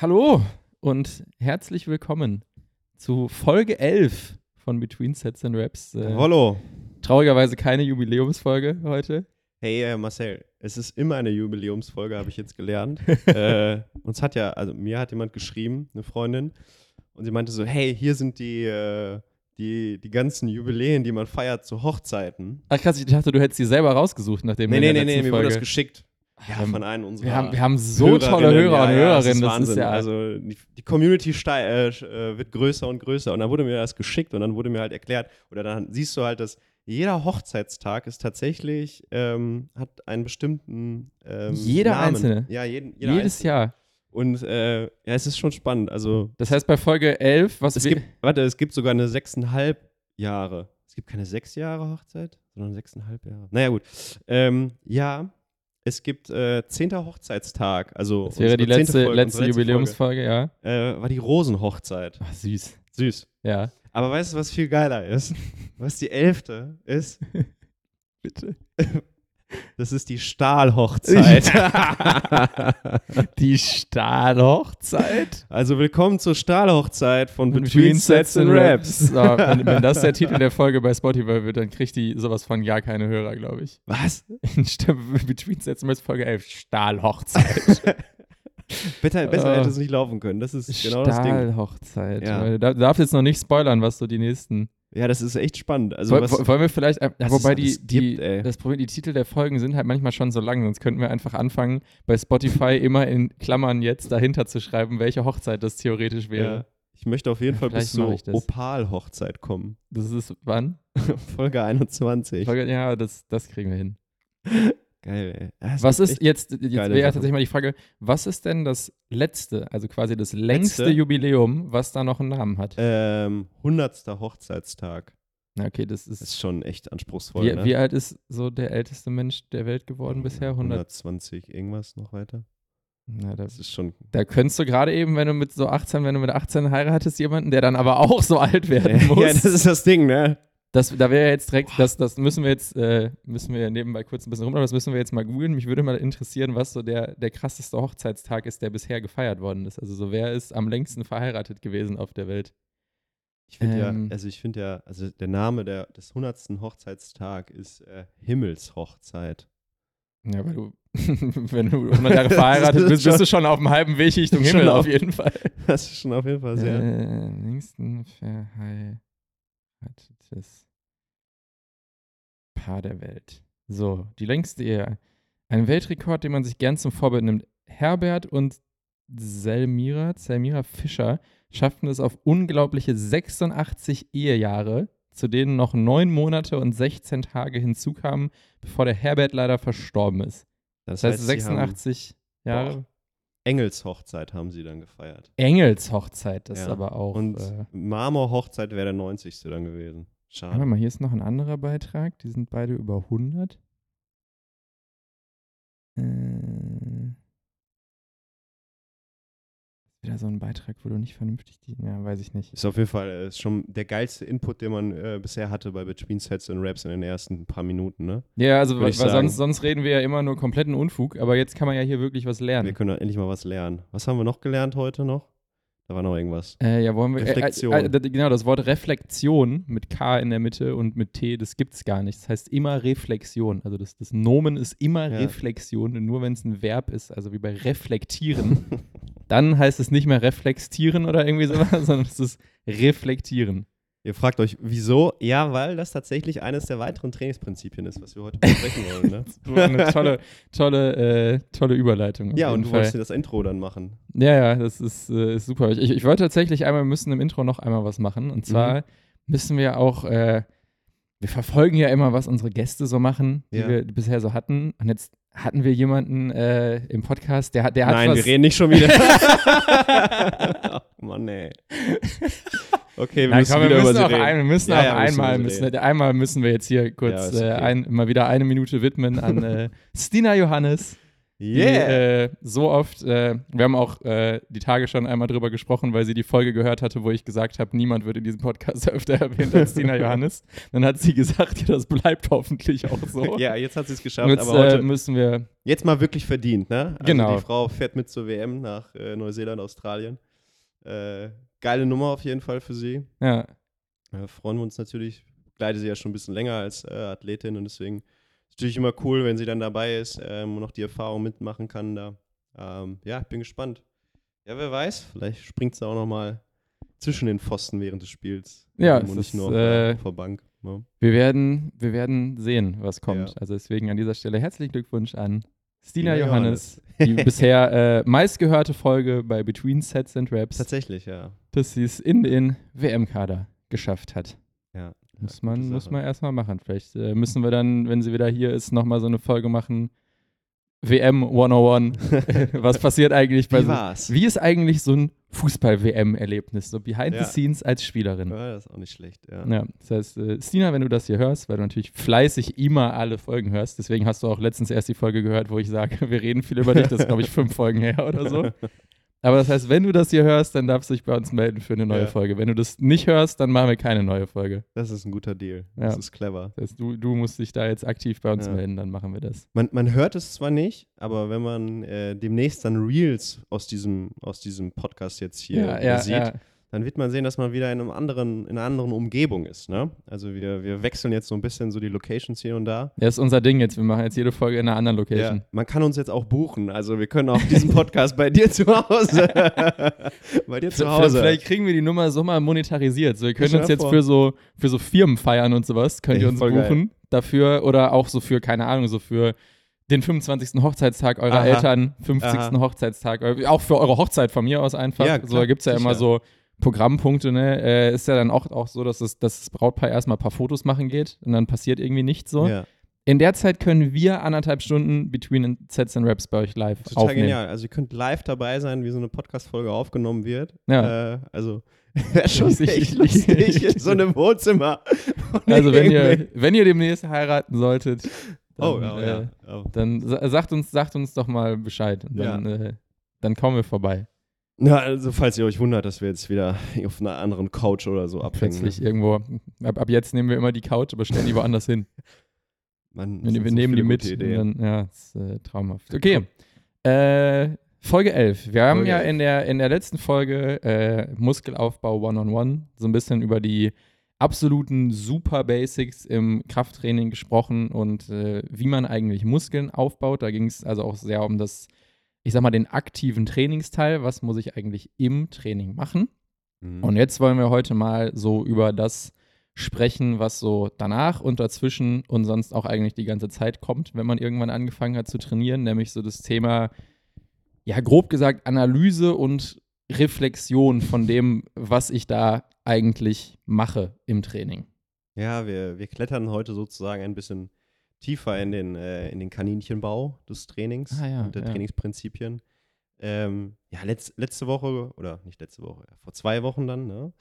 Hallo und herzlich willkommen zu Folge 11 von Between Sets and Raps. Äh, Hallo. traurigerweise keine Jubiläumsfolge heute. Hey äh, Marcel, es ist immer eine Jubiläumsfolge, habe ich jetzt gelernt. äh, uns hat ja, also mir hat jemand geschrieben, eine Freundin, und sie meinte so, hey, hier sind die, äh, die, die ganzen Jubiläen, die man feiert zu Hochzeiten. Ach krass, ich dachte, du hättest sie selber rausgesucht, nachdem Nee, wir nee, in nee, der nee, letzten mir wurde Folge. das geschickt. Ja, von einem unserer wir, haben, wir haben so tolle Hörer und ja, Hörerinnen, das das ist, ist Wahnsinn. ja. Also die, die Community äh, äh, wird größer und größer. Und dann wurde mir das geschickt und dann wurde mir halt erklärt, oder dann siehst du halt, dass jeder Hochzeitstag ist tatsächlich, ähm, hat einen bestimmten ähm, Jeder Namen. einzelne? Ja, jeden, jeder jedes einzelne. Jahr. Und äh, ja, es ist schon spannend. Also Das heißt, bei Folge 11, was es gibt, warte, es gibt sogar eine sechseinhalb Jahre. Es gibt keine sechs Jahre Hochzeit, sondern sechseinhalb Jahre. Naja, gut. Ähm, ja, es gibt äh, zehnter Hochzeitstag. Also das wäre die letzte, Folge, letzte Jubiläumsfolge, ja. Äh, war die Rosenhochzeit. Ach, süß. Süß. Ja. Aber weißt du, was viel geiler ist? Was die elfte ist? Bitte. Das ist die Stahlhochzeit. Die Stahlhochzeit. also willkommen zur Stahlhochzeit von Between Between Sets and Raps. So, wenn, wenn das der Titel der Folge bei Spotify wird, dann kriegt die sowas von gar keine Hörer, glaube ich. Was? Between Sets and Raps Folge 11. Stahlhochzeit. Besser, besser Oh. hätte es nicht laufen können. Das ist genau das Ding. Stahlhochzeit. Ja. Du darfst jetzt noch nicht spoilern, was so die nächsten. Ja, das ist echt spannend. Also Woll- wollen wir vielleicht, äh, wobei die, gibt, das Problem, die Titel der Folgen sind halt manchmal schon so lang, sonst könnten wir einfach anfangen, bei Spotify immer in Klammern jetzt dahinter zu schreiben, welche Hochzeit das theoretisch wäre. ja, ich möchte auf jeden Ja, Fall bis zur. Opal-Hochzeit kommen. Das ist wann? Folge 21. Folge- Ja, das, das kriegen wir hin. Geil, ey. Ja, es Was ist jetzt, jetzt wäre ja tatsächlich mal die Frage, was ist denn das letzte, also quasi das längste Letzte? Jubiläum, was da noch einen Namen hat? Ähm, 100. Hochzeitstag. Na, okay, das Das ist. ist schon echt anspruchsvoll. Wie, ne? wie alt ist so der älteste Mensch der Welt geworden bisher? 100. 120, irgendwas noch weiter. Na, da, Das ist schon. da könntest du gerade eben, wenn du mit so 18, wenn du mit 18 heiratest, jemanden, der dann aber auch so alt werden muss. ja, das ist das Ding, ne? Das, da wäre jetzt direkt, das, das müssen wir jetzt, äh, müssen wir nebenbei kurz ein bisschen rum, aber das müssen wir jetzt mal googeln. Mich würde mal interessieren, was so der, der krasseste Hochzeitstag ist, der bisher gefeiert worden ist. Also so, wer ist am längsten verheiratet gewesen auf der Welt? Ich finde Ähm. ja, also ich finde ja, also der Name der, des 100. Hochzeitstag ist äh, Himmelshochzeit. Ja, weil du, wenn du 100 Jahre verheiratet bist, bist du schon- auf dem halben Weg Richtung Himmel auf- auf jeden Fall. Das ist schon auf jeden Fall sehr. Äh, längsten verheiratetes Paar der Welt. So, die längste Ehe. Ein Weltrekord, den man sich gern zum Vorbild nimmt. Herbert und Selmira, Selmira Fischer schafften es auf unglaubliche 86 Ehejahre, zu denen noch neun Monate und 16 Tage hinzukamen, bevor der Herbert leider verstorben ist. Das heißt, sie haben 86 Jahre. Boah. Engelshochzeit haben sie dann gefeiert. Engelshochzeit, das ist Ja. aber auch. Und äh, Marmorhochzeit wäre der 90. dann gewesen. Warte Schade. mal, hier ist noch ein anderer Beitrag. Die sind beide über 100. Äh, wieder so ein Beitrag, wo du nicht vernünftig die. Ja, weiß ich nicht. Ist auf jeden Fall äh, ist schon der geilste Input, den man äh, bisher hatte bei Between Sets und Raps in den ersten paar Minuten, ne? Ja, also, Würde weil sagen. sonst, sonst reden wir ja immer nur kompletten Unfug, aber jetzt kann man ja hier wirklich was Wir lernen. können doch endlich mal was lernen. Was haben wir noch gelernt heute noch? Da war noch irgendwas. Äh, ja, wollen wir. Reflexion. Äh, äh, äh, genau, das Wort Reflexion mit K in der Mitte und mit T, das gibt's gar nicht. Das heißt immer Reflexion. Also das, das Nomen ist immer Ja. Reflexion, nur wenn es ein Verb ist, also wie bei reflektieren, dann heißt es nicht mehr reflektieren oder irgendwie sowas, sondern es ist reflektieren. Ihr fragt euch, wieso? Ja, weil das tatsächlich eines der weiteren Trainingsprinzipien ist, was wir heute besprechen wollen, ne? Das war eine tolle, tolle, äh, tolle Überleitung. Ja, und du Fall. wolltest dir das Intro dann machen. Ja, ja, das ist, äh, ist super. Ich, ich wollte tatsächlich einmal, wir müssen im Intro noch einmal was machen. Und zwar Mhm. müssen wir auch, äh, wir verfolgen ja immer, was unsere Gäste so machen, die Ja. wir bisher so hatten. Und jetzt hatten wir jemanden äh, im Podcast, der hat, der hat Nein, wir reden nicht schon wieder. Ach, Mann, ey. Okay, wir Nein, müssen komm, wir müssen über sie reden. ein, wir müssen Ja, ja, müssen einmal, müssen, einmal müssen wir jetzt hier kurz Ja, äh, okay. ein, mal wieder eine Minute widmen an äh, Stina Johannes. Die, Yeah. äh, so oft, äh, wir haben auch äh, die Tage schon einmal drüber gesprochen, weil sie die Folge gehört hatte, wo ich gesagt habe, niemand wird in diesem Podcast öfter erwähnt als Tina Johannes. Dann hat sie gesagt, ja, das bleibt hoffentlich auch so. ja, jetzt hat sie es geschafft, Jetzt aber heute äh, müssen wir, jetzt mal wirklich verdient, ne? Also Genau. Die Frau fährt mit zur WM nach äh, Neuseeland, Australien. Geile Nummer auf jeden Fall für sie. ja, Äh, freuen wir uns natürlich. Begleite sie ja schon ein bisschen länger als äh, Athletin und deswegen ist natürlich immer cool, wenn sie dann dabei ist ähm, und noch die Erfahrung mitmachen kann da. Ähm, ja, ich bin gespannt. Ja, wer weiß, vielleicht springt sie auch noch mal zwischen den Pfosten während des Spiels. Ja, es und nicht ist, nur äh, der Bank. Ne? wir werden, wir werden sehen, was kommt. Ja. Also deswegen an dieser Stelle herzlichen Glückwunsch an Stina, Stina Johannes, die bisher äh, meistgehörte Folge bei Between Sets and Raps, Tatsächlich, ja. dass sie es in den WM-Kader geschafft hat. ja. Muss man, muss man erstmal machen. Vielleicht äh, müssen wir dann, wenn sie wieder hier ist, nochmal so eine Folge machen. WM 101. Was passiert eigentlich bei Wie so, war's? Wie ist eigentlich so ein Fußball-WM-Erlebnis? So behind Ja. the scenes als Spielerin. Ja, das ist auch nicht schlecht, ja. Ja, das heißt, äh, Stina, wenn du das hier hörst, weil du natürlich fleißig immer alle Folgen hörst, deswegen hast du auch letztens erst die Folge gehört, wo ich sage, wir reden viel über dich, das ist, glaube ich, fünf Folgen her oder so. Aber das heißt, wenn du das hier hörst, dann darfst du dich bei uns melden für eine neue Ja. Folge. Wenn du das nicht hörst, dann machen wir keine neue Folge. Das ist ein guter Deal. Ja. Das ist clever. Das heißt, du, du musst dich da jetzt aktiv bei uns Ja. melden, dann machen wir das. Man, man hört es zwar nicht, aber wenn man äh, demnächst dann Reels aus diesem, aus diesem Podcast jetzt hier sieht, dann wird man sehen, dass man wieder in, einem anderen, in einer anderen Umgebung ist. Ne? Also wir, wir wechseln jetzt so ein bisschen so die Locations hier und da. Das ist unser Ding jetzt. Wir machen jetzt jede Folge in einer anderen Ja, Location. man kann uns jetzt auch buchen. Also wir können auch diesen Podcast bei dir zu Hause. bei dir zu Hause. vielleicht kriegen wir die Nummer so mal monetarisiert. So, wir können uns jetzt für so, für so Firmenfeiern und sowas, könnt ihr uns voll geil. buchen dafür oder auch so für, keine Ahnung, so für den 25. Hochzeitstag eurer Aha. Eltern, 50. Aha. Hochzeitstag, eu- auch für eure Hochzeit von mir aus einfach. Ja, so, klar, da gibt es ja immer sicher. so Programmpunkte, ne? Äh, ist ja dann auch, auch so, dass, es, dass das Brautpaar erstmal ein paar Fotos machen geht und dann passiert irgendwie nichts so. ja, In der Zeit können wir anderthalb Stunden Between Sets and Raps bei euch live total aufnehmen. genial. Also ihr könnt live dabei sein, wie so eine Podcast-Folge aufgenommen wird. Ja. Äh, also wäre schon Ich- echt ich- lustig in so einem Wohnzimmer. Also wenn ihr, wenn ihr demnächst heiraten solltet, dann, Oh, ja, äh, ja. Oh. dann sa- sagt uns, sagt uns doch mal Bescheid. Und dann, äh, dann kommen wir vorbei. Na, also falls ihr euch wundert, dass wir jetzt wieder auf einer anderen Couch oder so abhängen. Plötzlich irgendwo. Ab, ab jetzt nehmen wir immer die Couch, aber stellen die woanders hin. Mann, Wir, wir so nehmen die mit. dann, ja, das ist äh, traumhaft. Okay. Äh, Folge 11. Wir haben Folge ja 11. in der, in der letzten Folge äh, Muskelaufbau One-on-One so ein bisschen über die absoluten Super Basics im Krafttraining gesprochen und äh, wie man eigentlich Muskeln aufbaut. Da ging es also auch sehr um das, ich sag mal, den aktiven Trainingsteil. Was muss ich eigentlich im Training machen? Mhm. Und jetzt wollen wir heute mal so über das sprechen, was so danach und dazwischen und sonst auch eigentlich die ganze Zeit kommt, wenn man irgendwann angefangen hat zu trainieren, nämlich so das Thema, ja, grob gesagt, Analyse und Reflexion von dem, was ich da eigentlich mache im Training. Ja, wir, wir klettern heute sozusagen ein bisschen tiefer in den, äh, in den Kaninchenbau des Trainings Ah, ja, und der ja. Trainingsprinzipien. Ähm, ja, letz, letzte Woche, oder nicht letzte Woche, ja, vor zwei Wochen dann, ne?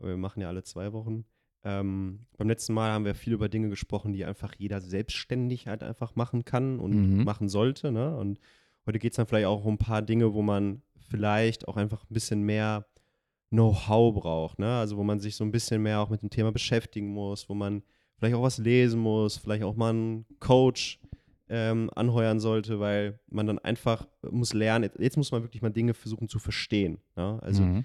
Wir machen ja alle zwei Wochen. Ähm, beim letzten Mal haben wir viel über Dinge gesprochen, die einfach jeder selbstständig halt einfach machen kann und Mhm. machen sollte, ne? Und heute geht es dann vielleicht auch um ein paar Dinge, wo man vielleicht auch einfach ein bisschen mehr Know-how braucht, ne? Also wo man sich so ein bisschen mehr auch mit dem Thema beschäftigen muss, wo man vielleicht auch was lesen muss, vielleicht auch mal einen Coach ähm, anheuern sollte, weil man dann einfach muss lernen, jetzt, muss man wirklich mal Dinge versuchen zu verstehen. Ne? Also Mhm.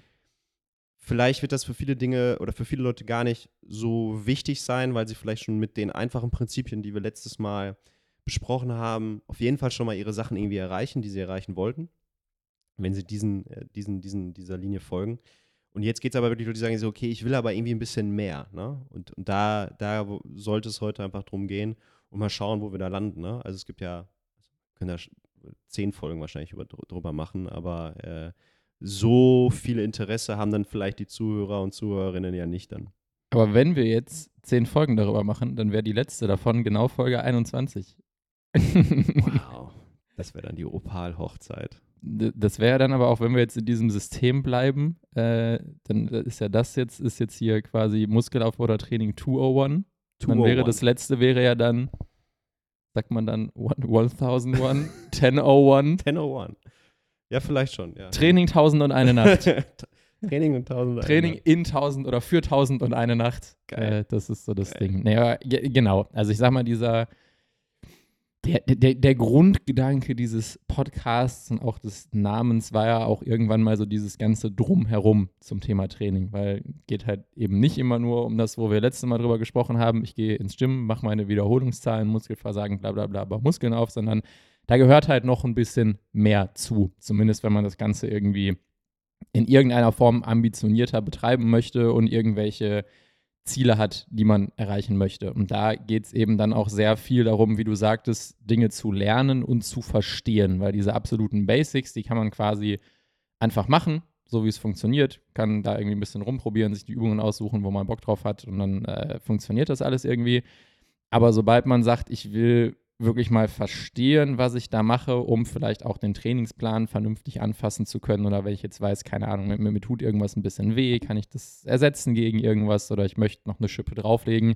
vielleicht wird das für viele Dinge oder für viele Leute gar nicht so wichtig sein, weil sie vielleicht schon mit den einfachen Prinzipien, die wir letztes Mal besprochen haben, auf jeden Fall schon mal ihre Sachen irgendwie erreichen, die sie erreichen wollten, wenn sie diesen, äh, diesen, diesen, dieser Linie folgen. Und jetzt geht es aber wirklich Leute, die sagen so, okay, ich will aber irgendwie ein bisschen mehr. Ne? Und, und da, da sollte es heute einfach drum gehen und mal schauen, wo wir da landen. Ne? Also es gibt ja, wir können da zehn Folgen wahrscheinlich über, drüber machen, aber äh, so viel Interesse haben dann vielleicht die Zuhörer und Zuhörerinnen ja nicht dann. Aber wenn wir jetzt zehn Folgen darüber machen, dann wäre die letzte davon genau Folge 21. Wow. Das wäre dann die Opal-Hochzeit. Das wäre dann aber auch, wenn wir jetzt in diesem System bleiben, äh, dann ist ja das jetzt, ist jetzt hier quasi Muskelaufbau oder Training 201. Dann wäre das letzte wäre ja dann Sagt man dann 1001, 1001? 1001. Ja, vielleicht schon, ja. Training 1001 Nacht. Training und 1001. Training in 1000 oder für 1001 Nacht. Geil. Äh, das ist so das Geil. Ding. Naja, genau. Also ich sag mal, dieser der, der, der Grundgedanke dieses Podcasts und auch des Namens war ja auch irgendwann mal so dieses ganze Drumherum zum Thema Training, weil geht halt eben nicht immer nur um das, wo wir letztes Mal drüber gesprochen haben, ich gehe ins Gym, mache meine Wiederholungszahlen, Muskelversagen, bla bla bla, baue Muskeln auf, sondern da gehört halt noch ein bisschen mehr zu. Zumindest wenn man das Ganze irgendwie in irgendeiner Form ambitionierter betreiben möchte und irgendwelche Ziele hat, die man erreichen möchte. Und da geht es eben dann auch sehr viel darum, wie du sagtest, Dinge zu lernen und zu verstehen, weil diese absoluten Basics, die kann man quasi einfach machen, so wie es funktioniert, kann da irgendwie ein bisschen rumprobieren, sich die Übungen aussuchen, wo man Bock drauf hat und dann äh, funktioniert das alles irgendwie. Aber sobald man sagt, ich will wirklich mal verstehen, was ich da mache, um vielleicht auch den Trainingsplan vernünftig anfassen zu können. Oder wenn ich jetzt weiß, keine Ahnung, mir, mir tut irgendwas ein bisschen weh, kann ich das ersetzen gegen irgendwas oder ich möchte noch eine Schippe drauflegen.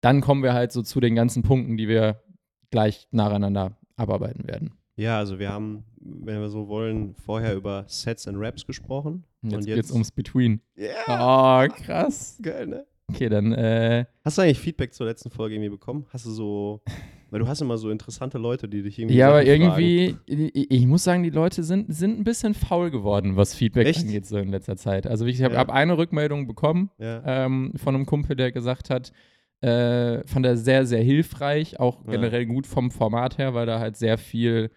Dann kommen wir halt so zu den ganzen Punkten, die wir gleich nacheinander abarbeiten werden. Ja, also wir haben, wenn wir so wollen, vorher über Sets and Raps gesprochen. Und jetzt, Und geht's jetzt- ums Between. Ja, Oh, krass. geil, ne? Okay, dann äh, Hast du eigentlich Feedback zur letzten Folge irgendwie bekommen? Hast du so, weil du hast immer so interessante Leute, die dich irgendwie Ja, aber fragen. irgendwie, ich, ich muss sagen, die Leute sind, sind ein bisschen faul geworden, was Feedback Echt? angeht, so in letzter Zeit. Also ich habe Ja. hab eine Rückmeldung bekommen Ja. ähm, von einem Kumpel, der gesagt hat, äh, fand er sehr, sehr hilfreich, auch Ja. generell gut vom Format her, weil da halt sehr viel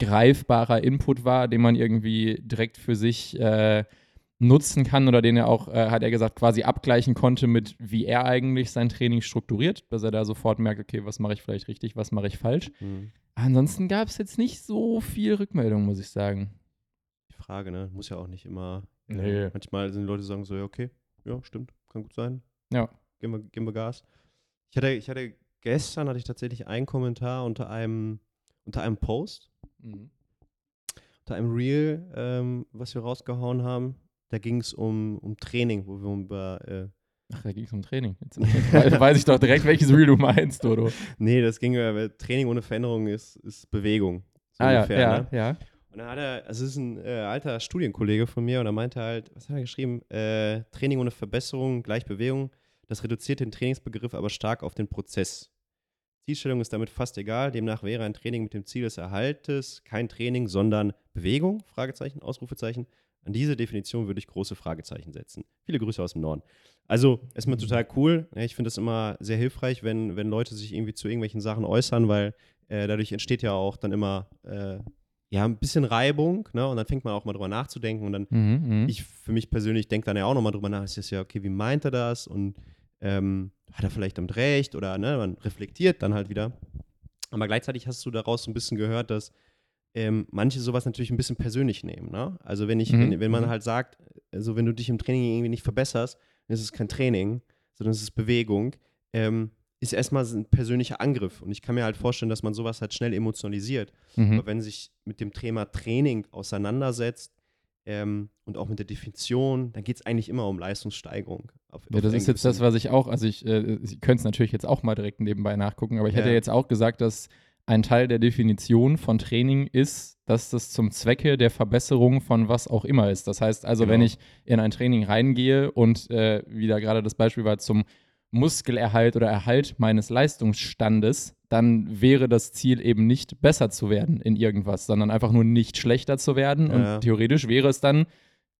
greifbarer Input war, den man irgendwie direkt für sich äh, nutzen kann oder den er auch, äh, hat er gesagt, quasi abgleichen konnte mit, wie er eigentlich sein Training strukturiert, dass er da sofort merkt, okay, was mache ich vielleicht richtig, was mache ich falsch. Hm. Ansonsten gab es jetzt nicht so viel Rückmeldung, muss ich sagen. Die Frage, ne? Muss ja auch nicht immer. Nee. Manchmal sind die Leute sagen so, ja, okay, ja, stimmt, kann gut sein. Ja. Geben wir, geben wir Gas. Ich hatte, ich hatte gestern hatte ich tatsächlich einen Kommentar unter einem, unter einem Post, unter einem Reel, ähm, was wir rausgehauen haben. Da ging es um, um Training, wo wir über äh, Ach, da ging es um Training. Jetzt, weiß ich doch direkt, welches Reel du meinst, Dodo. Nee, das ging über Training ohne Veränderung ist, ist Bewegung. So ah ja, ungefähr, ja, ne? ja. Und dann hat er, also es ist ein äh, alter Studienkollege von mir und er meinte halt, was hat er geschrieben? Äh, Training ohne Verbesserung, gleich Bewegung. Das reduziert den Trainingsbegriff aber stark auf den Prozess. Zielstellung ist damit fast egal. Demnach wäre ein Training mit dem Ziel des Erhaltes kein Training, sondern Bewegung? Fragezeichen, Ausrufezeichen. An diese Definition würde ich große Fragezeichen setzen. Viele Grüße aus dem Norden. Also, erstmal total cool. Ich finde es immer sehr hilfreich, wenn, wenn Leute sich irgendwie zu irgendwelchen Sachen äußern, weil äh, dadurch entsteht ja auch dann immer äh, ja, ein bisschen Reibung, ne? Und dann fängt man auch mal drüber nachzudenken. Und dann, Mhm, mhm. ich für mich persönlich denke dann ja auch nochmal drüber nach, ist das ja, okay, wie meint er das? Und ähm, hat er vielleicht damit recht? Oder ne, man reflektiert dann halt wieder. Aber gleichzeitig hast du daraus so ein bisschen gehört, dass ähm, manche sowas natürlich ein bisschen persönlich nehmen. Ne? Also wenn ich, Mhm, wenn, wenn man mhm. halt sagt, also wenn du dich im Training irgendwie nicht verbesserst, dann ist es kein Training, sondern es ist Bewegung, ähm, ist erstmal ein persönlicher Angriff. Und ich kann mir halt vorstellen, dass man sowas halt schnell emotionalisiert. Mhm. Aber wenn sich mit dem Thema Training auseinandersetzt ähm, und auch mit der Definition, dann geht es eigentlich immer um Leistungssteigerung. Auf, Ja, auf das ist jetzt das, was ich auch, also ich, äh, ich könnte es natürlich jetzt auch mal direkt nebenbei nachgucken, aber ich hätte Ja. jetzt auch gesagt, dass ein Teil der Definition von Training ist, dass das zum Zwecke der Verbesserung von was auch immer ist. Das heißt also, wenn Genau. ich in ein Training reingehe und äh, wie da gerade das Beispiel war, zum Muskelerhalt oder Erhalt meines Leistungsstandes, dann wäre das Ziel eben nicht besser zu werden in irgendwas, sondern einfach nur nicht schlechter zu werden. Ja. Und theoretisch wäre es dann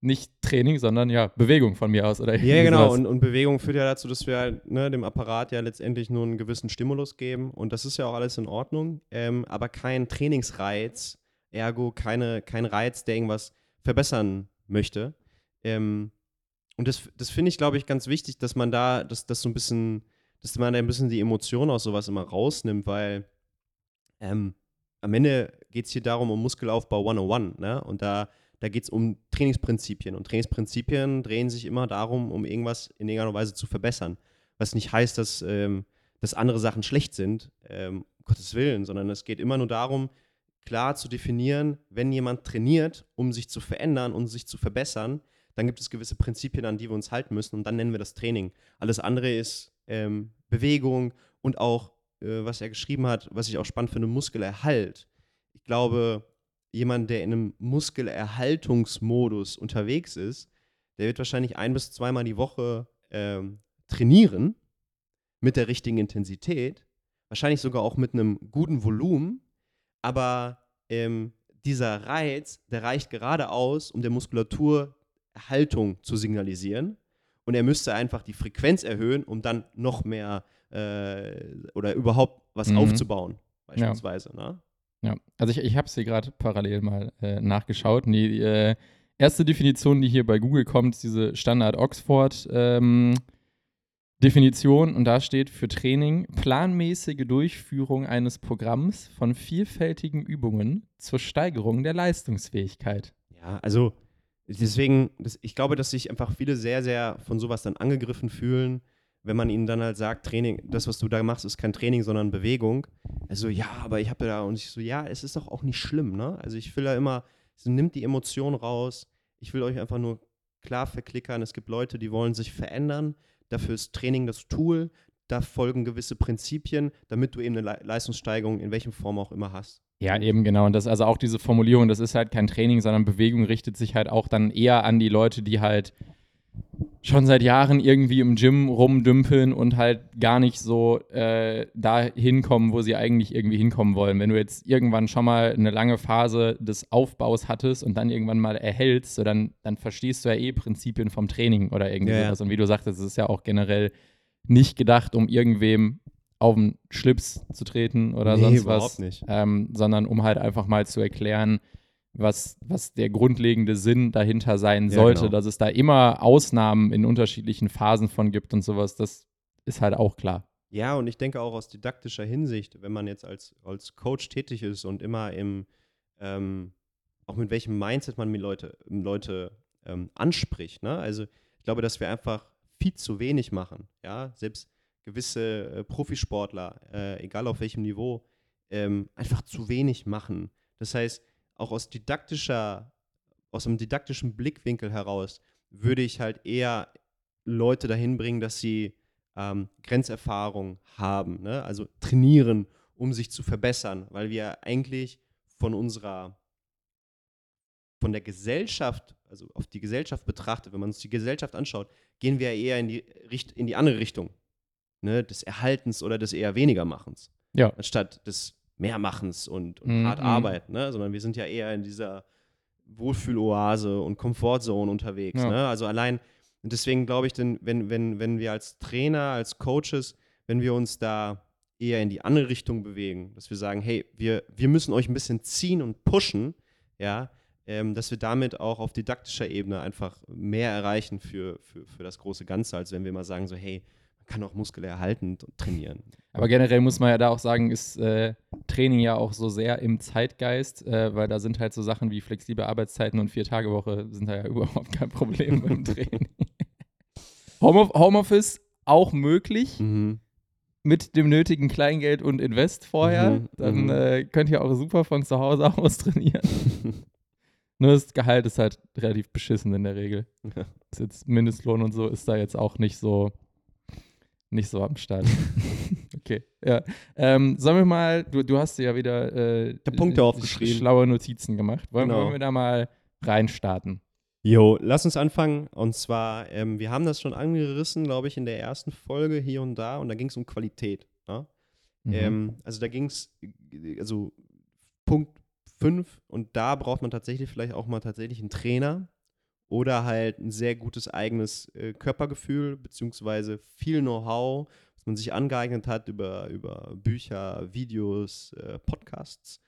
nicht Training, sondern ja, Bewegung von mir aus. Oder Ja, genau. sowas. Und, und Bewegung führt ja dazu, dass wir halt, ne, dem Apparat ja letztendlich nur einen gewissen Stimulus geben. Und das ist ja auch alles in Ordnung. Ähm, aber kein Trainingsreiz, ergo keine, kein Reiz, der irgendwas verbessern möchte. Ähm, und das, das finde ich, glaube ich, ganz wichtig, dass man da, dass das so ein bisschen, dass man da ein bisschen die Emotion aus sowas immer rausnimmt, weil ähm, am Ende geht es hier darum, um Muskelaufbau 101, ne? Und da, da geht es um Trainingsprinzipien. Und Trainingsprinzipien drehen sich immer darum, um irgendwas in irgendeiner Weise zu verbessern. Was nicht heißt, dass, ähm, dass andere Sachen schlecht sind, ähm, um Gottes Willen, sondern es geht immer nur darum, klar zu definieren, wenn jemand trainiert, um sich zu verändern und sich zu verbessern, dann gibt es gewisse Prinzipien, an die wir uns halten müssen und dann nennen wir das Training. Alles andere ist ähm, Bewegung und auch äh, was er geschrieben hat, was ich auch spannend finde, Muskelerhalt. Ich glaube, jemand, der in einem Muskelerhaltungsmodus unterwegs ist, der wird wahrscheinlich ein bis zweimal die Woche ähm, trainieren mit der richtigen Intensität, wahrscheinlich sogar auch mit einem guten Volumen, aber ähm, dieser Reiz, der reicht gerade aus, um der Muskulatur Erhaltung zu signalisieren. Und er müsste einfach die Frequenz erhöhen, um dann noch mehr äh, oder überhaupt was Mhm. aufzubauen, beispielsweise. Ne? Ja, also ich, ich habe es hier gerade parallel mal äh, nachgeschaut. Die äh, erste Definition, die hier bei Google kommt, ist diese Standard Oxford ähm, Definition und da steht für Training planmäßige Durchführung eines Programms von vielfältigen Übungen zur Steigerung der Leistungsfähigkeit. Ja, also deswegen, ich glaube, dass sich einfach viele sehr, sehr von sowas dann angegriffen fühlen, wenn man ihnen dann halt sagt, Training, das, was du da machst, ist kein Training, sondern Bewegung. Also ja, aber ich habe da und ich so, ja, es ist doch auch nicht schlimm, ne? Also ich will ja immer, so, nimmt die Emotion raus. Ich will euch einfach nur klar verklickern. Es gibt Leute, die wollen sich verändern. Dafür ist Training das Tool. Da folgen gewisse Prinzipien, damit du eben eine Le Leistungssteigerung in welcher Form auch immer hast. Ja, eben genau. Und das also auch diese Formulierung, das ist halt kein Training, sondern Bewegung richtet sich halt auch dann eher an die Leute, die halt schon seit Jahren irgendwie im Gym rumdümpeln und halt gar nicht so äh, da hinkommen, wo sie eigentlich irgendwie hinkommen wollen. Wenn du jetzt irgendwann schon mal eine lange Phase des Aufbaus hattest und dann irgendwann mal erhältst, so dann, dann verstehst du ja eh Prinzipien vom Training oder irgendwie Ja, sowas. Und wie du sagtest, es ist ja auch generell nicht gedacht, um irgendwem auf den Schlips zu treten oder Nee, sonst was, nicht. Ähm, sondern um halt einfach mal zu erklären, was, was der grundlegende Sinn dahinter sein Ja, sollte, genau. dass es da immer Ausnahmen in unterschiedlichen Phasen von gibt und sowas, das ist halt auch klar. Ja, und ich denke auch aus didaktischer Hinsicht, wenn man jetzt als, als Coach tätig ist und immer im, ähm, auch mit welchem Mindset man mit Leute, Leute ähm, anspricht. Ne? Also ich glaube, dass wir einfach viel zu wenig machen. Ja, selbst gewisse äh, Profisportler, äh, egal auf welchem Niveau, ähm, einfach zu wenig machen. Das heißt, auch aus didaktischer, aus einem didaktischen Blickwinkel heraus würde ich halt eher Leute dahin bringen, dass sie ähm, Grenzerfahrung haben, ne? also trainieren, um sich zu verbessern, weil wir eigentlich von unserer, von der Gesellschaft, also auf die Gesellschaft betrachtet, wenn man uns die Gesellschaft anschaut, gehen wir eher in die, Richt in die andere Richtung, ne? des Erhaltens oder des eher weniger Machens, Ja. anstatt des Mehrmachens und, und Mhm, hart mhm. arbeiten, ne? sondern wir sind ja eher in dieser Wohlfühloase und Komfortzone unterwegs. Ja. Ne? Also allein, und deswegen glaube ich, denn, wenn, wenn, wenn wir als Trainer, als Coaches, wenn wir uns da eher in die andere Richtung bewegen, dass wir sagen, hey, wir, wir müssen euch ein bisschen ziehen und pushen, ja, ähm, dass wir damit auch auf didaktischer Ebene einfach mehr erreichen für, für, für das große Ganze, als wenn wir mal sagen, so, hey, man kann auch Muskel erhalten und trainieren. Aber generell muss man ja da auch sagen, ist äh, Training ja auch so sehr im Zeitgeist, äh, weil da sind halt so Sachen wie flexible Arbeitszeiten und Vier-Tage-Woche sind da ja überhaupt kein Problem beim Training. Homeoff- Homeoffice auch möglich Mhm. mit dem nötigen Kleingeld und Invest vorher. Mhm, Dann mhm. äh, könnt ihr auch super von zu Hause aus trainieren. Nur das Gehalt ist halt relativ beschissen in der Regel. Ja. Ist jetzt Mindestlohn und so ist da jetzt auch nicht so nicht so am Start. okay, ja. Ähm, sollen wir mal, du, du hast ja wieder äh, Punkte sch- aufgeschrieben. schlaue Notizen gemacht. Wollen, Genau. wollen wir da mal reinstarten? Jo, lass uns anfangen. Und zwar, ähm, wir haben das schon angerissen, glaube ich, in der ersten Folge hier und da. Und da ging es um Qualität. Ne? Mhm. Ähm, also da ging es, also Punkt 5. Und da braucht man tatsächlich vielleicht auch mal tatsächlich einen Trainer oder halt ein sehr gutes eigenes äh, Körpergefühl, beziehungsweise viel Know-how, was man sich angeeignet hat über, über Bücher, Videos, äh, Podcasts.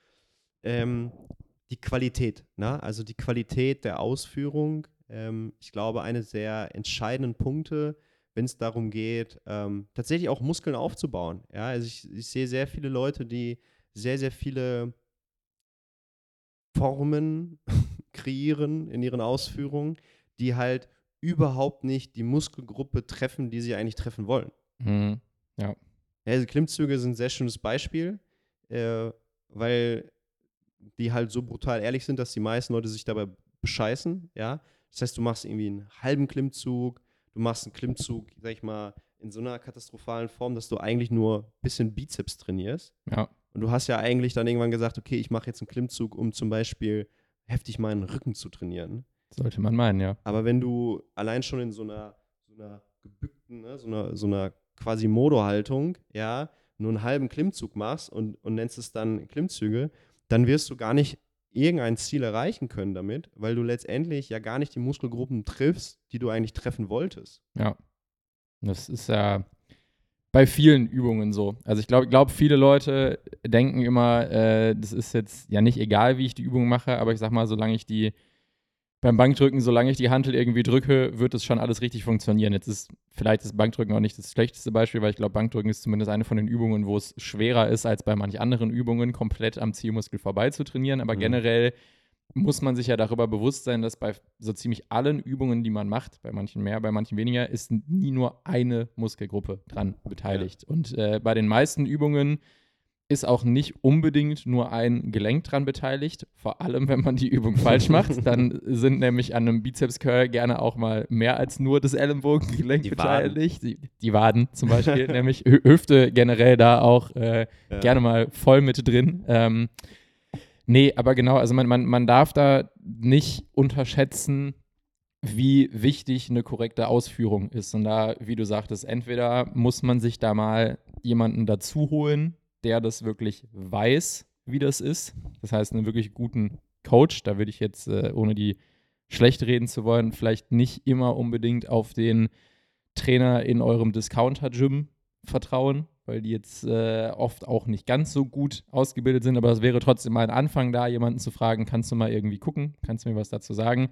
Ähm, die Qualität, ne? also die Qualität der Ausführung. Ähm, ich glaube, eine der entscheidenden Punkte, wenn es darum geht, ähm, tatsächlich auch Muskeln aufzubauen. Ja? Also ich, ich sehe sehr viele Leute, die sehr, sehr viele Formen kreieren in ihren Ausführungen, die halt überhaupt nicht die Muskelgruppe treffen, die sie eigentlich treffen wollen. Mhm. Ja, also Klimmzüge sind ein sehr schönes Beispiel, äh, weil die halt so brutal ehrlich sind, dass die meisten Leute sich dabei bescheißen, ja. Das heißt, du machst irgendwie einen halben Klimmzug, du machst einen Klimmzug, sag ich mal, in so einer katastrophalen Form, dass du eigentlich nur ein bisschen Bizeps trainierst. Ja. Und du hast ja eigentlich dann irgendwann gesagt, okay, ich mache jetzt einen Klimmzug, um zum Beispiel heftig meinen Rücken zu trainieren. Sollte man meinen, ja. Aber wenn du allein schon in so einer, so einer gebückten, ne, so einer, so einer quasi Modo-Haltung, ja, nur einen halben Klimmzug machst und, und nennst es dann Klimmzüge, dann wirst du gar nicht irgendein Ziel erreichen können damit, weil du letztendlich ja gar nicht die Muskelgruppen triffst, die du eigentlich treffen wolltest. Ja. Das ist ja bei vielen Übungen so. Also ich glaube, glaub, viele Leute denken immer, äh, das ist jetzt ja nicht egal, wie ich die Übung mache, aber ich sag mal, solange ich die beim Bankdrücken, solange ich die Hantel irgendwie drücke, wird es schon alles richtig funktionieren. Jetzt ist vielleicht das Bankdrücken auch nicht das schlechteste Beispiel, weil ich glaube, Bankdrücken ist zumindest eine von den Übungen, wo es schwerer ist, als bei manchen anderen Übungen komplett am Zielmuskel vorbei zu trainieren. Aber mhm. generell muss man sich ja darüber bewusst sein, dass bei so ziemlich allen Übungen, die man macht, bei manchen mehr, bei manchen weniger, ist nie nur eine Muskelgruppe dran beteiligt. Ja. Und äh, bei den meisten Übungen ist auch nicht unbedingt nur ein Gelenk dran beteiligt, vor allem wenn man die Übung falsch macht. Dann sind nämlich an einem Bizeps Curl gerne auch mal mehr als nur das Ellenbogengelenk die beteiligt. Die, die, Waden zum Beispiel, nämlich Hüfte generell da auch äh, ja. gerne mal voll mit drin. Ähm, nee, aber genau, also man, man, man darf da nicht unterschätzen, wie wichtig eine korrekte Ausführung ist. Und da, wie du sagtest, entweder muss man sich da mal jemanden dazu holen, der das wirklich weiß, wie das ist. Das heißt, einen wirklich guten Coach, da würde ich jetzt, äh, ohne die schlecht reden zu wollen, vielleicht nicht immer unbedingt auf den Trainer in eurem Discounter-Gym vertrauen, weil die jetzt äh, oft auch nicht ganz so gut ausgebildet sind. Aber es wäre trotzdem mal ein Anfang da, jemanden zu fragen, kannst du mal irgendwie gucken, kannst du mir was dazu sagen?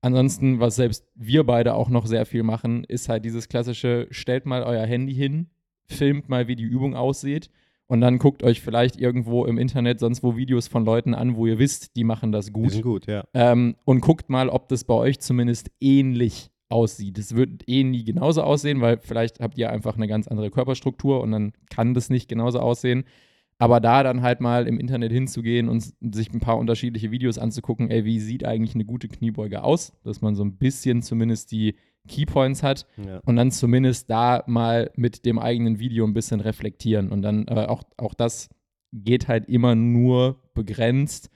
Ansonsten, was selbst wir beide auch noch sehr viel machen, ist halt dieses klassische, stellt mal euer Handy hin, filmt mal, wie die Übung aussieht und dann guckt euch vielleicht irgendwo im Internet sonst wo Videos von Leuten an, wo ihr wisst, die machen das gut. Die sind gut, ja. Ähm, und guckt mal, ob das bei euch zumindest ähnlich aussieht. Es wird eh nie genauso aussehen, weil vielleicht habt ihr einfach eine ganz andere Körperstruktur und dann kann das nicht genauso aussehen. Aber da dann halt mal im Internet hinzugehen und sich ein paar unterschiedliche Videos anzugucken, ey, wie sieht eigentlich eine gute Kniebeuge aus, dass man so ein bisschen zumindest die Keypoints hat ja. und dann zumindest da mal mit dem eigenen Video ein bisschen reflektieren. Und dann äh, auch, auch das geht halt immer nur begrenzt,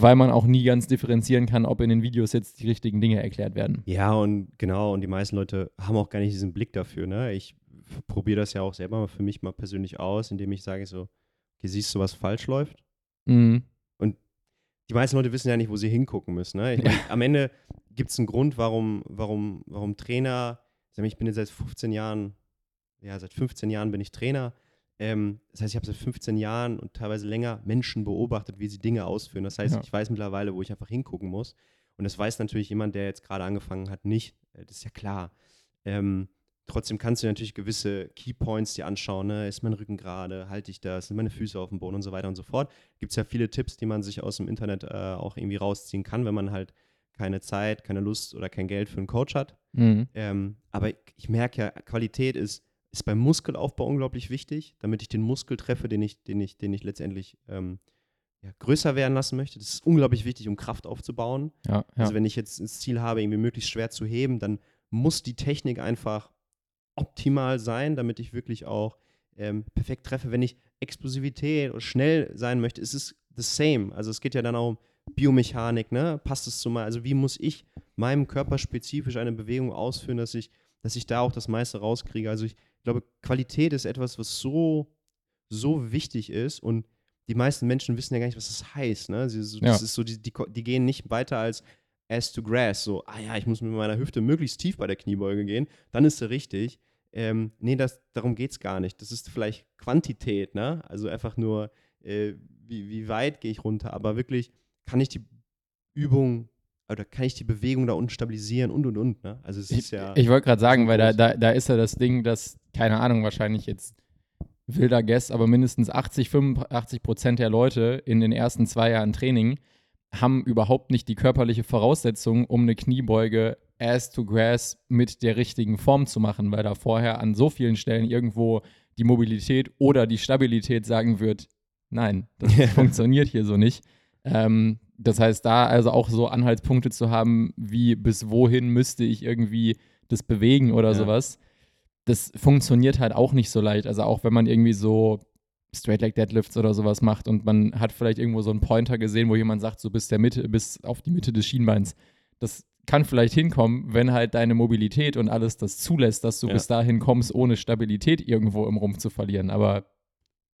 weil man auch nie ganz differenzieren kann, ob in den Videos jetzt die richtigen Dinge erklärt werden. Ja, und genau, und die meisten Leute haben auch gar nicht diesen Blick dafür. Ne? Ich probiere das ja auch selber mal für mich mal persönlich aus, indem ich sage so, okay, siehst du, was falsch läuft? Mhm. Und die meisten Leute wissen ja nicht, wo sie hingucken müssen. Ne? Ich mein, am Ende gibt es einen Grund, warum, warum, warum Trainer, ich bin jetzt seit 15 Jahren, ja, seit 15 Jahren bin ich Trainer. Ähm, das heißt, ich habe seit 15 Jahren und teilweise länger Menschen beobachtet, wie sie Dinge ausführen. Das heißt, ja. ich weiß mittlerweile, wo ich einfach hingucken muss. Und das weiß natürlich jemand, der jetzt gerade angefangen hat, nicht. Äh, das ist ja klar. Ähm, trotzdem kannst du natürlich gewisse Keypoints dir anschauen. Ne? Ist mein Rücken gerade? Halte ich das? Sind meine Füße auf dem Boden und so weiter und so fort. Gibt es ja viele Tipps, die man sich aus dem Internet äh, auch irgendwie rausziehen kann, wenn man halt keine Zeit, keine Lust oder kein Geld für einen Coach hat. Mhm. Ähm, aber ich merke ja, Qualität ist, ist beim Muskelaufbau unglaublich wichtig, damit ich den Muskel treffe, den ich, den ich, den ich letztendlich ähm, ja, größer werden lassen möchte. Das ist unglaublich wichtig, um Kraft aufzubauen. Ja, ja. Also wenn ich jetzt das Ziel habe, irgendwie möglichst schwer zu heben, dann muss die Technik einfach optimal sein, damit ich wirklich auch ähm, perfekt treffe. Wenn ich Explosivität oder schnell sein möchte, ist es the same. Also es geht ja dann auch um Biomechanik, ne? Passt es zu mal, also wie muss ich meinem Körper spezifisch eine Bewegung ausführen, dass ich, dass ich da auch das meiste rauskriege. Also ich glaube, Qualität ist etwas, was so, so wichtig ist und die meisten Menschen wissen ja gar nicht, was das heißt. Ne? Sie, so, das ist so, die, die, die gehen nicht weiter als as to grass, so, ah ja, ich muss mit meiner Hüfte möglichst tief bei der Kniebeuge gehen, dann ist er richtig. Ähm, nee, das, darum geht es gar nicht. Das ist vielleicht Quantität, ne? Also einfach nur, äh, wie, wie weit gehe ich runter, aber wirklich kann ich die Übung oder kann ich die Bewegung da unten stabilisieren und und und. Ne? Also es ich, ist ja. Ich wollte gerade sagen, weil da, da, da ist ja das Ding, dass, keine Ahnung, wahrscheinlich jetzt wilder Guess, aber mindestens 80, 85 Prozent der Leute in den ersten zwei Jahren Training haben überhaupt nicht die körperliche Voraussetzung, um eine Kniebeuge ass to grass mit der richtigen Form zu machen, weil da vorher an so vielen Stellen irgendwo die Mobilität oder die Stabilität sagen wird, nein, das funktioniert hier so nicht. Ähm, das heißt, da also auch so Anhaltspunkte zu haben, wie bis wohin müsste ich irgendwie das bewegen oder ja. sowas, das funktioniert halt auch nicht so leicht. Also auch wenn man irgendwie so Straight Leg Deadlifts oder sowas macht und man hat vielleicht irgendwo so einen Pointer gesehen, wo jemand sagt, so bis der Mitte, bis auf die Mitte des Schienbeins. Das kann vielleicht hinkommen, wenn halt deine Mobilität und alles das zulässt, dass du ja. bis dahin kommst, ohne Stabilität irgendwo im Rumpf zu verlieren. Aber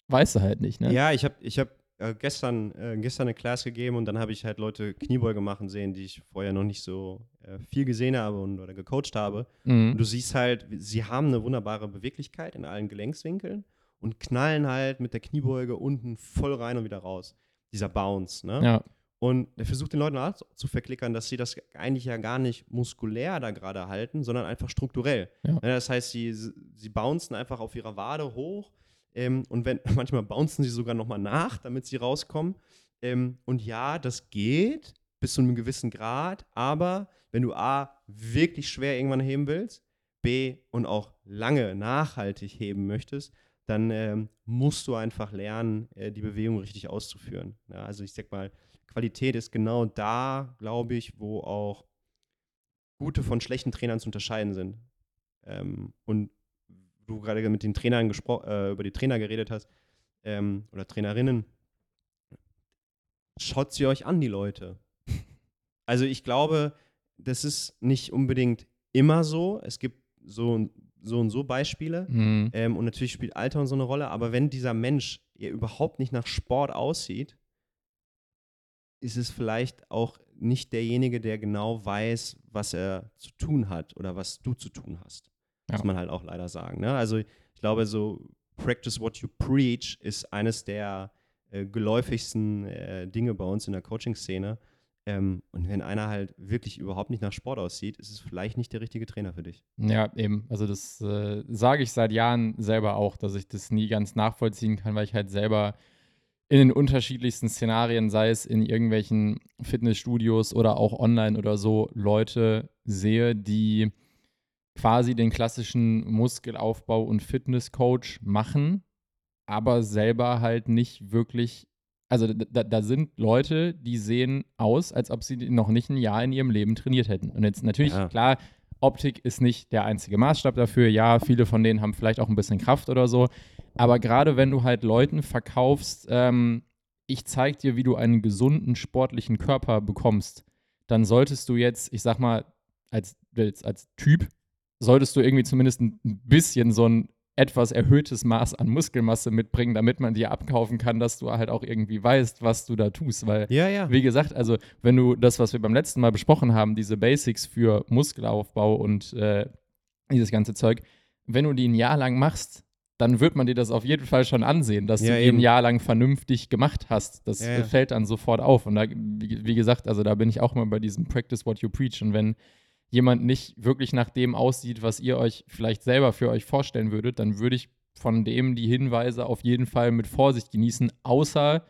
weißt du halt nicht, ne? Ja, ich habe ich hab, äh, gestern, äh, gestern eine Class gegeben und dann habe ich halt Leute Kniebeuge machen sehen, die ich vorher noch nicht so äh, viel gesehen habe und, oder gecoacht habe. Mhm. Und du siehst halt, sie haben eine wunderbare Beweglichkeit in allen Gelenkswinkeln und knallen halt mit der Kniebeuge unten voll rein und wieder raus. Dieser Bounce, ne? Ja. Und er versucht den Leuten auch zu verklickern, dass sie das eigentlich ja gar nicht muskulär da gerade halten, sondern einfach strukturell. Ja. Ne, das heißt, sie, sie bouncen einfach auf ihrer Wade hoch ähm, und wenn, manchmal bouncen sie sogar nochmal nach, damit sie rauskommen. Ähm, und ja, das geht bis zu einem gewissen Grad, aber wenn du A, wirklich schwer irgendwann heben willst, B, und auch lange nachhaltig heben möchtest, dann ähm, musst du einfach lernen, äh, die Bewegung richtig auszuführen. Ja, also ich sag mal, Qualität ist genau da, glaube ich, wo auch gute von schlechten Trainern zu unterscheiden sind. Ähm, und du gerade mit den Trainern äh, über die Trainer geredet hast ähm, oder Trainerinnen, schaut sie euch an, die Leute. Also ich glaube, das ist nicht unbedingt immer so. Es gibt so, so und so Beispiele. Mhm. Ähm, und natürlich spielt Alter und so eine Rolle. Aber wenn dieser Mensch überhaupt nicht nach Sport aussieht, ist es vielleicht auch nicht derjenige, der genau weiß, was er zu tun hat oder was du zu tun hast. Ja. Muss man halt auch leider sagen. Ne? Also ich glaube, so Practice what you preach ist eines der äh, geläufigsten äh, Dinge bei uns in der Coaching-Szene. Ähm, und wenn einer halt wirklich überhaupt nicht nach Sport aussieht, ist es vielleicht nicht der richtige Trainer für dich. Ja, eben. Also das äh, sage ich seit Jahren selber auch, dass ich das nie ganz nachvollziehen kann, weil ich halt selber in den unterschiedlichsten Szenarien, sei es in irgendwelchen Fitnessstudios oder auch online oder so, Leute sehe, die quasi den klassischen Muskelaufbau und Fitnesscoach machen, aber selber halt nicht wirklich also da, da, sind Leute, die sehen aus, als ob sie noch nicht ein Jahr in ihrem Leben trainiert hätten. Und jetzt natürlich, ja. klar, Optik ist nicht der einzige Maßstab dafür. Ja, viele von denen haben vielleicht auch ein bisschen Kraft oder so. Aber gerade wenn du halt Leuten verkaufst, ähm, ich zeig dir, wie du einen gesunden sportlichen Körper bekommst, dann solltest du jetzt, ich sag mal, als, als Typ, solltest du irgendwie zumindest ein bisschen so ein etwas erhöhtes Maß an Muskelmasse mitbringen, damit man dir abkaufen kann, dass du halt auch irgendwie weißt, was du da tust. Weil, ja, ja. wie gesagt, also wenn du das, was wir beim letzten Mal besprochen haben, diese Basics für Muskelaufbau und äh, dieses ganze Zeug, wenn du die ein Jahr lang machst, dann wird man dir das auf jeden Fall schon ansehen, dass ja, du eben. ein Jahr lang vernünftig gemacht hast. Das fällt dann sofort auf. Und da, wie, wie, gesagt, also da bin ich auch mal bei diesem Practice what you preach. Und wenn jemand nicht wirklich nach dem aussieht, was ihr euch vielleicht selber für euch vorstellen würdet, dann würde ich von dem die Hinweise auf jeden Fall mit Vorsicht genießen, außer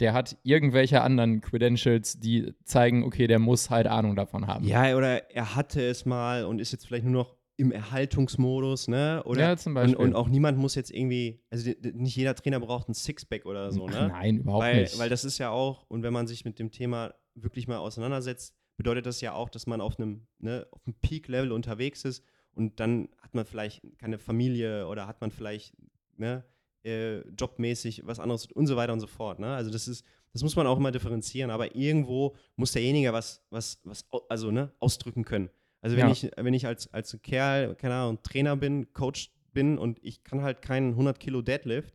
der hat irgendwelche anderen Credentials, die zeigen, okay, der muss halt Ahnung davon haben. Ja, oder er hatte es mal und ist jetzt vielleicht nur noch im Erhaltungsmodus, ne? Oder, ja, zum Beispiel. Und, und, auch niemand muss jetzt irgendwie, also nicht jeder Trainer braucht ein Sixpack oder so, ne? Nein, überhaupt weil, nicht. Weil das ist ja auch, und wenn man sich mit dem Thema wirklich mal auseinandersetzt, bedeutet das ja auch, dass man auf einem, ne, auf einem Peak-Level unterwegs ist und dann hat man vielleicht keine Familie oder hat man vielleicht ne, äh, jobmäßig was anderes und so weiter und so fort. Ne? Also das ist, das muss man auch immer differenzieren, aber irgendwo muss derjenige was, was, was also, ne, ausdrücken können. Also wenn ja. ich, wenn ich als, als Kerl, keine Ahnung, Trainer bin, Coach bin und ich kann halt keinen 100 Kilo Deadlift,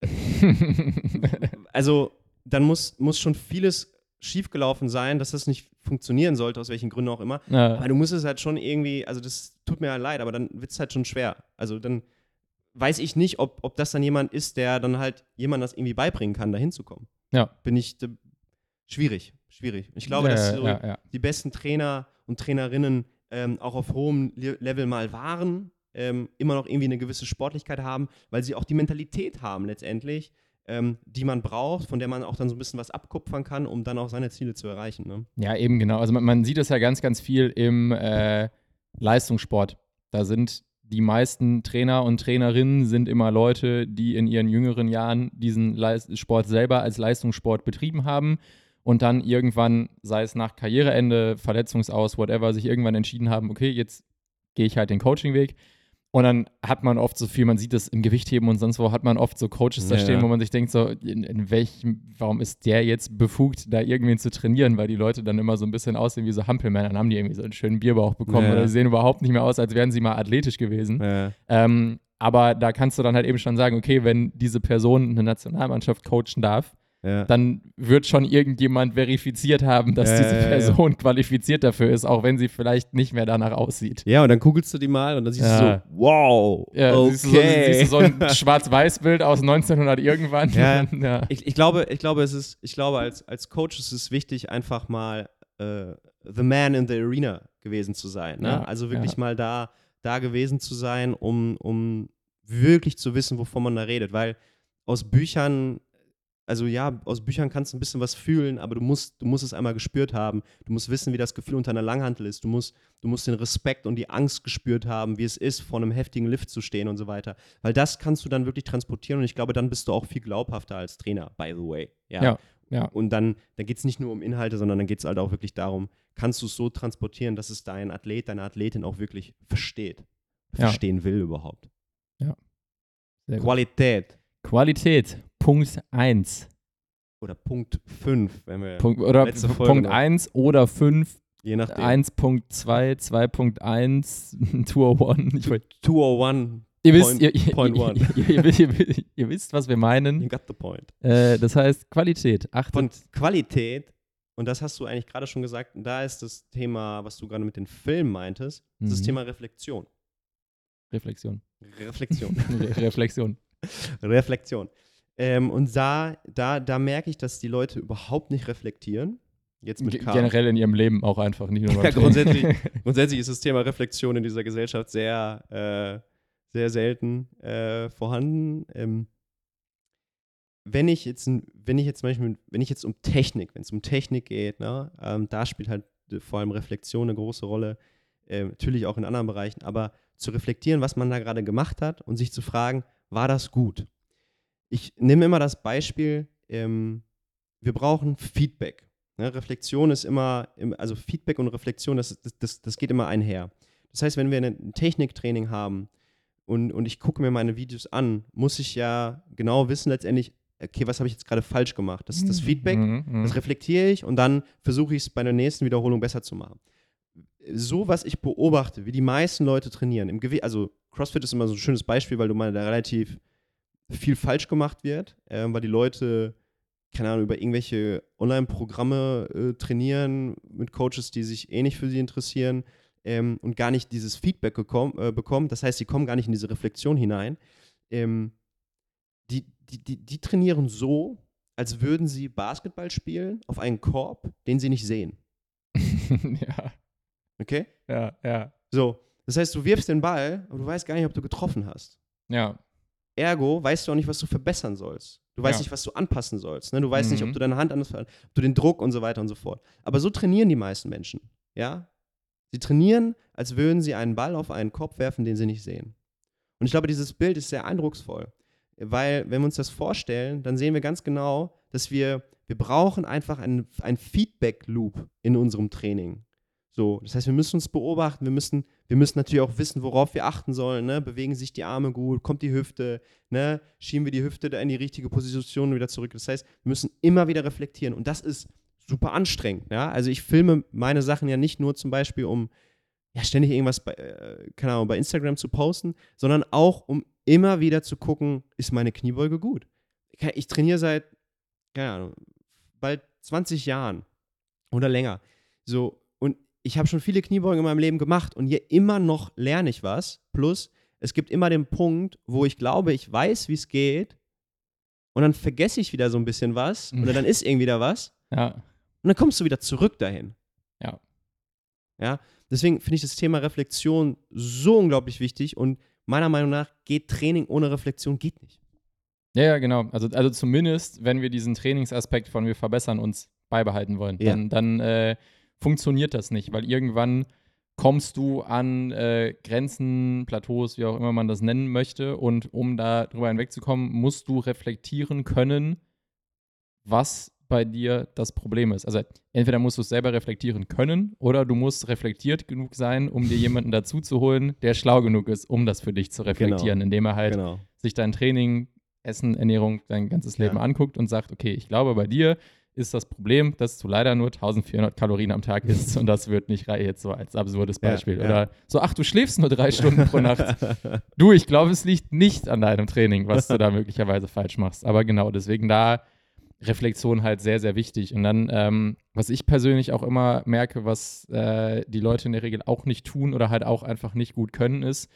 also dann muss, muss schon vieles schiefgelaufen sein, dass das nicht funktionieren sollte, aus welchen Gründen auch immer. Ja. Aber du musst es halt schon irgendwie, also das tut mir halt leid, aber dann wird es halt schon schwer. Also dann weiß ich nicht, ob, ob das dann jemand ist, der dann halt jemand das irgendwie beibringen kann, da hinzukommen. Ja. Bin ich äh, schwierig, schwierig. Ich glaube, ja, dass so ja, die besten Trainer und Trainerinnen ähm, auch auf hohem Le Level mal waren, ähm, immer noch irgendwie eine gewisse Sportlichkeit haben, weil sie auch die Mentalität haben letztendlich, ähm, die man braucht, von der man auch dann so ein bisschen was abkupfern kann, um dann auch seine Ziele zu erreichen. Ne? Ja, eben genau. Also man, man, sieht es ja ganz, ganz viel im äh, Leistungssport. Da sind die meisten Trainer und Trainerinnen sind immer Leute, die in ihren jüngeren Jahren diesen Sport selber als Leistungssport betrieben haben und dann irgendwann, sei es nach Karriereende, Verletzungsaus, whatever, sich irgendwann entschieden haben, okay, jetzt gehe ich halt den Coachingweg Und dann hat man oft so viel, man sieht das im Gewichtheben und sonst wo, hat man oft so Coaches da Ja. stehen, wo man sich denkt, so, in, in welchem, warum ist der jetzt befugt, da irgendwen zu trainieren, weil die Leute dann immer so ein bisschen aussehen wie so Hampelmänner, dann haben die irgendwie so einen schönen Bierbauch bekommen Ja. oder sehen überhaupt nicht mehr aus, als wären sie mal athletisch gewesen. Ja. Ähm, aber da kannst du dann halt eben schon sagen, okay, wenn diese Person eine Nationalmannschaft coachen darf, Ja. dann wird schon irgendjemand verifiziert haben, dass Ja, diese. Person qualifiziert dafür ist, auch wenn sie vielleicht nicht mehr danach aussieht. ja, und dann googelst du die mal und dann siehst du so, wow, okay. siehst, du so, siehst du so ein Schwarz-Weiß-Bild aus 1900 irgendwann. Ja. ich, ich glaube, ich glaube, es ist, ich glaube, als, als Coach ist es wichtig, einfach mal äh, the man in the arena gewesen zu sein. Ne? Also wirklich mal da, da gewesen zu sein, um, um wirklich zu wissen, wovon man da redet. Weil aus Büchern, also ja, aus Büchern kannst du ein bisschen was fühlen, aber du musst, du musst es einmal gespürt haben. Du musst wissen, wie das Gefühl unter einer Langhantel ist. Du musst, du musst den Respekt und die Angst gespürt haben, wie es ist, vor einem heftigen Lift zu stehen und so weiter. Weil das kannst du dann wirklich transportieren und ich glaube, dann bist du auch viel glaubhafter als Trainer, by the way. Ja, ja. Und dann, dann geht es nicht nur um Inhalte, sondern dann geht es halt auch wirklich darum, kannst du es so transportieren, dass es dein Athlet, deine Athletin auch wirklich versteht. Ja. Verstehen will überhaupt. Sehr gut. Qualität. Punkt 1. Oder Punkt 5, wenn wir, Punkt, oder Letzte P- Folge Punkt noch. 1 oder 5, je nachdem. 1.2, 2.1, 201. Ich weiß, 201, ihr, wisst, Point- ihr, ihr, point ihr, one. ihr, ihr, ihr, ihr wisst, was wir you meinen. got the point. Äh, das heißt Qualität. Achtet. Von Qualität, und das hast du eigentlich gerade schon gesagt, da ist das Thema, was du gerade mit den Filmen meintest, das ist das Mhm. Thema Reflexion. Reflexion. Reflexion. Re Reflexion. Reflexion. Ähm, und da, da, da merke ich, dass die Leute überhaupt nicht reflektieren. Jetzt mit K. Generell in ihrem Leben auch einfach, nicht nur Ja, grundsätzlich, grundsätzlich ist das Thema Reflexion in dieser Gesellschaft sehr, äh, sehr selten äh, vorhanden. Ähm, wenn ich jetzt, wenn ich jetzt zum Beispiel, wenn ich jetzt um Technik, wenn es um Technik geht, ne, ähm, da spielt halt äh, vor allem Reflexion eine große Rolle. Äh, natürlich auch in anderen Bereichen, aber zu reflektieren, was man da gerade gemacht hat und sich zu fragen, war das gut? Ich nehme immer das Beispiel, ähm, wir brauchen Feedback. Ne? Reflexion ist immer, im- also Feedback und Reflexion, das, das, das, geht immer einher. Das heißt, wenn wir ein Techniktraining haben und, und ich gucke mir meine Videos an, muss ich ja genau wissen letztendlich, okay, was habe ich jetzt gerade falsch gemacht? Das ist das Feedback, Mhm, mhm. das reflektiere ich und dann versuche ich es bei der nächsten Wiederholung besser zu machen. So, was ich beobachte, wie die meisten Leute trainieren, im Gewicht, also CrossFit ist immer so ein schönes Beispiel, weil du mal da relativ viel falsch gemacht wird, ähm, weil die Leute, keine Ahnung, über irgendwelche Online-Programme äh, trainieren mit Coaches, die sich eh nicht für sie interessieren ähm, und gar nicht dieses Feedback gekommen, äh, bekommen. Das heißt, sie kommen gar nicht in diese Reflexion hinein. Ähm, die, die, die, die trainieren so, als würden sie Basketball spielen auf einen Korb, den sie nicht sehen. ja, Okay? ja, ja. So, das heißt, du wirfst den Ball, aber du weißt gar nicht, ob du getroffen hast. Ja, Ergo weißt du auch nicht, was du verbessern sollst. Du weißt Ja. nicht, was du anpassen sollst. Ne? Du weißt nicht, Mhm. ob du deine Hand anders ob du den Druck und so weiter und so fort. Aber so trainieren die meisten Menschen. Ja? Sie trainieren, als würden sie einen Ball auf einen Kopf werfen, den sie nicht sehen. Und ich glaube, dieses Bild ist sehr eindrucksvoll. Weil, wenn wir uns das vorstellen, dann sehen wir ganz genau, dass wir, wir brauchen einfach einen, einen Feedback-Loop in unserem Training. So, das heißt, wir müssen uns beobachten, wir müssen, wir müssen natürlich auch wissen, worauf wir achten sollen. Ne? Bewegen sich die Arme gut, kommt die Hüfte, ne? schieben wir die Hüfte da in die richtige Position wieder zurück. Das heißt, wir müssen immer wieder reflektieren und das ist super anstrengend. Ja? Also ich filme meine Sachen ja nicht nur zum Beispiel, um ja, ständig irgendwas bei, äh, keine Ahnung, bei Instagram zu posten, sondern auch, um immer wieder zu gucken, ist meine Kniebeuge gut. Ich, trainiere seit, keine Ahnung, bald 20 Jahren oder länger. So, ich habe schon viele Kniebeugen in meinem Leben gemacht und hier immer noch lerne ich was. Plus, es gibt immer den Punkt, wo ich glaube, ich weiß, wie es geht. Und dann vergesse ich wieder so ein bisschen was. Oder dann ist irgendwie da was. ja. Und dann kommst du wieder zurück dahin. Ja. Ja. Deswegen finde ich das Thema Reflexion so unglaublich wichtig. Und meiner Meinung nach geht Training ohne Reflexion geht nicht. Ja, ja, genau. Also, also zumindest, wenn wir diesen Trainingsaspekt von wir verbessern uns beibehalten wollen, Ja. dann, dann äh, funktioniert das nicht, weil irgendwann kommst du an äh, Grenzen, Plateaus, wie auch immer man das nennen möchte, und um da drüber hinwegzukommen, musst du reflektieren können, was bei dir das Problem ist. Also entweder musst du es selber reflektieren können oder du musst reflektiert genug sein, um dir jemanden dazu zu holen, der schlau genug ist, um das für dich zu reflektieren, Genau. indem er halt Genau. sich dein Training, Essen, Ernährung, dein ganzes Leben Ja. anguckt und sagt, okay, ich glaube, bei dir ist das Problem, dass du leider nur 1400 Kalorien am Tag isst und das wird nicht reichen, jetzt so als absurdes Ja, Beispiel. ja. Oder so, ach, du schläfst nur drei Stunden pro Nacht. Du, ich glaube, es liegt nicht an deinem Training, was du da möglicherweise falsch machst. Aber genau, deswegen da Reflexion halt sehr, sehr wichtig. Und dann, ähm, was ich persönlich auch immer merke, was äh, die Leute in der Regel auch nicht tun oder halt auch einfach nicht gut können, ist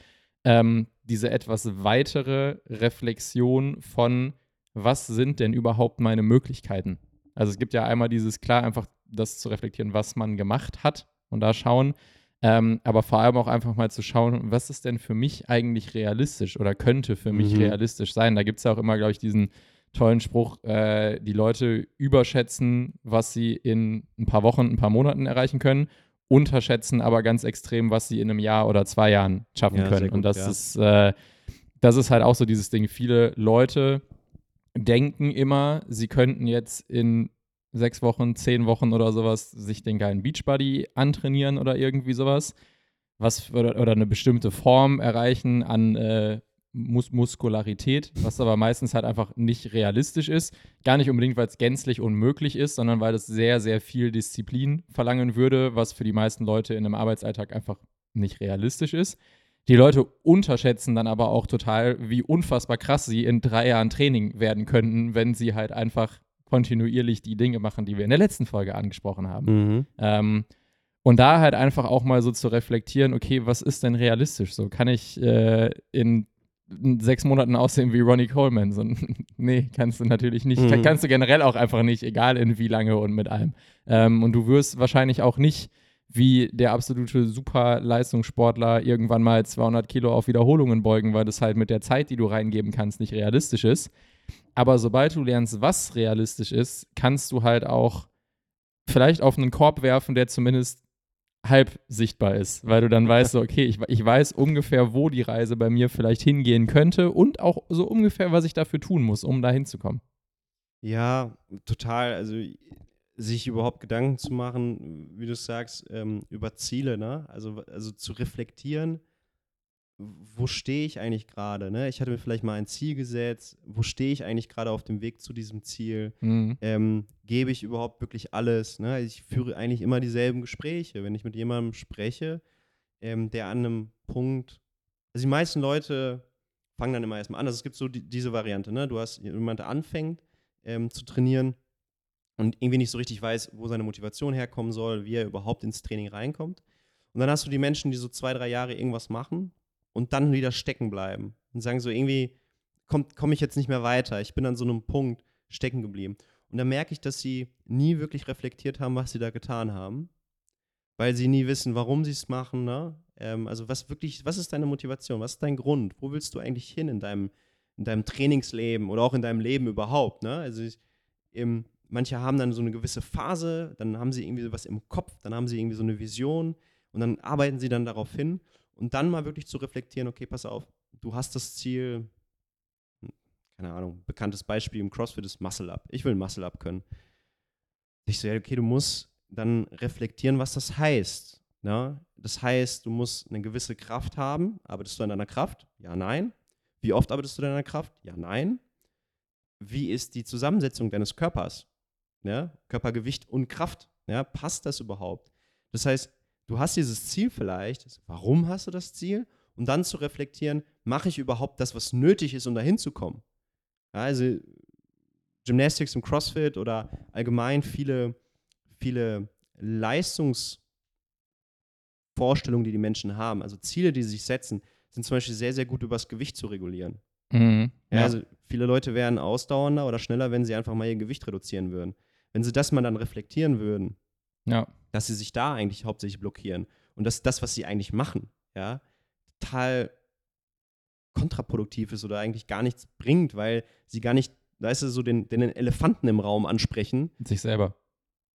ähm, diese etwas weitere Reflexion von, was sind denn überhaupt meine Möglichkeiten? Also es gibt ja einmal dieses, klar, einfach das zu reflektieren, was man gemacht hat und da schauen, ähm, aber vor allem auch einfach mal zu schauen, was ist denn für mich eigentlich realistisch oder könnte für mich Mhm. realistisch sein. Da gibt es ja auch immer, glaube ich, diesen tollen Spruch, äh, die Leute überschätzen, was sie in ein paar Wochen, ein paar Monaten erreichen können, unterschätzen aber ganz extrem, was sie in einem Jahr oder zwei Jahren schaffen Ja, können. gut, Und das ja. ist, äh, das ist halt auch so dieses Ding. Viele Leute denken immer, sie könnten jetzt in sechs Wochen, zehn Wochen oder sowas sich den geilen Beachbody antrainieren oder irgendwie sowas. Was oder, oder eine bestimmte Form erreichen an äh, Mus Muskularität, was aber meistens halt einfach nicht realistisch ist. Gar nicht unbedingt, weil es gänzlich unmöglich ist, sondern weil es sehr, sehr viel Disziplin verlangen würde, was für die meisten Leute in einem Arbeitsalltag einfach nicht realistisch ist. Die Leute unterschätzen dann aber auch total, wie unfassbar krass sie in drei Jahren Training werden könnten, wenn sie halt einfach kontinuierlich die Dinge machen, die wir in der letzten Folge angesprochen haben. Mhm. Ähm, und da halt einfach auch mal so zu reflektieren, okay, was ist denn realistisch? So, kann ich äh, in sechs Monaten aussehen wie Ronnie Coleman? So, nee, kannst du natürlich nicht. Mhm. Kann, kannst du generell auch einfach nicht, egal in wie lange und mit allem. Ähm, und du wirst wahrscheinlich auch nicht wie der absolute Super-Leistungssportler irgendwann mal 200 Kilo auf Wiederholungen beugen, weil das halt mit der Zeit, die du reingeben kannst, nicht realistisch ist. Aber sobald du lernst, was realistisch ist, kannst du halt auch vielleicht auf einen Korb werfen, der zumindest halb sichtbar ist, weil du dann weißt, okay, ich, ich weiß ungefähr, wo die Reise bei mir vielleicht hingehen könnte und auch so ungefähr, was ich dafür tun muss, um da hinzukommen. Ja, total. Also sich überhaupt Gedanken zu machen, wie du sagst, ähm, über Ziele, ne? Also, also zu reflektieren, wo stehe ich eigentlich gerade, ne? Ich hatte mir vielleicht mal ein Ziel gesetzt, wo stehe ich eigentlich gerade auf dem Weg zu diesem Ziel? Mhm. ähm, gebe ich überhaupt wirklich alles? Ne? Ich führe eigentlich immer dieselben Gespräche. Wenn ich mit jemandem spreche, ähm, der an einem Punkt, also die meisten Leute fangen dann immer erstmal an. Also es gibt so die, diese Variante, ne? Du hast jemand, der anfängt ähm, zu trainieren und irgendwie nicht so richtig weiß, wo seine Motivation herkommen soll, wie er überhaupt ins Training reinkommt. Und dann hast du die Menschen, die so zwei, drei Jahre irgendwas machen und dann wieder stecken bleiben und sagen so irgendwie, komme komm ich jetzt nicht mehr weiter. Ich bin an so einem Punkt stecken geblieben. Und dann merke ich, dass sie nie wirklich reflektiert haben, was sie da getan haben, weil sie nie wissen, warum sie es machen. Ne? Ähm, also was wirklich, was ist deine Motivation? Was ist dein Grund? Wo willst du eigentlich hin in deinem, in deinem Trainingsleben oder auch in deinem Leben überhaupt? Ne? Also ich, ähm, manche haben dann so eine gewisse Phase, dann haben sie irgendwie was im Kopf, dann haben sie irgendwie so eine Vision und dann arbeiten sie dann darauf hin und dann mal wirklich zu reflektieren, okay, pass auf, du hast das Ziel, keine Ahnung, bekanntes Beispiel im CrossFit ist Muscle Up. Ich will Muscle Up können. Ich so, ja, okay, du musst dann reflektieren, was das heißt. Ne? Das heißt, du musst eine gewisse Kraft haben. Arbeitest du an deiner Kraft? Ja, nein. Wie oft arbeitest du an deiner Kraft? Ja, nein. Wie ist die Zusammensetzung deines Körpers? Ja? Körpergewicht und Kraft. Ja? Passt das überhaupt? Das heißt, du hast dieses Ziel vielleicht. Warum hast du das Ziel? Und dann zu reflektieren, mache ich überhaupt das, was nötig ist, um dahin zu kommen? Ja, also Gymnastics im CrossFit oder allgemein viele, viele Leistungsvorstellungen, die die Menschen haben, also Ziele, die sie sich setzen, sind zum Beispiel sehr, sehr gut übers Gewicht zu regulieren. Mhm. Ja, Also viele Leute wären ausdauernder oder schneller, wenn sie einfach mal ihr Gewicht reduzieren würden. Wenn sie das mal dann reflektieren würden, ja. dass sie sich da eigentlich hauptsächlich blockieren und dass das, was sie eigentlich machen, ja, total kontraproduktiv ist oder eigentlich gar nichts bringt, weil sie gar nicht, weißt du, so den, den Elefanten im Raum ansprechen. Sich selber.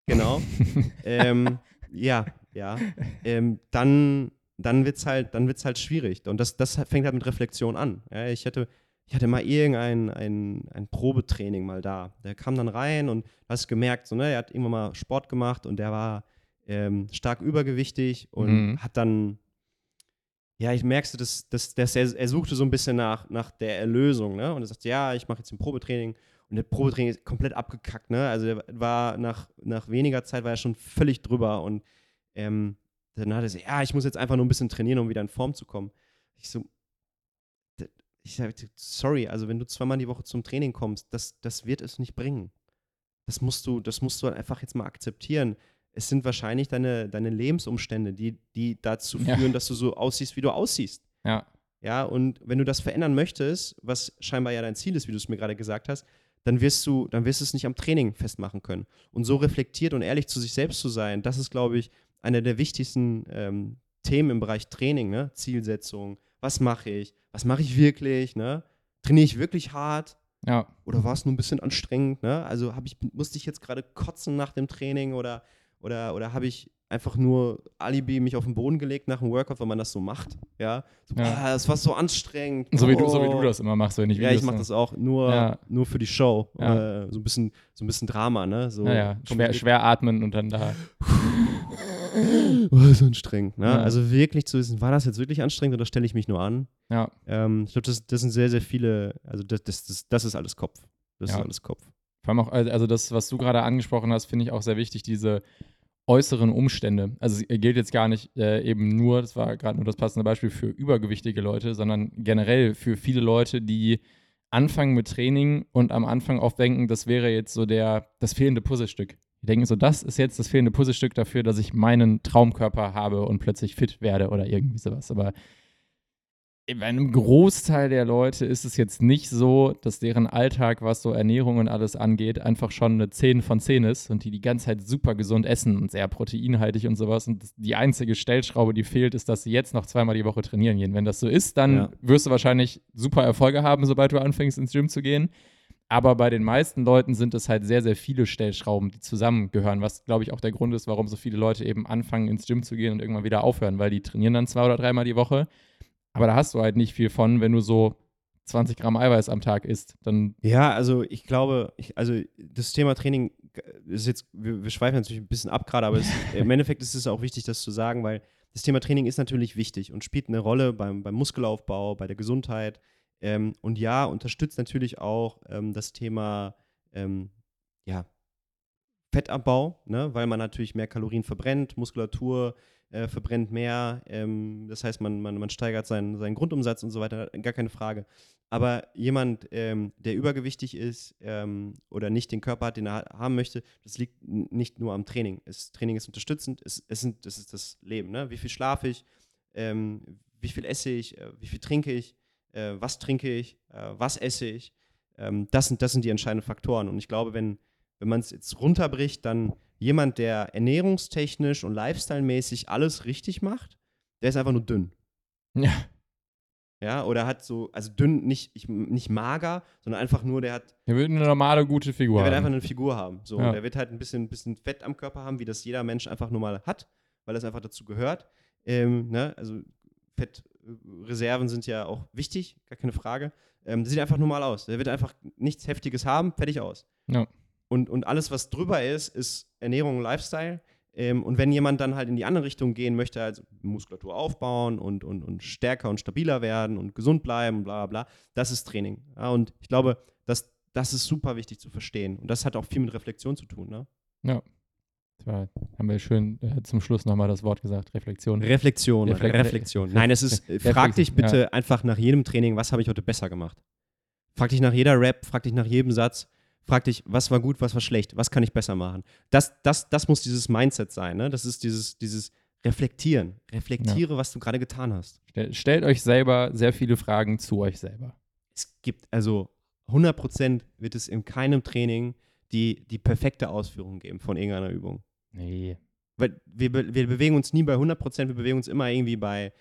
Genau. ähm, ja, ja. Ähm, dann dann wird es halt, dann wird's halt schwierig. Und das, das fängt halt mit Reflexion an. Ja, ich, hätte, ich hatte mal irgendein ein, ein Probetraining mal da. Der kam dann rein und du hast gemerkt, so, ne, er hat irgendwann mal Sport gemacht und der war ähm, stark übergewichtig und Mhm. hat dann, ja, ich merkte, dass, dass, dass er, er suchte so ein bisschen nach, nach der Erlösung, ne? Und er sagte, ja, ich mache jetzt ein Probetraining und der Probetraining ist komplett abgekackt, ne? Also der war nach, nach weniger Zeit war er schon völlig drüber und ähm, dann hat er gesagt, ja, ich muss jetzt einfach nur ein bisschen trainieren, um wieder in Form zu kommen. Ich so, ich sage, sorry, also wenn du zweimal die Woche zum Training kommst, das, das wird es nicht bringen. Das musst du, das musst du halt einfach jetzt mal akzeptieren. Es sind wahrscheinlich deine, deine Lebensumstände, die, die dazu Ja. führen, dass du so aussiehst, wie du aussiehst. Ja, Ja, und wenn du das verändern möchtest, was scheinbar ja dein Ziel ist, wie du es mir gerade gesagt hast, dann wirst du, dann wirst du es nicht am Training festmachen können. Und so reflektiert und ehrlich zu sich selbst zu sein, das ist, glaube ich, einer der wichtigsten ähm, Themen im Bereich Training, ne? Zielsetzung. Was mache ich? Was mache ich wirklich? Ne? Trainiere ich wirklich hart? ja, Oder war es nur ein bisschen anstrengend? Ne? Also ich, musste ich jetzt gerade kotzen nach dem Training oder, oder, oder habe ich einfach nur Alibi mich auf den Boden gelegt nach dem Workout, weil man das so macht? Ja, so, Ja. "Ah, das war so anstrengend. so wie, du, so wie Oh. du das immer machst, wenn ich Ja, Videos ich mache mache. das auch nur, Ja. nur für die Show. Ja. Äh, so, ein bisschen, so ein bisschen Drama, ne? So, Ja, ja, schwer, schwer atmen und dann da. Oh, so anstrengend. Ne? Ja. Also wirklich zu wissen, war das jetzt wirklich anstrengend oder stelle ich mich nur an? Ja, Ähm, ich glaube, das, das sind sehr, sehr viele, also das, das, das, das ist alles Kopf. Das Ja. ist alles Kopf. Vor allem auch, also das, was du gerade angesprochen hast, finde ich auch sehr wichtig, diese äußeren Umstände. Also es gilt jetzt gar nicht äh, eben nur, das war gerade nur das passende Beispiel für übergewichtige Leute, sondern generell für viele Leute, die anfangen mit Training und am Anfang oft denken, das wäre jetzt so der, das fehlende Puzzlestück. Die denken so, das ist jetzt das fehlende Puzzlestück dafür, dass ich meinen Traumkörper habe und plötzlich fit werde oder irgendwie sowas. Aber bei einem Großteil der Leute ist es jetzt nicht so, dass deren Alltag, was so Ernährung und alles angeht, einfach schon eine 10 von 10 ist und die die ganze Zeit super gesund essen und sehr proteinhaltig und sowas. Und die einzige Stellschraube, die fehlt, ist, dass sie jetzt noch zweimal die Woche trainieren gehen. Wenn das so ist, dann Ja. wirst du wahrscheinlich super Erfolge haben, sobald du anfängst, ins Gym zu gehen. Aber bei den meisten Leuten sind es halt sehr, sehr viele Stellschrauben, die zusammengehören, was, glaube ich, auch der Grund ist, warum so viele Leute eben anfangen, ins Gym zu gehen und irgendwann wieder aufhören, weil die trainieren dann zwei oder dreimal die Woche. Aber da hast du halt nicht viel von, wenn du so 20 Gramm Eiweiß am Tag isst. Dann, Ja, also ich glaube, ich, also das Thema Training ist jetzt, wir, wir schweifen natürlich ein bisschen ab gerade, aber es, im Endeffekt ist es auch wichtig, das zu sagen, weil das Thema Training ist natürlich wichtig und spielt eine Rolle beim, beim Muskelaufbau, bei der Gesundheit. Ähm, und ja, unterstützt natürlich auch ähm, das Thema ähm, ja, Fettabbau, ne? weil man natürlich mehr Kalorien verbrennt, Muskulatur äh, verbrennt mehr. Ähm, das heißt, man, man, man steigert seinen, seinen Grundumsatz und so weiter, gar keine Frage. Aber jemand, ähm, der übergewichtig ist ähm, oder nicht den Körper hat, den er ha- haben möchte, das liegt nicht nur am Training. Das Training ist unterstützend, es, es sind, das ist das Leben. Ne? Wie viel schlafe ich, ähm, wie viel esse ich, äh, wie viel trinke ich, äh, was trinke ich, äh, was esse ich. Ähm, das, sind, das sind die entscheidenden Faktoren. Und ich glaube, wenn, wenn man es jetzt runterbricht, dann jemand, der ernährungstechnisch und lifestyle-mäßig alles richtig macht, der ist einfach nur dünn. ja, Ja, oder hat so, also dünn, nicht, ich, nicht mager, sondern einfach nur, der hat, der will eine normale, gute Figur der wird haben. einfach eine Figur haben. So, Ja. und der wird halt ein bisschen, bisschen Fett am Körper haben, wie das jeder Mensch einfach nur mal hat, weil das einfach dazu gehört. Ähm, ne? Also Fettreserven sind ja auch wichtig, gar keine Frage. Ähm, sieht einfach normal aus. Der wird einfach nichts Heftiges haben, fertig aus. Ja. Und, und alles, was drüber ist, ist Ernährung und Lifestyle. Ähm, und wenn jemand dann halt in die andere Richtung gehen möchte, also Muskulatur aufbauen und, und, und stärker und stabiler werden und gesund bleiben, bla bla bla, das ist Training. Ja, und ich glaube, das, das ist super wichtig zu verstehen. Und das hat auch viel mit Reflexion zu tun. Ne? Das war, haben wir schön äh, zum Schluss nochmal das Wort gesagt, Reflexion. Reflexion. Refle- Reflexion. Nein, es ist, frag dich bitte ja. einfach nach jedem Training, was habe ich heute besser gemacht? Frag dich nach jeder Rap, frag dich nach jedem Satz, frag dich, was war gut, was war schlecht, was kann ich besser machen? Das, das, das muss dieses Mindset sein, ne? Das ist dieses, dieses Reflektieren. Reflektiere, was du gerade getan hast. Stell, stellt euch selber sehr viele Fragen zu euch selber. Es gibt, also 100% wird es in keinem Training die, die perfekte Ausführung geben von irgendeiner Übung. Nee. Weil wir, wir bewegen uns nie bei 100%, wir bewegen uns immer irgendwie bei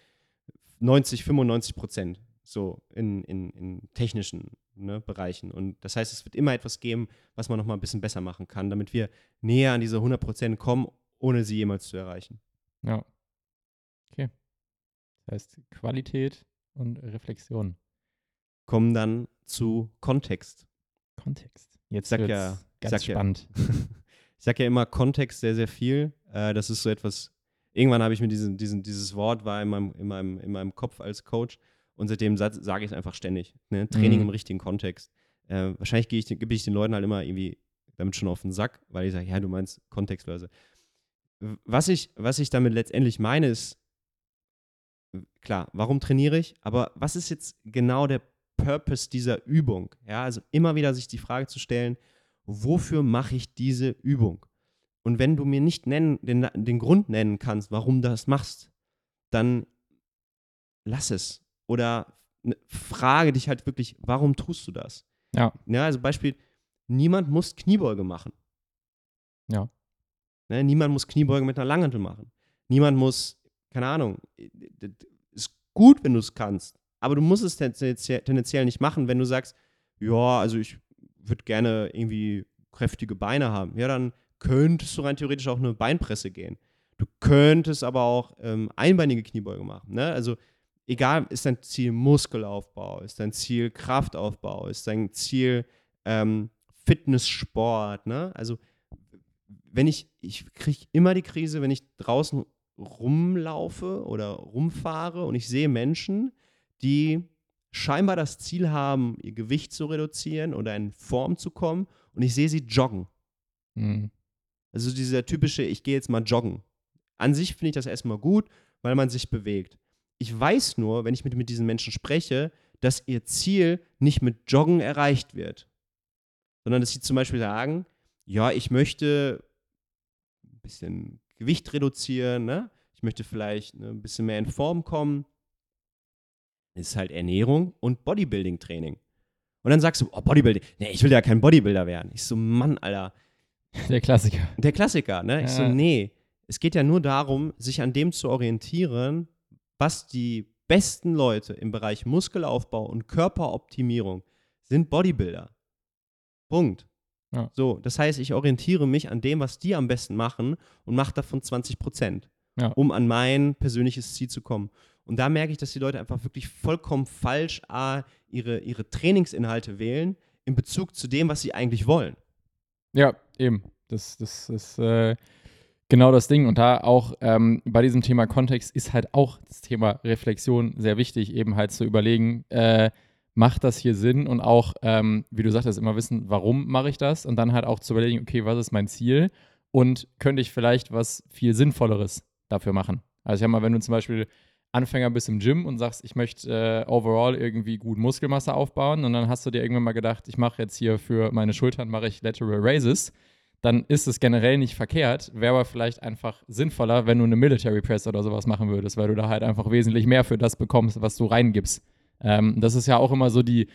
90, 95% so in, in, in technischen ne, Bereichen. Und das heißt, es wird immer etwas geben, was man nochmal ein bisschen besser machen kann, damit wir näher an diese 100% kommen, ohne sie jemals zu erreichen. Ja. Okay. Das heißt Qualität und Reflexion. kommen dann zu Kontext. Kontext. Jetzt Sag wird's ja- ganz sag ja- spannend. Ich sage ja immer Kontext sehr, sehr viel. Äh, das ist so etwas, irgendwann habe ich mir diesen, diesen, dieses Wort war in meinem, in, meinem, in meinem Kopf als Coach und seitdem sage ich es einfach ständig. Ne? Training Mhm. im richtigen Kontext. Äh, wahrscheinlich ich, gebe ich den Leuten halt immer irgendwie damit schon auf den Sack, weil ich sage, ja, du meinst kontextweise. Was ich, was ich damit letztendlich meine, ist, klar, warum trainiere ich? Aber was ist jetzt genau der Purpose dieser Übung? Ja, also immer wieder sich die Frage zu stellen, wofür mache ich diese Übung? Und wenn du mir nicht nennen, den, den Grund nennen kannst, warum du das machst, dann lass es. Oder ne, frage dich halt wirklich, warum tust du das? Ja. Ja, also Beispiel, niemand muss Kniebeuge machen. Ja. Ne, niemand muss Kniebeuge mit einer Langhantel machen. Niemand muss, keine Ahnung, ist gut, wenn du es kannst, aber du musst es tendenziell nicht machen, wenn du sagst, ja, also ich würde gerne irgendwie kräftige Beine haben. Ja, dann könntest du rein theoretisch auch eine Beinpresse gehen. Du könntest aber auch ähm, einbeinige Kniebeuge machen. Ne? Also egal, ist dein Ziel Muskelaufbau, ist dein Ziel Kraftaufbau, ist dein Ziel ähm, Fitnesssport. Ne? Also wenn ich, ich kriege immer die Krise, wenn ich draußen rumlaufe oder rumfahre und ich sehe Menschen, die scheinbar das Ziel haben, ihr Gewicht zu reduzieren oder in Form zu kommen und ich sehe sie joggen. Mhm. Also dieser typische, ich gehe jetzt mal joggen. An sich finde ich das erstmal gut, weil man sich bewegt. Ich weiß nur, wenn ich mit, mit diesen Menschen spreche, dass ihr Ziel nicht mit Joggen erreicht wird. Sondern dass sie zum Beispiel sagen, ja, ich möchte ein bisschen Gewicht reduzieren, ne? ich möchte vielleicht ne, ein bisschen mehr in Form kommen. Ist halt Ernährung und Bodybuilding-Training. Und dann sagst du, oh, Bodybuilding, nee, ich will ja kein Bodybuilder werden. Ich so, Mann, Alter, Der Klassiker. der Klassiker, ne? Ich so, Ja. nee. Es geht ja nur darum, sich an dem zu orientieren, was die besten Leute im Bereich Muskelaufbau und Körperoptimierung sind Bodybuilder. Punkt. Ja. So, das heißt, ich orientiere mich an dem, was die am besten machen und mache davon 20 Prozent, Ja. um an mein persönliches Ziel zu kommen. Und da merke ich, dass die Leute einfach wirklich vollkommen falsch A, ihre, ihre Trainingsinhalte wählen in Bezug zu dem, was sie eigentlich wollen. Ja, eben. Das, das ist äh, genau das Ding. Und da auch ähm, bei diesem Thema Kontext ist halt auch das Thema Reflexion sehr wichtig, eben halt zu überlegen, äh, macht das hier Sinn? Und auch, ähm, wie du sagtest, immer wissen, warum mache ich das? Und dann halt auch zu überlegen, okay, was ist mein Ziel? Und könnte ich vielleicht was viel Sinnvolleres dafür machen? Also ich habe mal, wenn du zum Beispiel Anfänger bist im Gym und sagst, ich möchte äh, overall irgendwie gut Muskelmasse aufbauen und dann hast du dir irgendwann mal gedacht, ich mache jetzt hier für meine Schultern mache ich Lateral Raises, dann ist es generell nicht verkehrt, wäre aber vielleicht einfach sinnvoller, wenn du eine Military Press oder sowas machen würdest, weil du da halt einfach wesentlich mehr für das bekommst, was du reingibst. Ähm, das ist ja auch immer so die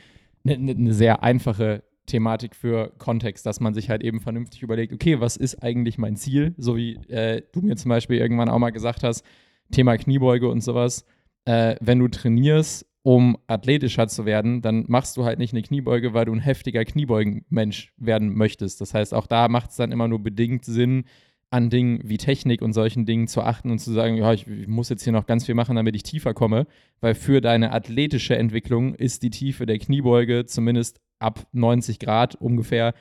eine ne, ne sehr einfache Thematik für Kontext, dass man sich halt eben vernünftig überlegt, okay, was ist eigentlich mein Ziel? So wie äh, du mir zum Beispiel irgendwann auch mal gesagt hast, Thema Kniebeuge und sowas. Äh, wenn du trainierst, um athletischer zu werden, dann machst du halt nicht eine Kniebeuge, weil du ein heftiger Kniebeugenmensch werden möchtest. Das heißt, auch da macht es dann immer nur bedingt Sinn, an Dingen wie Technik und solchen Dingen zu achten und zu sagen, ja, ich, ich muss jetzt hier noch ganz viel machen, damit ich tiefer komme, weil für deine athletische Entwicklung ist die Tiefe der Kniebeuge zumindest ab 90 Grad ungefähr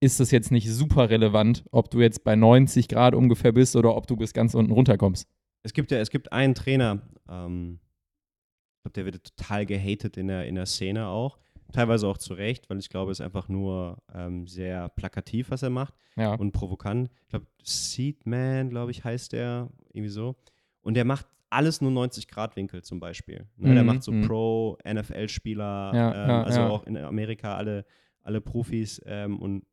ist es jetzt nicht super relevant, ob du jetzt bei 90 Grad ungefähr bist oder ob du bis ganz unten runterkommst. Es gibt ja, es gibt einen Trainer, ähm, ich glaube, der wird total gehatet in der, in der Szene auch. Teilweise auch zu Recht, weil ich glaube, es ist einfach nur ähm, sehr plakativ, was er macht Ja. und provokant. Ich glaube, Seedman, glaube ich, heißt der, irgendwie so. Und der macht alles nur 90 Grad Winkel zum Beispiel. Ne? Der Mhm, macht so mhm. Pro-NFL-Spieler, Ja, ähm, ja, also ja. auch in Amerika alle, alle Profis ähm, und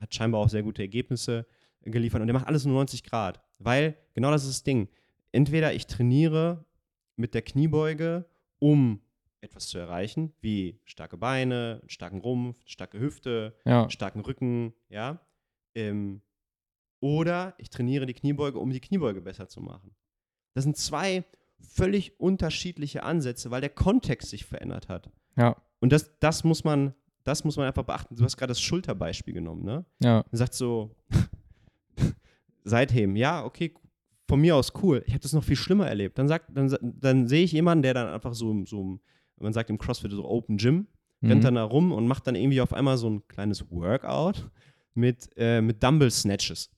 hat scheinbar auch sehr gute Ergebnisse geliefert. Und der macht alles nur 90 Grad, weil genau das ist das Ding. Entweder ich trainiere mit der Kniebeuge, um etwas zu erreichen, wie starke Beine, einen starken Rumpf, starke Hüfte, Ja. starken Rücken, ja. Ähm, oder ich trainiere die Kniebeuge, um die Kniebeuge besser zu machen. Das sind zwei völlig unterschiedliche Ansätze, weil der Kontext sich verändert hat. Ja. Und das, das, muss, man, das muss man einfach beachten. Du hast gerade das Schulterbeispiel genommen, ne? Ja. Du sagst so, Seitheben, ja, okay, von mir aus cool. Ich habe das noch viel schlimmer erlebt. Dann, sagt, dann, dann sehe ich jemanden, der dann einfach so, so, man sagt im CrossFit so Open Gym, rennt Mhm. dann da rum und macht dann irgendwie auf einmal so ein kleines Workout mit, äh, mit Dumble Snatches.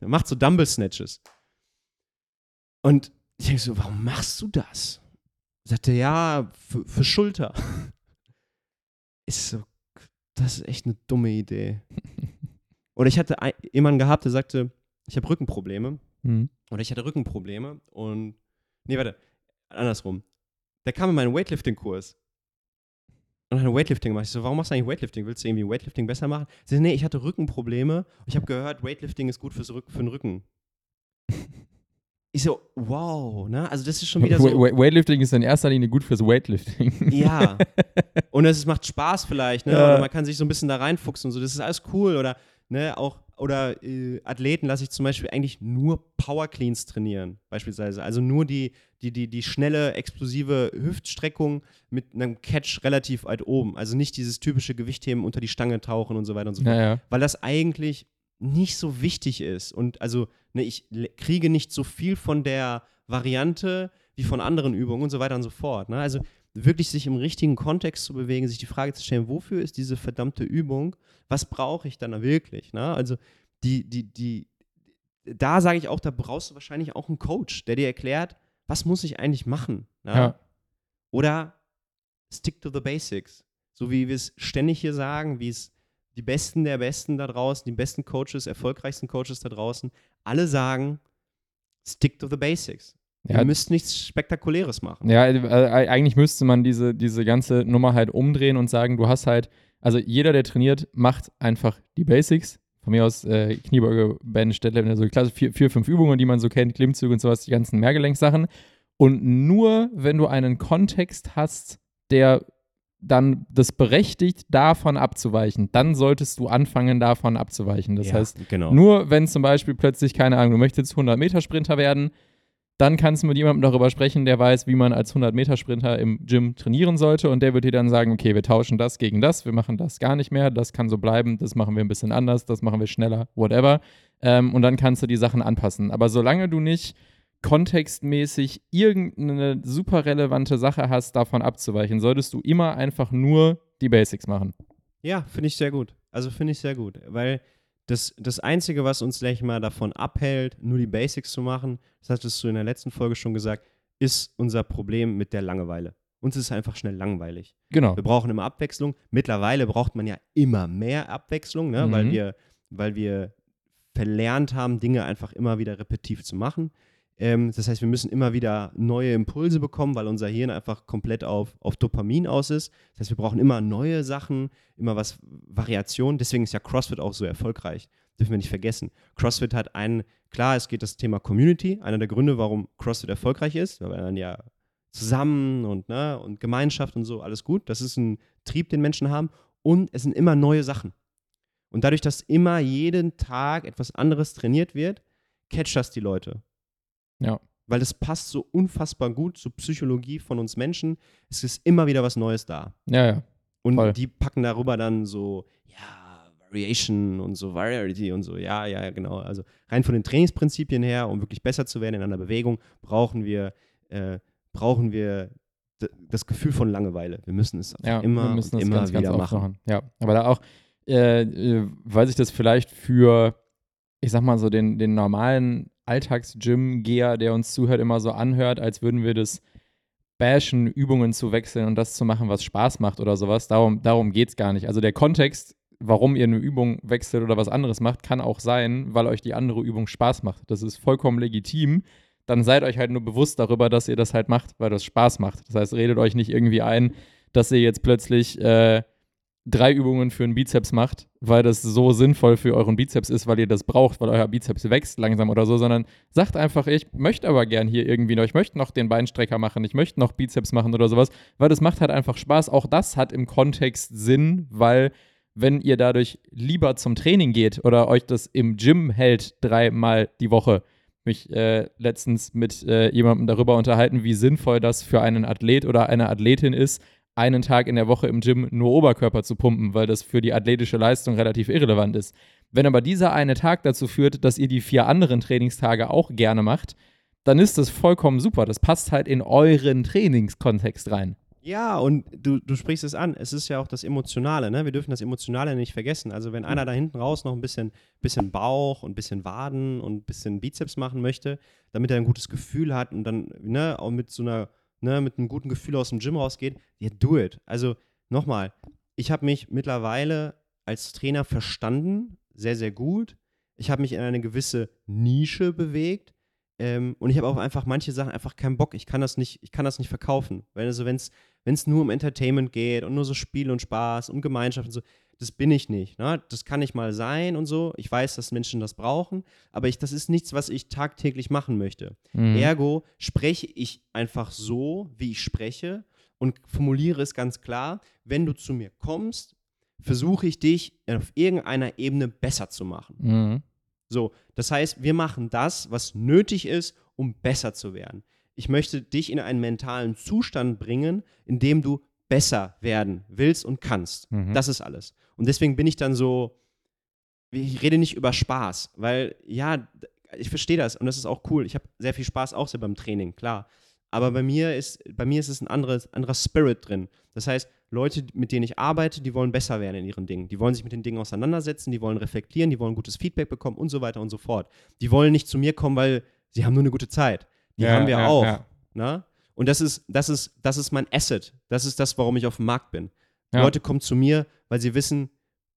er macht so Dumble Snatches. Und ich denke so, warum machst du das? Sagt er, ja, für, für Schulter. Ist so, das ist echt eine dumme Idee. Oder ich hatte ein, jemanden gehabt, der sagte, ich habe Rückenprobleme. Mhm. Oder ich hatte Rückenprobleme und. Nee, warte. Andersrum. Der kam in meinen Weightlifting-Kurs. Und hat Weightlifting gemacht. Ich so, warum machst du eigentlich Weightlifting? Willst du irgendwie Weightlifting besser machen? Sie so, nee, ich hatte Rückenprobleme. Und ich habe gehört, Weightlifting ist gut fürs Rück für den Rücken. Ich so, wow, ne? Also das ist schon wieder so. Weightlifting ist in erster Linie gut fürs Weightlifting. Ja. Und es macht Spaß vielleicht, ne? Ja. Oder man kann sich so ein bisschen da reinfuchsen und so. Das ist alles cool. Oder, ne, auch, oder äh, Athleten lasse ich zum Beispiel eigentlich nur Power Cleans trainieren, beispielsweise. Also nur die, die, die, die schnelle, explosive Hüftstreckung mit einem Catch relativ weit oben. Also nicht dieses typische Gewichtheben unter die Stange tauchen und so weiter und so fort. ja, ja. Weil das eigentlich nicht so wichtig ist. Und also, ne, ich kriege nicht so viel von der Variante wie von anderen Übungen und so weiter und so fort. Ne? Also wirklich sich im richtigen Kontext zu bewegen, sich die Frage zu stellen, wofür ist diese verdammte Übung? Was brauche ich dann da wirklich? Ne? Also die, die, die, da sage ich auch, da brauchst du wahrscheinlich auch einen Coach, der dir erklärt, was muss ich eigentlich machen? Ne? Ja. Oder stick to the basics. So wie wir es ständig hier sagen, wie es die Besten der Besten da draußen, die besten Coaches, erfolgreichsten Coaches da draußen, alle sagen, stick to the basics. Ja, Ihr müsst nichts Spektakuläres machen. Ja, äh, eigentlich müsste man diese, diese ganze Nummer halt umdrehen und sagen, du hast halt, also jeder, der trainiert, macht einfach die Basics. Von mir aus äh, Kniebeuge, Bench, Deadlift, also klasse vier, vier, fünf Übungen, die man so kennt, Klimmzüge und sowas, die ganzen Mehrgelenksachen. Und nur, wenn du einen Kontext hast, der dann das berechtigt, davon abzuweichen, dann solltest du anfangen, davon abzuweichen. Das Ja, heißt, genau. nur wenn zum Beispiel plötzlich, keine Ahnung, du möchtest 100-Meter-Sprinter werden, dann kannst du mit jemandem darüber sprechen, der weiß, wie man als 100-Meter-Sprinter im Gym trainieren sollte und der wird dir dann sagen, okay, wir tauschen das gegen das, wir machen das gar nicht mehr, das kann so bleiben, das machen wir ein bisschen anders, das machen wir schneller, whatever. Ähm, und dann kannst du die Sachen anpassen. Aber solange du nicht kontextmäßig irgendeine super relevante Sache hast, davon abzuweichen, solltest du immer einfach nur die Basics machen. Ja, finde ich sehr gut. Also finde ich sehr gut, weil das, das Einzige, was uns gleich mal davon abhält, nur die Basics zu machen, das hattest du in der letzten Folge schon gesagt, ist unser Problem mit der Langeweile. Uns ist einfach schnell langweilig. Genau. Wir brauchen immer Abwechslung. Mittlerweile braucht man ja immer mehr Abwechslung, ne? weil, Mhm. wir, weil wir verlernt haben, Dinge einfach immer wieder repetitiv zu machen. Ähm, das heißt, wir müssen immer wieder neue Impulse bekommen, weil unser Hirn einfach komplett auf, auf Dopamin aus ist. Das heißt, wir brauchen immer neue Sachen, immer was, Variation. Deswegen ist ja CrossFit auch so erfolgreich. Dürfen wir nicht vergessen. CrossFit hat einen, klar, es geht das Thema Community. Einer der Gründe, warum CrossFit erfolgreich ist, weil dann ja zusammen und, ne, und Gemeinschaft und so, alles gut. Das ist ein Trieb, den Menschen haben. Und es sind immer neue Sachen. Und dadurch, dass immer jeden Tag etwas anderes trainiert wird, catcht das die Leute. Ja. Weil das passt so unfassbar gut zur Psychologie von uns Menschen. Es ist immer wieder was Neues da. Ja, ja. Und Voll. die packen darüber dann so, ja, Variation und so, Variety und so, ja, ja, genau. Also rein von den Trainingsprinzipien her, um wirklich besser zu werden in einer Bewegung, brauchen wir, äh, brauchen wir das Gefühl von Langeweile. Wir müssen es Ja, immer müssen immer ganz, ganz wieder oft machen. machen. Ja, aber da auch, äh, äh, weil sich das vielleicht für, ich sag mal so, den, den normalen Alltags-Gym-Geher, der uns zuhört, immer so anhört, als würden wir das bashen, Übungen zu wechseln und das zu machen, was Spaß macht oder sowas. Darum, darum geht es gar nicht. Also der Kontext, warum ihr eine Übung wechselt oder was anderes macht, kann auch sein, weil euch die andere Übung Spaß macht. Das ist vollkommen legitim. Dann seid euch halt nur bewusst darüber, dass ihr das halt macht, weil das Spaß macht. Das heißt, redet euch nicht irgendwie ein, dass ihr jetzt plötzlich äh, drei Übungen für einen Bizeps macht, weil das so sinnvoll für euren Bizeps ist, weil ihr das braucht, weil euer Bizeps wächst langsam oder so, sondern sagt einfach, ich möchte aber gern hier irgendwie noch, ich möchte noch den Beinstrecker machen, ich möchte noch Bizeps machen oder sowas, weil das macht halt einfach Spaß. Auch das hat im Kontext Sinn, weil wenn ihr dadurch lieber zum Training geht oder euch das im Gym hält, dreimal die Woche, mich äh, letztens mit äh, jemandem darüber unterhalten, wie sinnvoll das für einen Athlet oder eine Athletin ist, einen Tag in der Woche im Gym nur Oberkörper zu pumpen, weil das für die athletische Leistung relativ irrelevant ist. Wenn aber dieser eine Tag dazu führt, dass ihr die vier anderen Trainingstage auch gerne macht, dann ist das vollkommen super. Das passt halt in euren Trainingskontext rein. Ja, und du, du sprichst es an. Es ist ja auch das Emotionale, ne? Wir dürfen das Emotionale nicht vergessen. Also, wenn einer da hinten raus noch ein bisschen, bisschen Bauch und ein bisschen Waden und ein bisschen Bizeps machen möchte, damit er ein gutes Gefühl hat und dann, ne, auch mit so einer, ne, mit einem guten Gefühl aus dem Gym rausgeht, ja, do it. Also, nochmal, ich habe mich mittlerweile als Trainer verstanden, sehr, sehr gut. Ich habe mich in eine gewisse Nische bewegt. Ähm, und ich habe auch einfach manche Sachen einfach keinen Bock. Ich kann das nicht, ich kann das nicht verkaufen. Weil also, wenn es wenn es nur um Entertainment geht und nur so Spiel und Spaß und Gemeinschaft und so, das bin ich nicht. Ne? Das kann nicht mal sein und so. Ich weiß, dass Menschen das brauchen, aber ich, das ist nichts, was ich tagtäglich machen möchte. Mhm. Ergo spreche ich einfach so, wie ich spreche und formuliere es ganz klar. Wenn du zu mir kommst, versuche ich dich auf irgendeiner Ebene besser zu machen. Mhm. So, das heißt, wir machen das, was nötig ist, um besser zu werden ich möchte dich in einen mentalen Zustand bringen, in dem du besser werden willst und kannst. Mhm. Das ist alles. Und deswegen bin ich dann so, ich rede nicht über Spaß, weil ja, ich verstehe das und das ist auch cool. Ich habe sehr viel Spaß auch so beim Training, klar. Aber bei mir ist, bei mir ist es ein anderes, anderer Spirit drin. Das heißt, Leute, mit denen ich arbeite, die wollen besser werden in ihren Dingen. Die wollen sich mit den Dingen auseinandersetzen, die wollen reflektieren, die wollen gutes Feedback bekommen und so weiter und so fort. Die wollen nicht zu mir kommen, weil sie haben nur eine gute Zeit. Die ja, haben wir ja, auch. Ja. Na? Und das ist, das, ist, das ist mein Asset. Das ist das, warum ich auf dem Markt bin. Leute kommen zu mir, weil sie wissen,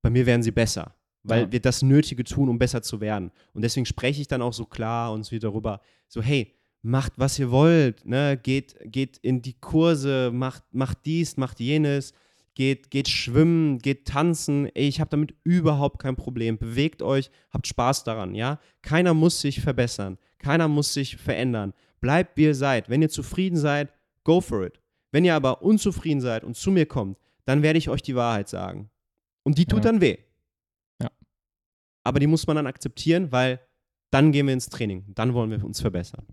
bei mir werden sie besser. Weil wir das Nötige tun, um besser zu werden. Und deswegen spreche ich dann auch so klar und so darüber, so, hey, macht, was ihr wollt, ne? geht, geht in die Kurse, macht, macht dies, macht jenes, geht, geht schwimmen, geht tanzen. Ey, ich habe damit überhaupt kein Problem. Bewegt euch, habt Spaß daran, ja? Keiner muss sich verbessern. Keiner muss sich verändern. Bleibt, wie ihr seid. Wenn ihr zufrieden seid, go for it. Wenn ihr aber unzufrieden seid und zu mir kommt, dann werde ich euch die Wahrheit sagen. Und die tut ja. dann weh. Ja. Aber die muss man dann akzeptieren, weil dann gehen wir ins Training. Dann wollen wir uns verbessern.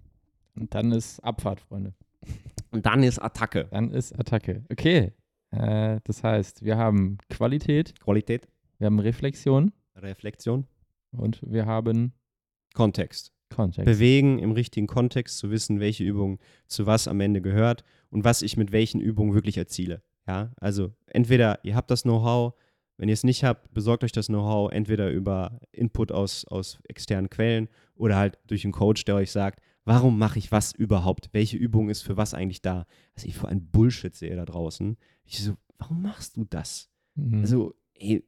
Und dann ist Abfahrt, Freunde. Und dann ist Attacke. Dann ist Attacke. Okay. Äh, das heißt, wir haben Qualität. Qualität. Wir haben Reflexion. Reflexion. Und wir haben Kontext. Kontext. Bewegen im richtigen Kontext, zu wissen, welche Übung zu was am Ende gehört und was ich mit welchen Übungen wirklich erziele. Ja, also entweder ihr habt das Know-how, wenn ihr es nicht habt, besorgt euch das Know-how entweder über Input aus, aus externen Quellen oder halt durch einen Coach, der euch sagt, warum mache ich was überhaupt? Welche Übung ist für was eigentlich da? Also ich vor ein Bullshit sehe da draußen. Ich so, warum machst du das? Mhm. Also, ey,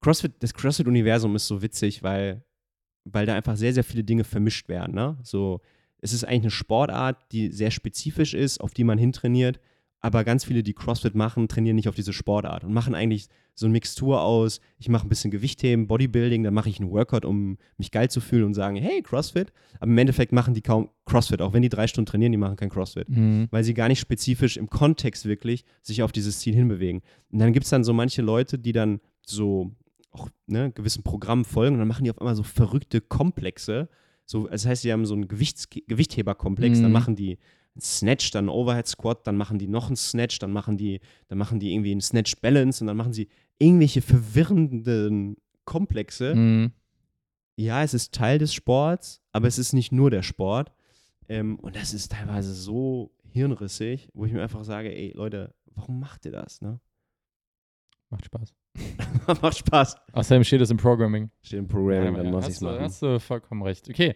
CrossFit, das CrossFit-Universum ist so witzig, weil weil da einfach sehr, sehr viele Dinge vermischt werden. Ne? So, es ist eigentlich eine Sportart, die sehr spezifisch ist, auf die man hintrainiert. Aber ganz viele, die CrossFit machen, trainieren nicht auf diese Sportart und machen eigentlich so eine Mixtur aus, ich mache ein bisschen Gewichtheben, Bodybuilding, dann mache ich einen Workout, um mich geil zu fühlen und sagen, hey, CrossFit. Aber im Endeffekt machen die kaum CrossFit, auch wenn die drei Stunden trainieren, die machen kein CrossFit. Mhm. Weil sie gar nicht spezifisch im Kontext wirklich sich auf dieses Ziel hinbewegen. Und dann gibt es dann so manche Leute, die dann so auch ne, gewissen Programmen folgen und dann machen die auf einmal so verrückte Komplexe. So, das heißt, die haben so einen Gewichts Gewichtheberkomplex, mhm. dann machen die einen Snatch, dann einen Overhead Squat, dann machen die noch einen Snatch, dann machen die, dann machen die irgendwie einen Snatch Balance und dann machen sie irgendwelche verwirrenden Komplexe. Mhm. Ja, es ist Teil des Sports, aber es ist nicht nur der Sport. Ähm, und das ist teilweise so hirnrissig, wo ich mir einfach sage, ey Leute, warum macht ihr das? Ne? Macht Spaß. Macht Spaß. Außerdem steht es im Programming. Steht im Programming, ja, dann muss ich es machen. Hast du vollkommen recht. Okay.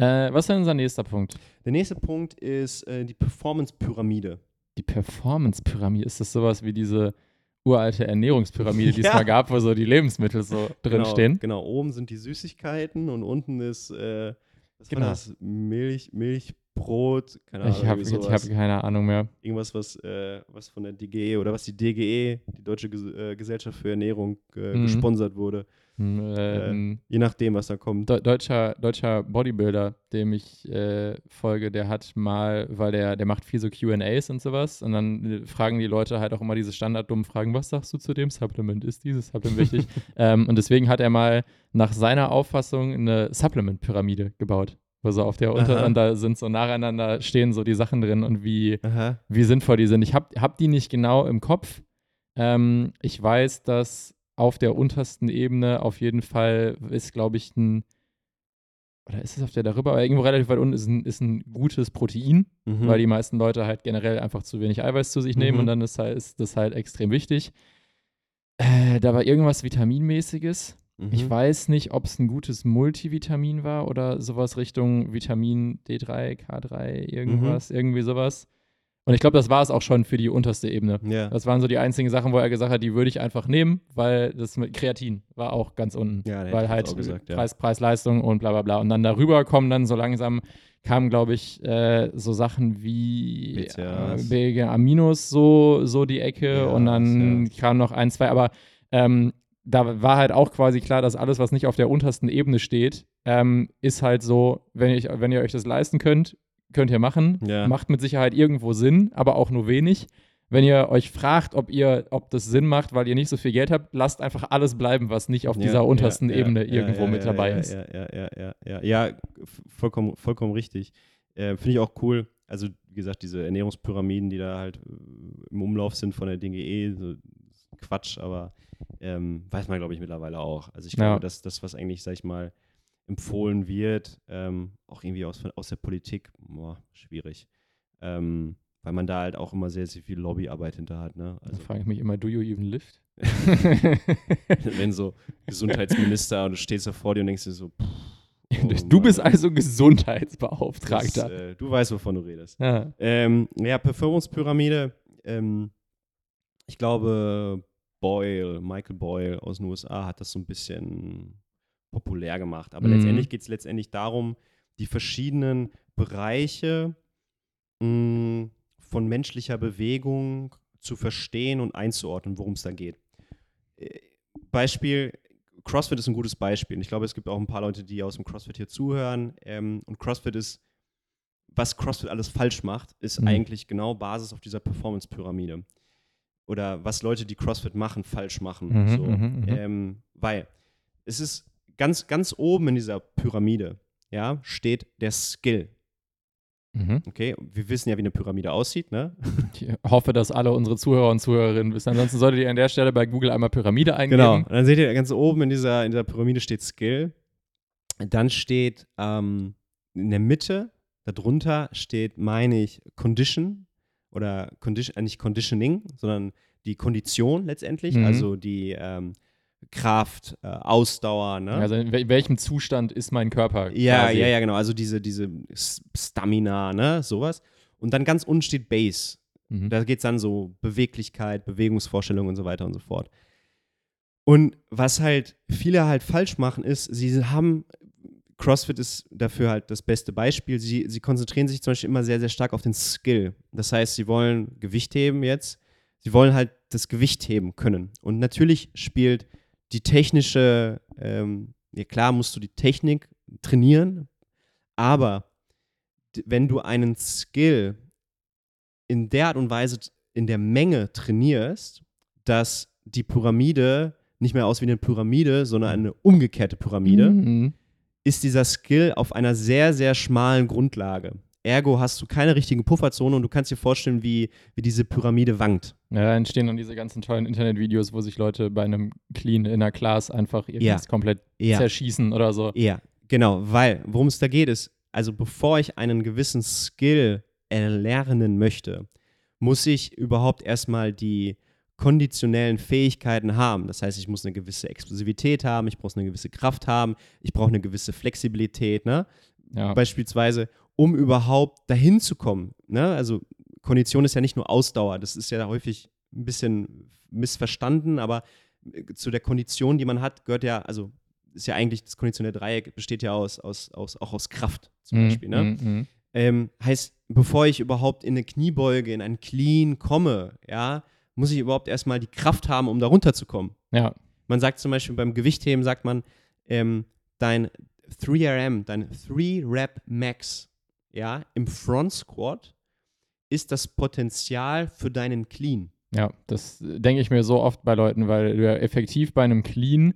Äh, was ist denn unser nächster Punkt? Der nächste Punkt ist äh, die Performance-Pyramide. Die Performance-Pyramide, ist das sowas wie diese uralte Ernährungspyramide, die ja. es mal gab, wo so die Lebensmittel so drin genau, stehen? Genau, oben sind die Süßigkeiten und unten ist, äh, was genau. das? Milch, Milch, Brot, keine Ahnung. Ich habe hab keine Ahnung mehr. Irgendwas, was, äh, was von der DGE oder was die DGE, die Deutsche Ges äh, Gesellschaft für Ernährung, äh, mhm. gesponsert wurde. Mhm, ähm, je nachdem, was da kommt. De deutscher, deutscher Bodybuilder, dem ich äh, folge, der hat mal, weil der, der macht viel so QAs und sowas und dann äh, fragen die Leute halt auch immer diese standarddummen Fragen, was sagst du zu dem Supplement? Ist dieses Supplement wichtig? ähm, und deswegen hat er mal nach seiner Auffassung eine Supplement-Pyramide gebaut. Also auf der untereinander sind so nacheinander stehen so die Sachen drin und wie, wie sinnvoll die sind. Ich habe hab die nicht genau im Kopf. Ähm, ich weiß, dass auf der untersten Ebene auf jeden Fall ist, glaube ich, ein oder ist es auf der darüber, aber irgendwo relativ weit unten ist ein, ist ein gutes Protein, Mhm. weil die meisten Leute halt generell einfach zu wenig Eiweiß zu sich nehmen Mhm. und dann ist, halt, ist das halt extrem wichtig. Äh, da war irgendwas Vitaminmäßiges. Mhm. Ich weiß nicht, ob es ein gutes Multivitamin war oder sowas Richtung Vitamin D3, K3, irgendwas, irgendwie sowas. Und ich glaube, das war es auch schon für die unterste Ebene. Ja. Das waren so die einzigen Sachen, wo er gesagt hat, die würde ich einfach nehmen, weil das mit Kreatin war auch ganz unten. Ja, hätte weil halt gesagt, ja. Preis, Preis, Leistung und bla bla bla. Und dann darüber kommen dann so langsam, kamen, glaube ich, äh, so Sachen wie BCAAs. äh, Aminos so, so die Ecke Ja, und dann kamen noch ein, zwei, aber ähm, da war halt auch quasi klar, dass alles, was nicht auf der untersten Ebene steht, ähm, ist halt so, wenn, ich, wenn ihr euch das leisten könnt, könnt ihr machen. Ja. Macht mit Sicherheit irgendwo Sinn, aber auch nur wenig. Wenn ihr euch fragt, ob ihr, ob das Sinn macht, weil ihr nicht so viel Geld habt, lasst einfach alles bleiben, was nicht auf Ja, dieser untersten ja, Ebene irgendwo mit dabei ist. Ja, ja, ja, ja, ja. Vollkommen, vollkommen richtig. Äh, Finde ich auch cool. Also, wie gesagt, diese Ernährungspyramiden, die da halt äh, im Umlauf sind von der DGE, so Quatsch, aber ähm, weiß man, glaube ich, mittlerweile auch. Also, ich glaube, Ja. dass das, was eigentlich, sag ich mal, empfohlen wird, ähm, auch irgendwie aus, aus der Politik, boah, schwierig. Ähm, weil man da halt auch immer sehr, sehr viel Lobbyarbeit hinter hat. Ne? Da Also, frage ich mich immer, do you even lift? wenn so Gesundheitsminister und du stehst da vor dir und denkst dir so, pff, oh du bist also das, Gesundheitsbeauftragter. äh, du weißt, wovon du redest. ja. Ähm, ja, Performance-Pyramide. Ähm, ich glaube, Boyle, Michael Boyle aus den USA hat das so ein bisschen populär gemacht. Aber Mhm. letztendlich geht es letztendlich darum, die verschiedenen Bereiche mh, von menschlicher Bewegung zu verstehen und einzuordnen, worum es da geht. Äh, Beispiel, CrossFit ist ein gutes Beispiel. Und Ich glaube, es gibt auch ein paar Leute, die aus dem CrossFit hier zuhören. Ähm, und CrossFit ist, was CrossFit alles falsch macht, ist Mhm. eigentlich genau Basis auf dieser Performance-Pyramide. Oder was Leute, die CrossFit machen, falsch machen. Mhm, so. mhm, mhm. Ähm, weil es ist ganz, ganz oben in dieser Pyramide, ja, steht der Skill. Mhm. Okay, wir wissen ja, wie eine Pyramide aussieht, ne? Ich hoffe, dass alle unsere Zuhörer und Zuhörerinnen wissen. Ansonsten solltet ihr an der Stelle bei Google einmal Pyramide eingeben. Genau. Und dann seht ihr ganz oben in dieser, in dieser Pyramide steht Skill. Dann steht ähm, in der Mitte, darunter steht, meine ich, Condition oder Condition, äh, nicht Conditioning, sondern die Kondition letztendlich, Mhm. also die ähm, Kraft, äh, Ausdauer, ne? Also in wel- welchem Zustand ist mein Körper? Ja, quasi? ja, ja, genau. Also diese, diese Stamina, ne, sowas. Und dann ganz unten steht Base. Mhm. Da geht es dann so Beweglichkeit, Bewegungsvorstellung und so weiter und so fort. Und was halt viele halt falsch machen, ist, sie haben, CrossFit ist dafür halt das beste Beispiel, sie, sie konzentrieren sich zum Beispiel immer sehr, sehr stark auf den Skill. Das heißt, sie wollen Gewicht heben jetzt, sie wollen halt das Gewicht heben können. Und natürlich spielt die technische, ähm, ja klar musst du die Technik trainieren, aber wenn du einen Skill in der Art und Weise in der Menge trainierst, dass die Pyramide nicht mehr aus wie eine Pyramide, sondern eine umgekehrte Pyramide, Mhm. ist dieser Skill auf einer sehr, sehr schmalen Grundlage. Ergo hast du keine richtige Pufferzone und du kannst dir vorstellen, wie, wie diese Pyramide wankt. Ja, da entstehen dann diese ganzen tollen Internetvideos, wo sich Leute bei einem Clean in der Class einfach irgendwas komplett Ja. zerschießen oder so. Ja, genau, weil worum es da geht ist, also bevor ich einen gewissen Skill erlernen möchte, muss ich überhaupt erstmal die konditionellen Fähigkeiten haben. Das heißt, ich muss eine gewisse Explosivität haben, ich brauche eine gewisse Kraft haben, ich brauche eine gewisse Flexibilität, ne? Ja. Beispielsweise, um überhaupt dahin zu kommen. Ne? Also Kondition ist ja nicht nur Ausdauer, das ist ja häufig ein bisschen missverstanden, aber äh, zu der Kondition, die man hat, gehört ja, also ist ja eigentlich, das konditionelle Dreieck besteht ja aus, aus, aus, auch aus Kraft zum Mhm, Beispiel. Ne? mhm. Ähm, heißt, bevor ich überhaupt in eine Kniebeuge, in einen Clean komme, ja, muss ich überhaupt erstmal die Kraft haben, um da runterzukommen. Ja. Man sagt zum Beispiel beim Gewichtheben, sagt man, ähm, dein 3RM, dein 3-Rep Max, ja, im Front Squat ist das Potenzial für deinen Clean. Ja, das äh, denke ich mir so oft bei Leuten, weil du ja effektiv bei einem Clean,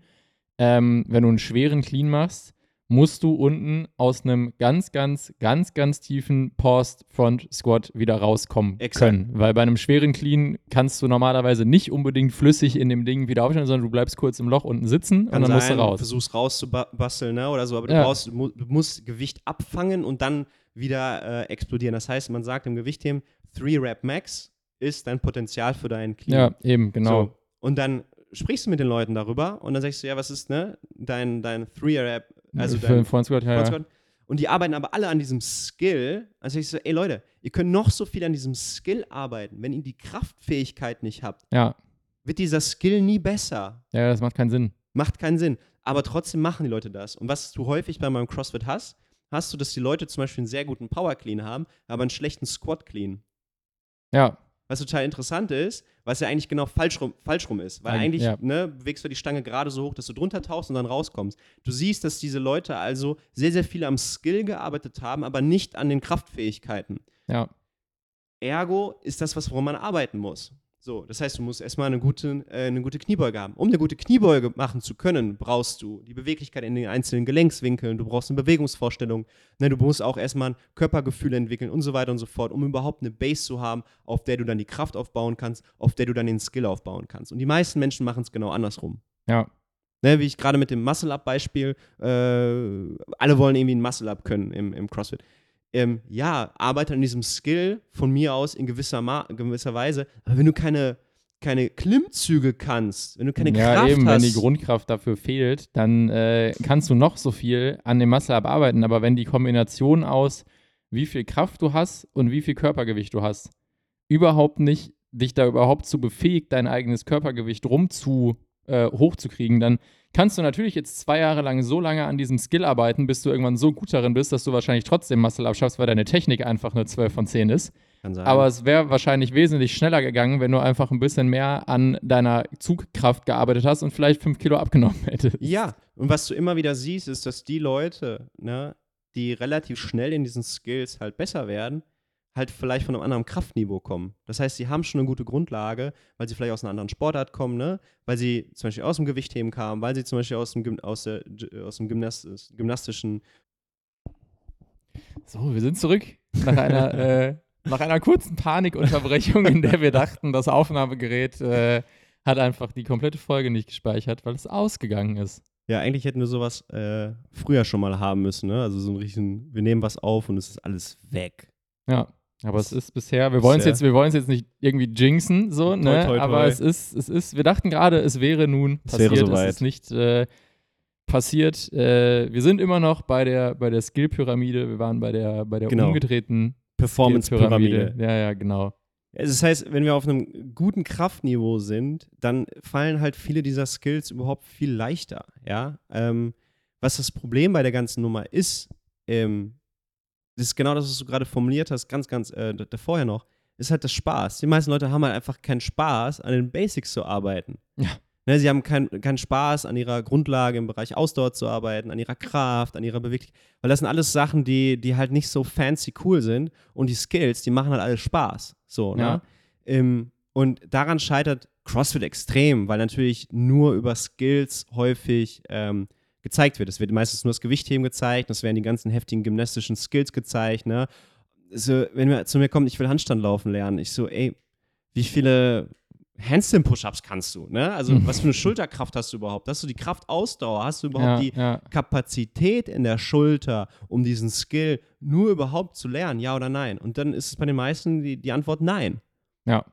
ähm, wenn du einen schweren Clean machst, musst du unten aus einem ganz, ganz, ganz, ganz tiefen Paused Front Squat wieder rauskommen Exakt. können. Weil bei einem schweren Clean kannst du normalerweise nicht unbedingt flüssig in dem Ding wieder aufstehen, sondern du bleibst kurz im Loch unten sitzen Kann und dann musst sein, du raus. versuchst rauszubasteln ne, oder so, aber du, Ja. brauchst, mu- musst Gewicht abfangen und dann wieder äh, explodieren. Das heißt, man sagt im Gewichtheben, 3 Rep Max ist dein Potenzial für deinen Clean. Ja, eben, genau. So. Und dann sprichst du mit den Leuten darüber und dann sagst du, ja, was ist ne, dein, dein 3 Rep, also Für dein den Front Squat, ja, Front. Und die arbeiten aber alle an diesem Skill. Also ich so, ey Leute, ihr könnt noch so viel an diesem Skill arbeiten. Wenn ihr die Kraftfähigkeit nicht habt, ja. wird dieser Skill nie besser. Ja, das macht keinen Sinn. Macht keinen Sinn. Aber trotzdem machen die Leute das. Und was du häufig bei meinem CrossFit hast, hast du, dass die Leute zum Beispiel einen sehr guten Power Clean haben, aber einen schlechten Squat Clean. Ja, Was total interessant ist, was ja eigentlich genau falsch rum, falsch rum ist. Weil Eig- eigentlich ja. ne, bewegst du die Stange gerade so hoch, dass du drunter tauchst und dann rauskommst. Du siehst, dass diese Leute also sehr, sehr viel am Skill gearbeitet haben, aber nicht an den Kraftfähigkeiten. ja. Ergo ist das was, woran man arbeiten muss. So, das heißt, du musst erstmal eine gute, äh, eine gute Kniebeuge haben. Um eine gute Kniebeuge machen zu können, brauchst du die Beweglichkeit in den einzelnen Gelenkswinkeln, du brauchst eine Bewegungsvorstellung, ne, du musst auch erstmal ein Körpergefühl entwickeln und so weiter und so fort, um überhaupt eine Base zu haben, auf der du dann die Kraft aufbauen kannst, auf der du dann den Skill aufbauen kannst. Und die meisten Menschen machen es genau andersrum. Ja, Ne, wie ich gerade mit dem Muscle-Up-Beispiel, äh, alle wollen irgendwie ein Muscle-Up können im, im CrossFit. Ähm, ja, arbeite an diesem Skill von mir aus in gewisser, Ma gewisser Weise, aber wenn du keine, keine Klimmzüge kannst, wenn du keine ja, Kraft eben, hast, wenn die Grundkraft dafür fehlt, dann äh, kannst du noch so viel an dem Muscle abarbeiten, aber wenn die Kombination aus wie viel Kraft du hast und wie viel Körpergewicht du hast, überhaupt nicht dich da überhaupt zu befähigt, dein eigenes Körpergewicht rum zu äh, hochzukriegen, dann kannst du natürlich jetzt zwei Jahre lang so lange an diesem Skill arbeiten, bis du irgendwann so gut darin bist, dass du wahrscheinlich trotzdem Muscle abschaffst, weil deine Technik einfach eine 12 von 10 ist. Aber es wäre wahrscheinlich wesentlich schneller gegangen, wenn du einfach ein bisschen mehr an deiner Zugkraft gearbeitet hast und vielleicht fünf Kilo abgenommen hättest. Ja, und was du immer wieder siehst, ist, dass die Leute, ne, die relativ schnell in diesen Skills halt besser werden, halt vielleicht von einem anderen Kraftniveau kommen. Das heißt, sie haben schon eine gute Grundlage, weil sie vielleicht aus einer anderen Sportart kommen, ne? weil sie zum Beispiel aus dem Gewichtheben kamen, weil sie zum Beispiel aus dem, Gym aus der, aus dem Gymnas gymnastischen So, wir sind zurück nach einer, äh, nach einer kurzen Panikunterbrechung, in der wir dachten, das Aufnahmegerät äh, hat einfach die komplette Folge nicht gespeichert, weil es ausgegangen ist. Ja, eigentlich hätten wir sowas äh, früher schon mal haben müssen, ne? Also so ein richtigen, wir nehmen was auf und es ist alles weg. Ja. Aber es ist bisher, wir wollen es jetzt, wir wollen es jetzt nicht irgendwie jinxen, so, ne? toi, toi. Aber es ist, es ist, wir dachten gerade, es wäre nun Es passiert, wäre soweit. es ist nicht äh, passiert. Äh, wir sind immer noch bei der, bei der Skill-Pyramide, wir waren bei der, bei der Genau. umgedrehten Performance-Pyramide. Ja, ja, genau. Also Das heißt, wenn wir auf einem guten Kraftniveau sind, dann fallen halt viele dieser Skills überhaupt viel leichter, ja. Ähm, was das Problem bei der ganzen Nummer ist, ähm, das ist genau das, was du gerade formuliert hast, ganz, ganz äh, vorher noch, ist halt das Spaß. Die meisten Leute haben halt einfach keinen Spaß, an den Basics zu arbeiten. Ja. Ne, sie haben keinen keinen Spaß, an ihrer Grundlage im Bereich Ausdauer zu arbeiten, an ihrer Kraft, an ihrer Beweglichkeit. Weil das sind alles Sachen, die, die halt nicht so fancy cool sind. Und die Skills, die machen halt alles Spaß. So, ne? Ja. Ähm, und daran scheitert CrossFit extrem, weil natürlich nur über Skills häufig ähm, gezeigt wird. Es wird meistens nur das Gewichtheben gezeigt, es werden die ganzen heftigen gymnastischen Skills gezeigt. Ne? So, wenn mir zu mir kommt, ich will Handstand laufen lernen, ich so, ey, wie viele Handstand-Push-Ups kannst du? Ne? Also, was für eine Schulterkraft hast du überhaupt? Hast du die Kraftausdauer? Hast du überhaupt Ja, die ja. Kapazität in der Schulter, um diesen Skill nur überhaupt zu lernen? Ja oder nein? Und dann ist es bei den meisten die, die Antwort nein. Ja.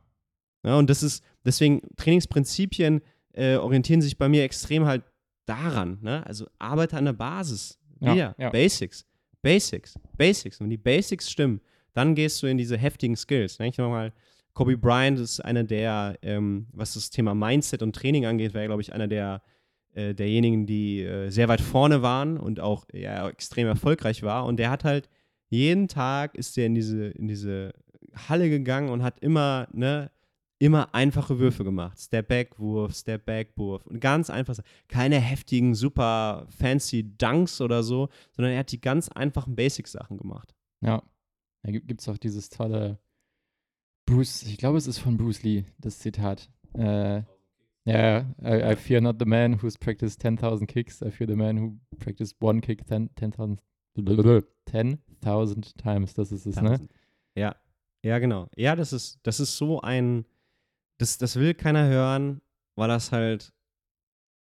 Ja, und das ist, deswegen, Trainingsprinzipien äh, orientieren sich bei mir extrem halt daran. Ne? Also arbeite an der Basis. Ja, Wieder. ja. Basics. Basics. Basics. Und wenn die Basics stimmen, dann gehst du in diese heftigen Skills. Ne? Ich nochmal, Kobe Bryant ist einer der, ähm, was das Thema Mindset und Training angeht, wäre, glaube ich, einer der äh, derjenigen, die äh, sehr weit vorne waren und auch ja, extrem erfolgreich war. Und der hat halt jeden Tag ist der in diese, in diese Halle gegangen und hat immer, ne, immer einfache Würfe gemacht. Step-Back-Wurf, Step-Back-Wurf. Und ganz einfach, keine heftigen, super fancy Dunks oder so, sondern er hat die ganz einfachen Basic-Sachen gemacht. Ja. Da gibt es auch dieses tolle Bruce, ich glaube, es ist von Bruce Lee, das Zitat. Äh, Ja, I, I fear not the man who's practiced 10.000 kicks. I fear the man who practiced one kick 10.000 10.000 times. Das ist es, ne? Ja, ja, genau. Ja, das ist, das ist so ein, das, das will keiner hören, weil das halt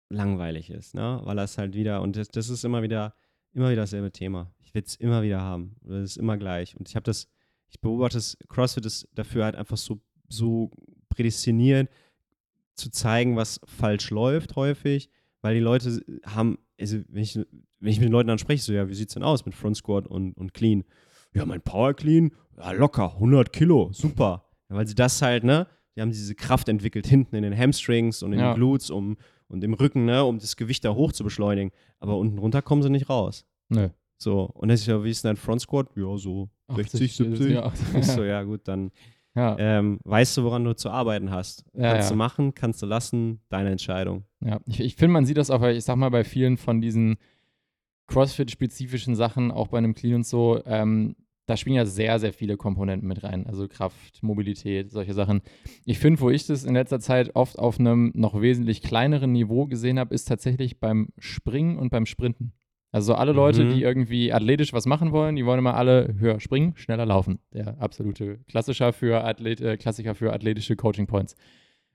langweilig ist, ne? Weil das halt wieder, und das, das ist immer wieder, immer wieder dasselbe Thema. Ich will es immer wieder haben. Das ist immer gleich. Und ich habe das, ich beobachte es, CrossFit ist dafür halt einfach so, so prädestiniert, zu zeigen, was falsch läuft häufig, weil die Leute haben, also wenn ich, wenn ich mit den Leuten dann spreche, so, ja, wie sieht's denn aus mit Front Squat und, und Clean? Ja, mein Power Clean, ja, locker, 100 Kilo, super. Ja, weil sie das halt, ne, die haben diese Kraft entwickelt hinten in den Hamstrings und in ja. den Glutes um, und im Rücken, ne, um das Gewicht da hoch zu beschleunigen. Aber unten runter kommen sie nicht raus. Nö. So, und dann ist ja, wie ist denn dein Front Squat? Ja, so 60, 70. Ja. so, ja, gut, dann ja. Ähm, weißt du, woran du zu arbeiten hast. Ja, kannst ja. du machen, kannst du lassen, deine Entscheidung. Ja, ich, ich finde, man sieht das auch, ich sag mal, bei vielen von diesen CrossFit-spezifischen Sachen, auch bei einem Clean und so, ähm, da spielen ja sehr, sehr viele Komponenten mit rein. Also Kraft, Mobilität, solche Sachen. Ich finde, wo ich das in letzter Zeit oft auf einem noch wesentlich kleineren Niveau gesehen habe, ist tatsächlich beim Springen und beim Sprinten. Also alle Leute, mhm. die irgendwie athletisch was machen wollen, die wollen immer alle höher springen, schneller laufen. Der absolute Klassiker für, Athlet, äh, Klassiker für athletische Coaching Points.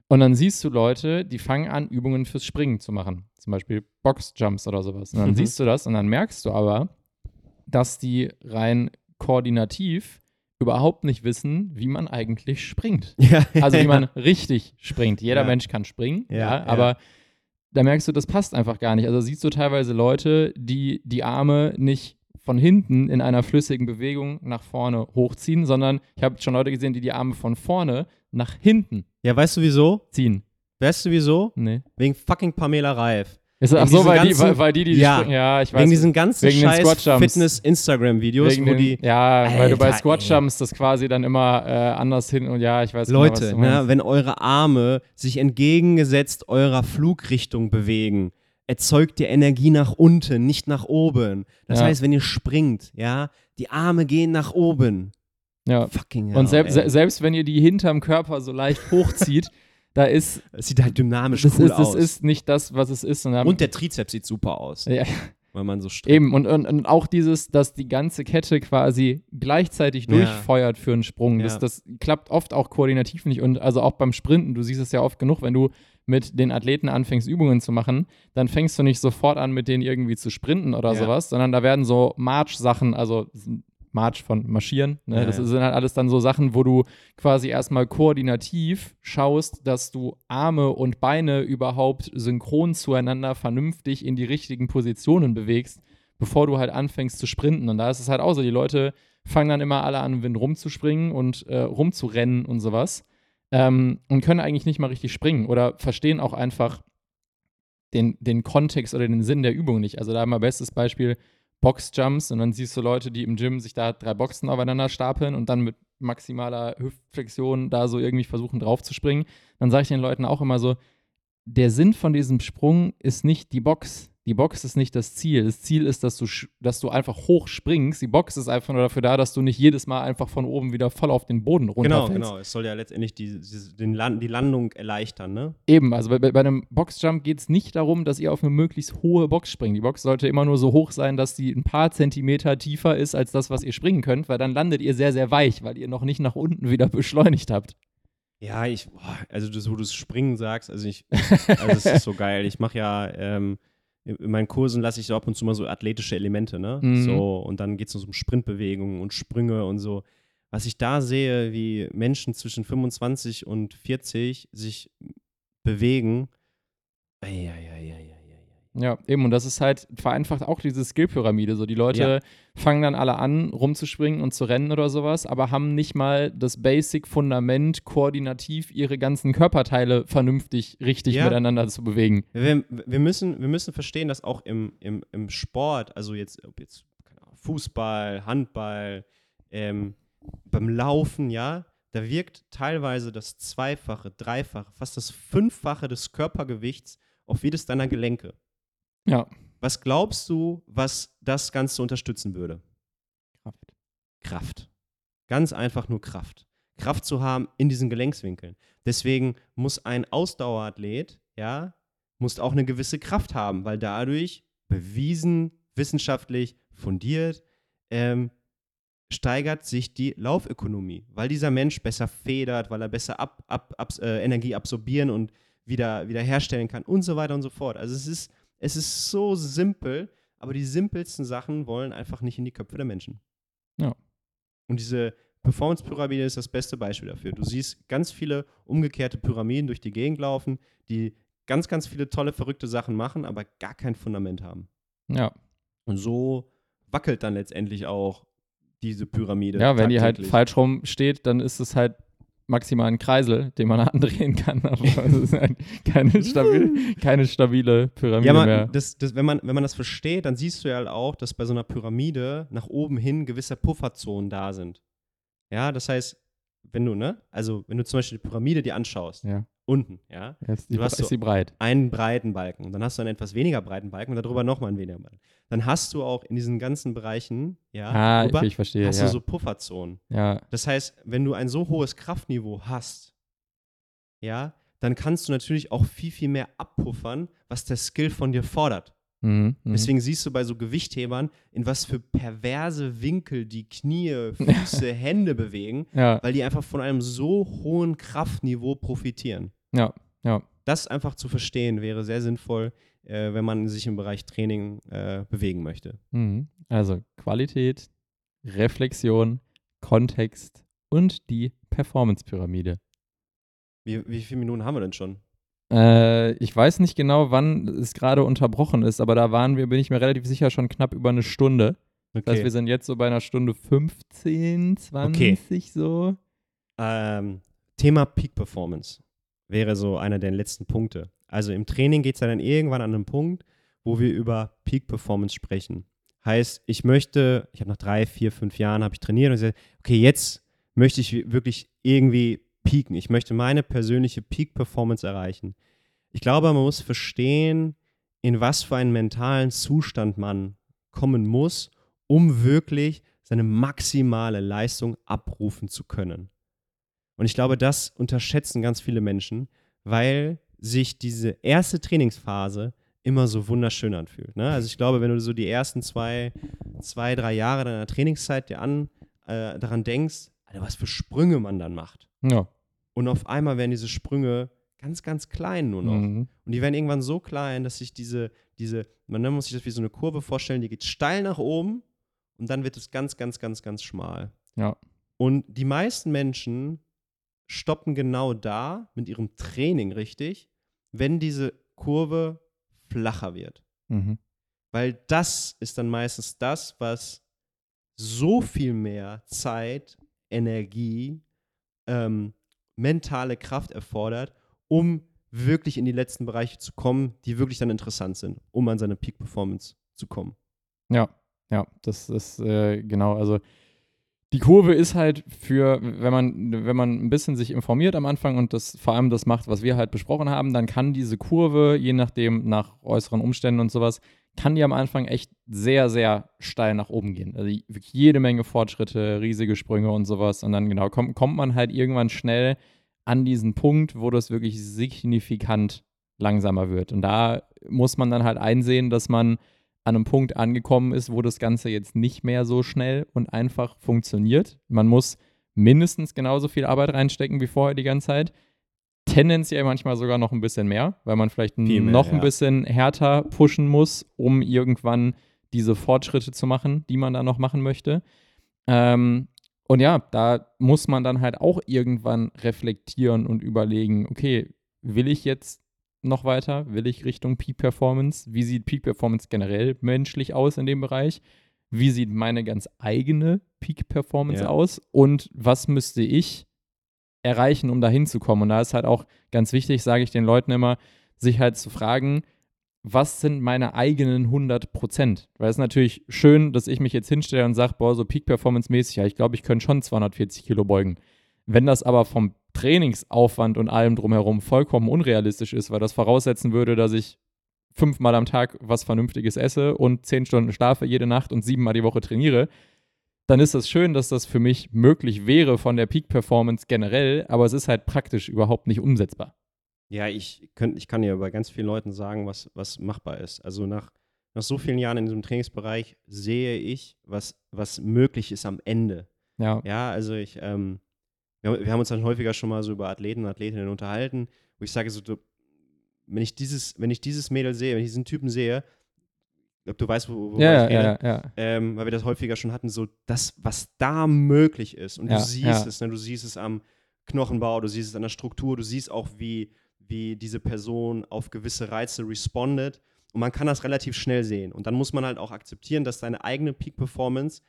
Und dann siehst du Leute, die fangen an, Übungen fürs Springen zu machen. Zum Beispiel Boxjumps oder sowas. Und dann mhm. siehst du das und dann merkst du aber, dass die rein koordinativ überhaupt nicht wissen, wie man eigentlich springt. Ja, also wie man richtig springt. Jeder ja. Mensch kann springen, ja, aber da merkst du, das passt einfach gar nicht. Also siehst du teilweise Leute, die die Arme nicht von hinten in einer flüssigen Bewegung nach vorne hochziehen, sondern ich habe schon Leute gesehen, die die Arme von vorne nach hinten. Ja, weißt du wieso? Ziehen. Weißt du wieso? Nee. Wegen fucking Pamela Reif. Ist, ach so, weil, ganzen, die, weil, weil, die, die, ja, springen, ja, ich weiß. Wegen diesen ganzen wegen scheiß Fitness-Instagram-Videos, wo die. Ja, Alter, weil du bei Squat-Jumps das quasi dann immer äh, anders hin und ja, ich weiß Leute, genau, ne, wenn eure Arme sich entgegengesetzt eurer Flugrichtung bewegen, erzeugt ihr Energie nach unten, nicht nach oben. Das ja. heißt, wenn ihr springt, ja, die Arme gehen nach oben. Ja. Fucking hell, Und selbst, selbst wenn ihr die hinterm Körper so leicht hochzieht, da ist. Es sieht halt dynamisch das cool ist, aus. Das ist nicht das, was es ist. Und, und der Trizeps sieht super aus. Ja. Weil man so streckt. Eben, und, und, und, auch dieses, dass die ganze Kette quasi gleichzeitig ja. durchfeuert für einen Sprung. Ja. Das, das klappt oft auch koordinativ nicht. Und also auch beim Sprinten, du siehst es ja oft genug, wenn du mit den Athleten anfängst, Übungen zu machen, dann fängst du nicht sofort an, mit denen irgendwie zu sprinten oder ja. sowas, sondern da werden so March-Sachen, also March von Marschieren. Ne? Ja, das ja. sind halt alles dann so Sachen, wo du quasi erstmal koordinativ schaust, dass du Arme und Beine überhaupt synchron zueinander vernünftig in die richtigen Positionen bewegst, bevor du halt anfängst zu sprinten. Und da ist es halt auch so, die Leute fangen dann immer alle an, Wind rumzuspringen und äh, rumzurennen und sowas ähm, und können eigentlich nicht mal richtig springen oder verstehen auch einfach den, den Kontext oder den Sinn der Übung nicht. Also da mal bestes Beispiel, Boxjumps und dann siehst du Leute, die im Gym sich da drei Boxen aufeinander stapeln und dann mit maximaler Hüftflexion da so irgendwie versuchen draufzuspringen. Dann sage ich den Leuten auch immer so, der Sinn von diesem Sprung ist nicht die Box, die Box ist nicht das Ziel. Das Ziel ist, dass du, dass du einfach hoch springst. Die Box ist einfach nur dafür da, dass du nicht jedes Mal einfach von oben wieder voll auf den Boden runterfällst. Genau, genau. Es soll ja letztendlich die, die, Land, die Landung erleichtern, ne? Eben, also bei, bei einem Boxjump geht es nicht darum, dass ihr auf eine möglichst hohe Box springt. Die Box sollte immer nur so hoch sein, dass sie ein paar Zentimeter tiefer ist als das, was ihr springen könnt, weil dann landet ihr sehr, sehr weich, weil ihr noch nicht nach unten wieder beschleunigt habt. Ja, ich, also das, wo du das Springen sagst, also ich, also das ist so geil. Ich mache ja, ähm, in meinen Kursen lasse ich so ab und zu mal so athletische Elemente, ne? Mhm. So, und dann geht es um Sprintbewegungen und Sprünge und so. Was ich da sehe, wie Menschen zwischen 25 und 40 sich bewegen, ei, ei, ei, ei, ja, eben. Und das ist halt vereinfacht auch diese Skillpyramide. So, die Leute ja. fangen dann alle an, rumzuspringen und zu rennen oder sowas, aber haben nicht mal das Basic-Fundament, koordinativ ihre ganzen Körperteile vernünftig richtig ja. miteinander zu bewegen. Wir, wir, müssen, wir müssen verstehen, dass auch im, im, im Sport, also jetzt, ob jetzt Fußball, Handball, ähm, beim Laufen, ja, da wirkt teilweise das Zweifache, Dreifache, fast das Fünffache des Körpergewichts auf jedes deiner Gelenke. Ja. Was glaubst du, was das Ganze unterstützen würde? Kraft. Kraft. Ganz einfach nur Kraft. Kraft zu haben in diesen Gelenkswinkeln. Deswegen muss ein Ausdauerathlet, ja, musst auch eine gewisse Kraft haben, weil dadurch bewiesen, wissenschaftlich fundiert, ähm, steigert sich die Laufökonomie, weil dieser Mensch besser federt, weil er besser ab, ab, ab, äh, Energie absorbieren und wieder, wieder herstellen kann und so weiter und so fort. Also es ist, es ist so simpel, aber die simpelsten Sachen wollen einfach nicht in die Köpfe der Menschen. Ja. Und diese Performance-Pyramide ist das beste Beispiel dafür. Du siehst ganz viele umgekehrte Pyramiden durch die Gegend laufen, die ganz, ganz viele tolle, verrückte Sachen machen, aber gar kein Fundament haben. Ja. Und so wackelt dann letztendlich auch diese Pyramide. Ja, wenn die halt falsch rum steht, dann ist es halt maximal ein Kreisel, den man andrehen kann. Aber es ist halt keine, stabil, keine stabile Pyramide Ja, mehr. man, das, das, wenn, man, wenn man das versteht, dann siehst du ja halt auch, dass bei so einer Pyramide nach oben hin gewisse Pufferzonen da sind. Ja, das heißt, wenn du, ne, also wenn du zum Beispiel die Pyramide dir anschaust, Ja, unten, ja, jetzt die, Du hast ist so- sie breit. einen breiten Balken und dann hast du einen etwas weniger breiten Balken und darüber nochmal einen weniger Balken. Dann hast du auch in diesen ganzen Bereichen, ja, Ah, darüber okay, ich verstehe. hast Ja. du so Pufferzonen. ja, Das heißt, wenn du ein so hohes Kraftniveau hast, ja, dann kannst du natürlich auch viel, viel mehr abpuffern, was der Skill von dir fordert. Mhm, mhm. Deswegen siehst du bei so Gewichthebern, in was für perverse Winkel die Knie, Füße, Hände bewegen, ja, weil die einfach von einem so hohen Kraftniveau profitieren. ja, ja. Das einfach zu verstehen wäre sehr sinnvoll, äh, wenn man sich im Bereich Training äh, bewegen möchte. Mhm. Also Qualität, Reflexion, Kontext und die Performance-Pyramide. Wie, wie viele Minuten haben wir denn schon? Äh, ich weiß nicht genau, wann es gerade unterbrochen ist, aber da waren wir, bin ich mir relativ sicher, schon knapp über eine Stunde. Das heißt, wir sind jetzt so bei einer Stunde 15, 20 so. Ähm, Thema Peak Performance wäre so einer der letzten Punkte. Also im Training geht es ja dann irgendwann an einen Punkt, wo wir über Peak Performance sprechen. Heißt, ich möchte, ich habe nach drei, vier, fünf Jahren habe ich trainiert und gesagt, okay, jetzt möchte ich wirklich irgendwie peaken. Ich möchte meine persönliche Peak Performance erreichen. Ich glaube, man muss verstehen, in was für einen mentalen Zustand man kommen muss, um wirklich seine maximale Leistung abrufen zu können. Und ich glaube, das unterschätzen ganz viele Menschen, weil sich diese erste Trainingsphase immer so wunderschön anfühlt. Ne? Also ich glaube, wenn du so die ersten zwei, zwei drei Jahre deiner Trainingszeit dir an, äh, daran denkst, Alter, was für Sprünge man dann macht. Ja. Und auf einmal werden diese Sprünge ganz, ganz klein nur noch. Mhm. Und die werden irgendwann so klein, dass sich diese, diese, man muss sich das wie so eine Kurve vorstellen, die geht steil nach oben und dann wird es ganz, ganz, ganz, ganz schmal. Ja. Und die meisten Menschen stoppen genau da mit ihrem Training richtig, wenn diese Kurve flacher wird. Mhm. Weil das ist dann meistens das, was so viel mehr Zeit, Energie, ähm, mentale Kraft erfordert, um wirklich in die letzten Bereiche zu kommen, die wirklich dann interessant sind, um an seine Peak Performance zu kommen. Ja, ja, das ist äh, genau, also die Kurve ist halt für, wenn man, wenn man ein bisschen sich informiert am Anfang und das vor allem das macht, was wir halt besprochen haben, dann kann diese Kurve, je nachdem, nach äußeren Umständen und sowas, kann die am Anfang echt sehr, sehr steil nach oben gehen. Also wirklich jede Menge Fortschritte, riesige Sprünge und sowas. Und dann genau kommt, kommt man halt irgendwann schnell an diesen Punkt, wo das wirklich signifikant langsamer wird. Und da muss man dann halt einsehen, dass man an einem Punkt angekommen ist, wo das Ganze jetzt nicht mehr so schnell und einfach funktioniert. Man muss mindestens genauso viel Arbeit reinstecken wie vorher die ganze Zeit. Tendenziell manchmal sogar noch ein bisschen mehr, weil man vielleicht Viel mehr, noch ein ja. bisschen härter pushen muss, um irgendwann diese Fortschritte zu machen, die man da noch machen möchte. Ähm, und ja, da muss man dann halt auch irgendwann reflektieren und überlegen, okay, will ich jetzt noch weiter? Will ich Richtung Peak Performance? Wie sieht Peak Performance generell menschlich aus in dem Bereich? Wie sieht meine ganz eigene Peak Performance Ja. aus? Und was müsste ich erreichen, um da hinzukommen? Und da ist halt auch ganz wichtig, sage ich den Leuten immer, sich halt zu fragen, was sind meine eigenen 100 Prozent? Weil es ist natürlich schön, dass ich mich jetzt hinstelle und sage, boah, so Peak Performance mäßig, ja, ich glaube, ich könnte schon 240 Kilo beugen. Wenn das aber vom Trainingsaufwand und allem drumherum vollkommen unrealistisch ist, weil das voraussetzen würde, dass ich fünfmal am Tag was Vernünftiges esse und zehn Stunden schlafe jede Nacht und siebenmal die Woche trainiere, dann ist es schön, dass das für mich möglich wäre von der Peak Performance generell, aber es ist halt praktisch überhaupt nicht umsetzbar. Ja, ich, könnt, ich kann ja bei ganz vielen Leuten sagen, was, was machbar ist. Also nach, nach so vielen Jahren in diesem Trainingsbereich sehe ich, was, was möglich ist am Ende. Ja. Ja, also ich, ähm, wir, wir, haben uns dann häufiger schon mal so über Athleten und Athletinnen unterhalten, wo ich sage so, du, wenn ich dieses, wenn ich dieses Mädel sehe, wenn ich diesen Typen sehe, ich glaube, du weißt, wo, wo ja, ich rede, ja, ja. Ähm, weil wir das häufiger schon hatten, so das, was da möglich ist. Und du siehst es, ne? du siehst es am Knochenbau, du siehst es an der Struktur, du siehst auch, wie, wie diese Person auf gewisse Reize respondet. Und man kann das relativ schnell sehen. Und dann muss man halt auch akzeptieren, dass deine eigene Peak-Performance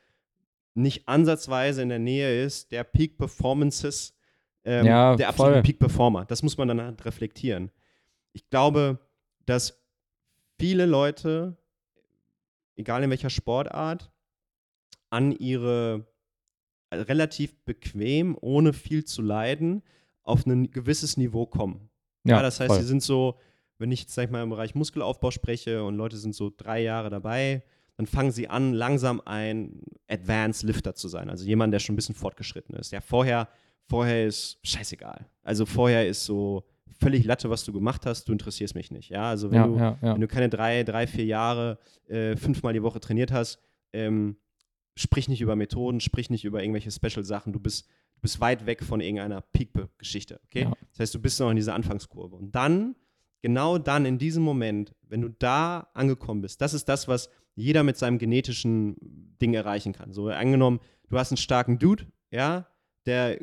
nicht ansatzweise in der Nähe ist der Peak-Performances ähm, der absoluten. Peak-Performer. Das muss man dann halt reflektieren. Ich glaube, dass viele Leute, egal in welcher Sportart, an ihre äh, relativ bequem, ohne viel zu leiden, auf ein gewisses Niveau kommen. Ja, das heißt, voll. sie sind so, wenn ich jetzt sag ich mal im Bereich Muskelaufbau spreche und Leute sind so drei Jahre dabei, dann fangen sie an, langsam ein Advanced Lifter zu sein. Also jemand, der schon ein bisschen fortgeschritten ist. Ja, vorher, vorher ist scheißegal. Also vorher ist so völlig Latte, was du gemacht hast, du interessierst mich nicht. Ja, also wenn, ja, du, ja, ja. wenn du keine drei, drei, vier Jahre äh, fünfmal die Woche trainiert hast, ähm, sprich nicht über Methoden, sprich nicht über irgendwelche Special-Sachen. Du bist, du bist weit weg von irgendeiner Peak-Geschichte. Okay? Das heißt, du bist noch in dieser Anfangskurve. Und dann, genau dann, in diesem Moment, wenn du da angekommen bist, das ist das, was jeder mit seinem genetischen Ding erreichen kann. So angenommen, du hast einen starken Dude, ja, der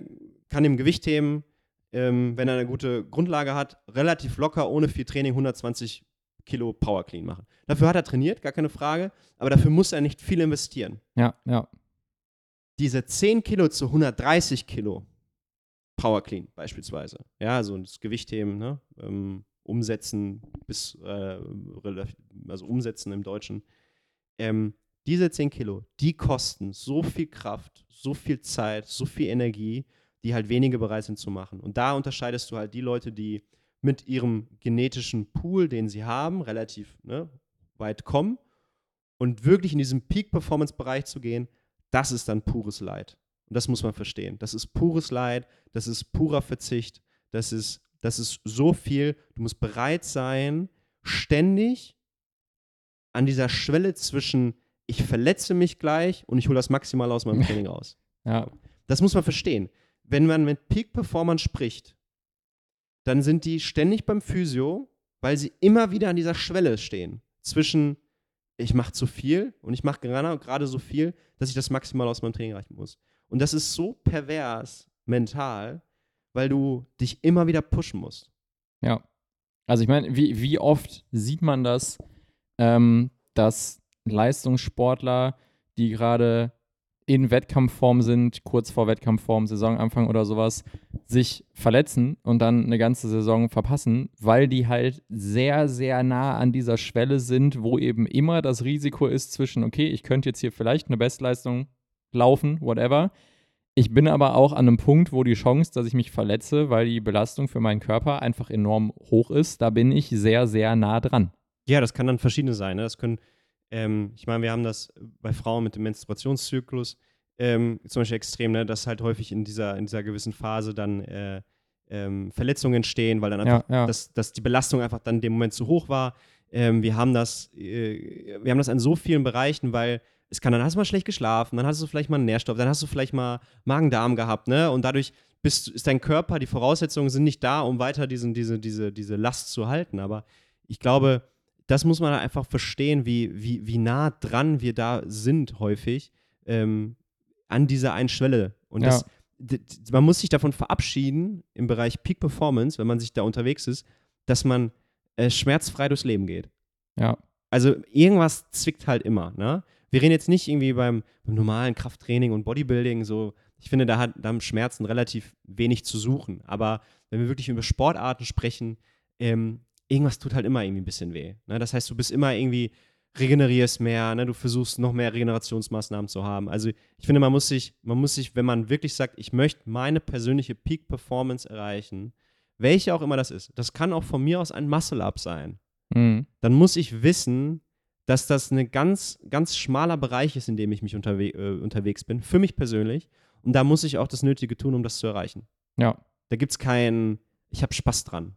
kann im Gewicht heben, ähm, wenn er eine gute Grundlage hat, relativ locker, ohne viel Training, 120 Kilo Power Clean machen. Dafür hat er trainiert, gar keine Frage, aber dafür muss er nicht viel investieren. ja, ja. Diese 10 Kilo zu 130 Kilo Power Clean beispielsweise, ja, also das Gewichtheben, ne, ähm, umsetzen bis, äh, also umsetzen im Deutschen, ähm, diese 10 Kilo, die kosten so viel Kraft, so viel Zeit, so viel Energie, die halt wenige bereit sind zu machen. Und da unterscheidest du halt die Leute, die mit ihrem genetischen Pool, den sie haben, relativ ne, weit kommen und wirklich in diesen Peak-Performance-Bereich zu gehen, das ist dann pures Leid. Und das muss man verstehen. Das ist pures Leid, das ist purer Verzicht, das ist, das ist so viel. Du musst bereit sein, ständig an dieser Schwelle zwischen ich verletze mich gleich und ich hole das maximal aus meinem Training raus. ja. Das muss man verstehen. Wenn man mit Peak-Performern spricht, dann sind die ständig beim Physio, weil sie immer wieder an dieser Schwelle stehen. Zwischen, ich mache zu viel und ich mache gerade gerade so viel, dass ich das maximal aus meinem Training reichen muss. Und das ist so pervers mental, weil du dich immer wieder pushen musst. Ja. Also ich meine, wie, wie oft sieht man das, ähm, dass Leistungssportler, die gerade in Wettkampfform sind, kurz vor Wettkampfform, Saisonanfang oder sowas, sich verletzen und dann eine ganze Saison verpassen, weil die halt sehr, sehr nah an dieser Schwelle sind, wo eben immer das Risiko ist zwischen, okay, ich könnte jetzt hier vielleicht eine Bestleistung laufen, whatever. Ich bin aber auch an einem Punkt, wo die Chance, dass ich mich verletze, weil die Belastung für meinen Körper einfach enorm hoch ist, da bin ich sehr, sehr nah dran. Ja, das kann dann verschiedene sein. Ne? Das können, ähm, ich meine, wir haben das bei Frauen mit dem Menstruationszyklus ähm, zum Beispiel extrem, ne? dass halt häufig in dieser, in dieser gewissen Phase dann äh, ähm, Verletzungen entstehen, weil dann einfach, Ja, ja. Dass, dass die Belastung einfach dann in dem Moment zu hoch war. Ähm, wir haben das, äh, wir haben das an so vielen Bereichen, weil es kann, dann hast du mal schlecht geschlafen, dann hast du vielleicht mal einen Nährstoff, dann hast du vielleicht mal Magen-Darm gehabt, ne? Und dadurch bist, ist dein Körper, die Voraussetzungen sind nicht da, um weiter diesen, diese, diese, diese Last zu halten. Aber ich glaube, das muss man einfach verstehen, wie, wie, wie nah dran wir da sind häufig ähm, an dieser einen Schwelle. Und das, d- d- man muss sich davon verabschieden im Bereich Peak Performance, wenn man sich da unterwegs ist, dass man äh, schmerzfrei durchs Leben geht. Ja, Also irgendwas zwickt halt immer. Ne? Wir reden jetzt nicht irgendwie beim, beim normalen Krafttraining und Bodybuilding so. Ich finde, da, hat, da haben Schmerzen relativ wenig zu suchen. Aber wenn wir wirklich über Sportarten sprechen, ähm, irgendwas tut halt immer irgendwie ein bisschen weh. Ne? Das heißt, du bist immer irgendwie, regenerierst mehr, ne? du versuchst noch mehr Regenerationsmaßnahmen zu haben. Also ich finde, man muss sich, man muss sich, wenn man wirklich sagt, ich möchte meine persönliche Peak-Performance erreichen, welche auch immer das ist, das kann auch von mir aus ein Muscle-Up sein mhm. dann muss ich wissen, dass das ein ganz, ganz schmaler Bereich ist, in dem ich mich unterwe äh, unterwegs bin, für mich persönlich. Und da muss ich auch das Nötige tun, um das zu erreichen. ja, Da gibt es kein, ich habe Spaß dran.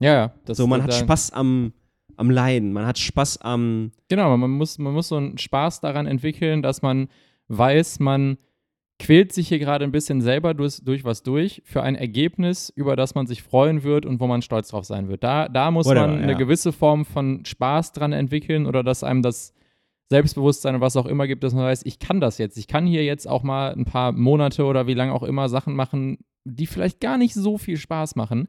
Ja, ja. Das, so, man hat Spaß am, am Leiden, man hat Spaß am. Genau, man muss, man muss so einen Spaß daran entwickeln, dass man weiß, man quält sich hier gerade ein bisschen selber durch, durch was durch für ein Ergebnis, über das man sich freuen wird und wo man stolz drauf sein wird. Da, da muss Oder, man eine ja. gewisse Form von Spaß dran entwickeln oder dass einem das Selbstbewusstsein und was auch immer gibt, dass man weiß, ich kann das jetzt. Ich kann hier jetzt auch mal ein paar Monate oder wie lange auch immer Sachen machen, die vielleicht gar nicht so viel Spaß machen.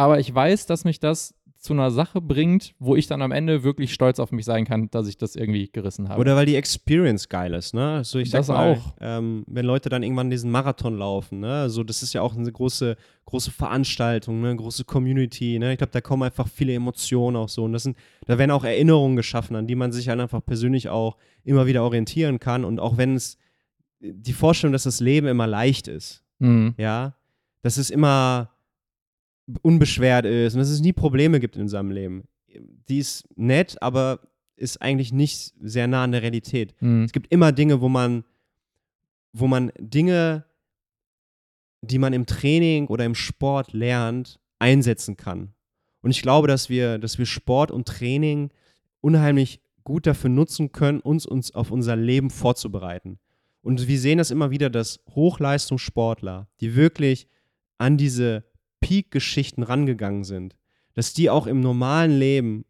Aber ich weiß, dass mich das zu einer Sache bringt, wo ich dann am Ende wirklich stolz auf mich sein kann, dass ich das irgendwie gerissen habe. Oder weil die Experience geil ist, ne? So, ich sag Das mal, auch. Ähm, wenn Leute dann irgendwann diesen Marathon laufen, ne? So, das ist ja auch eine große, große Veranstaltung, ne? Große Community, ne? Ich glaube, da kommen einfach viele Emotionen auch so. Und das sind, da werden auch Erinnerungen geschaffen, an die man sich halt einfach persönlich auch immer wieder orientieren kann. Und auch wenn es die Vorstellung, dass das Leben immer leicht ist, Mhm. ja, dass es immer unbeschwert ist und dass es nie Probleme gibt in seinem Leben. Die ist nett, aber ist eigentlich nicht sehr nah an der Realität. Mhm. Es gibt immer Dinge, wo man, wo man Dinge, die man im Training oder im Sport lernt, einsetzen kann. Und ich glaube, dass wir, dass wir Sport und Training unheimlich gut dafür nutzen können, uns, uns auf unser Leben vorzubereiten. Und wir sehen das immer wieder, dass Hochleistungssportler, die wirklich an diese Peak-Geschichten rangegangen sind, dass die auch im normalen Leben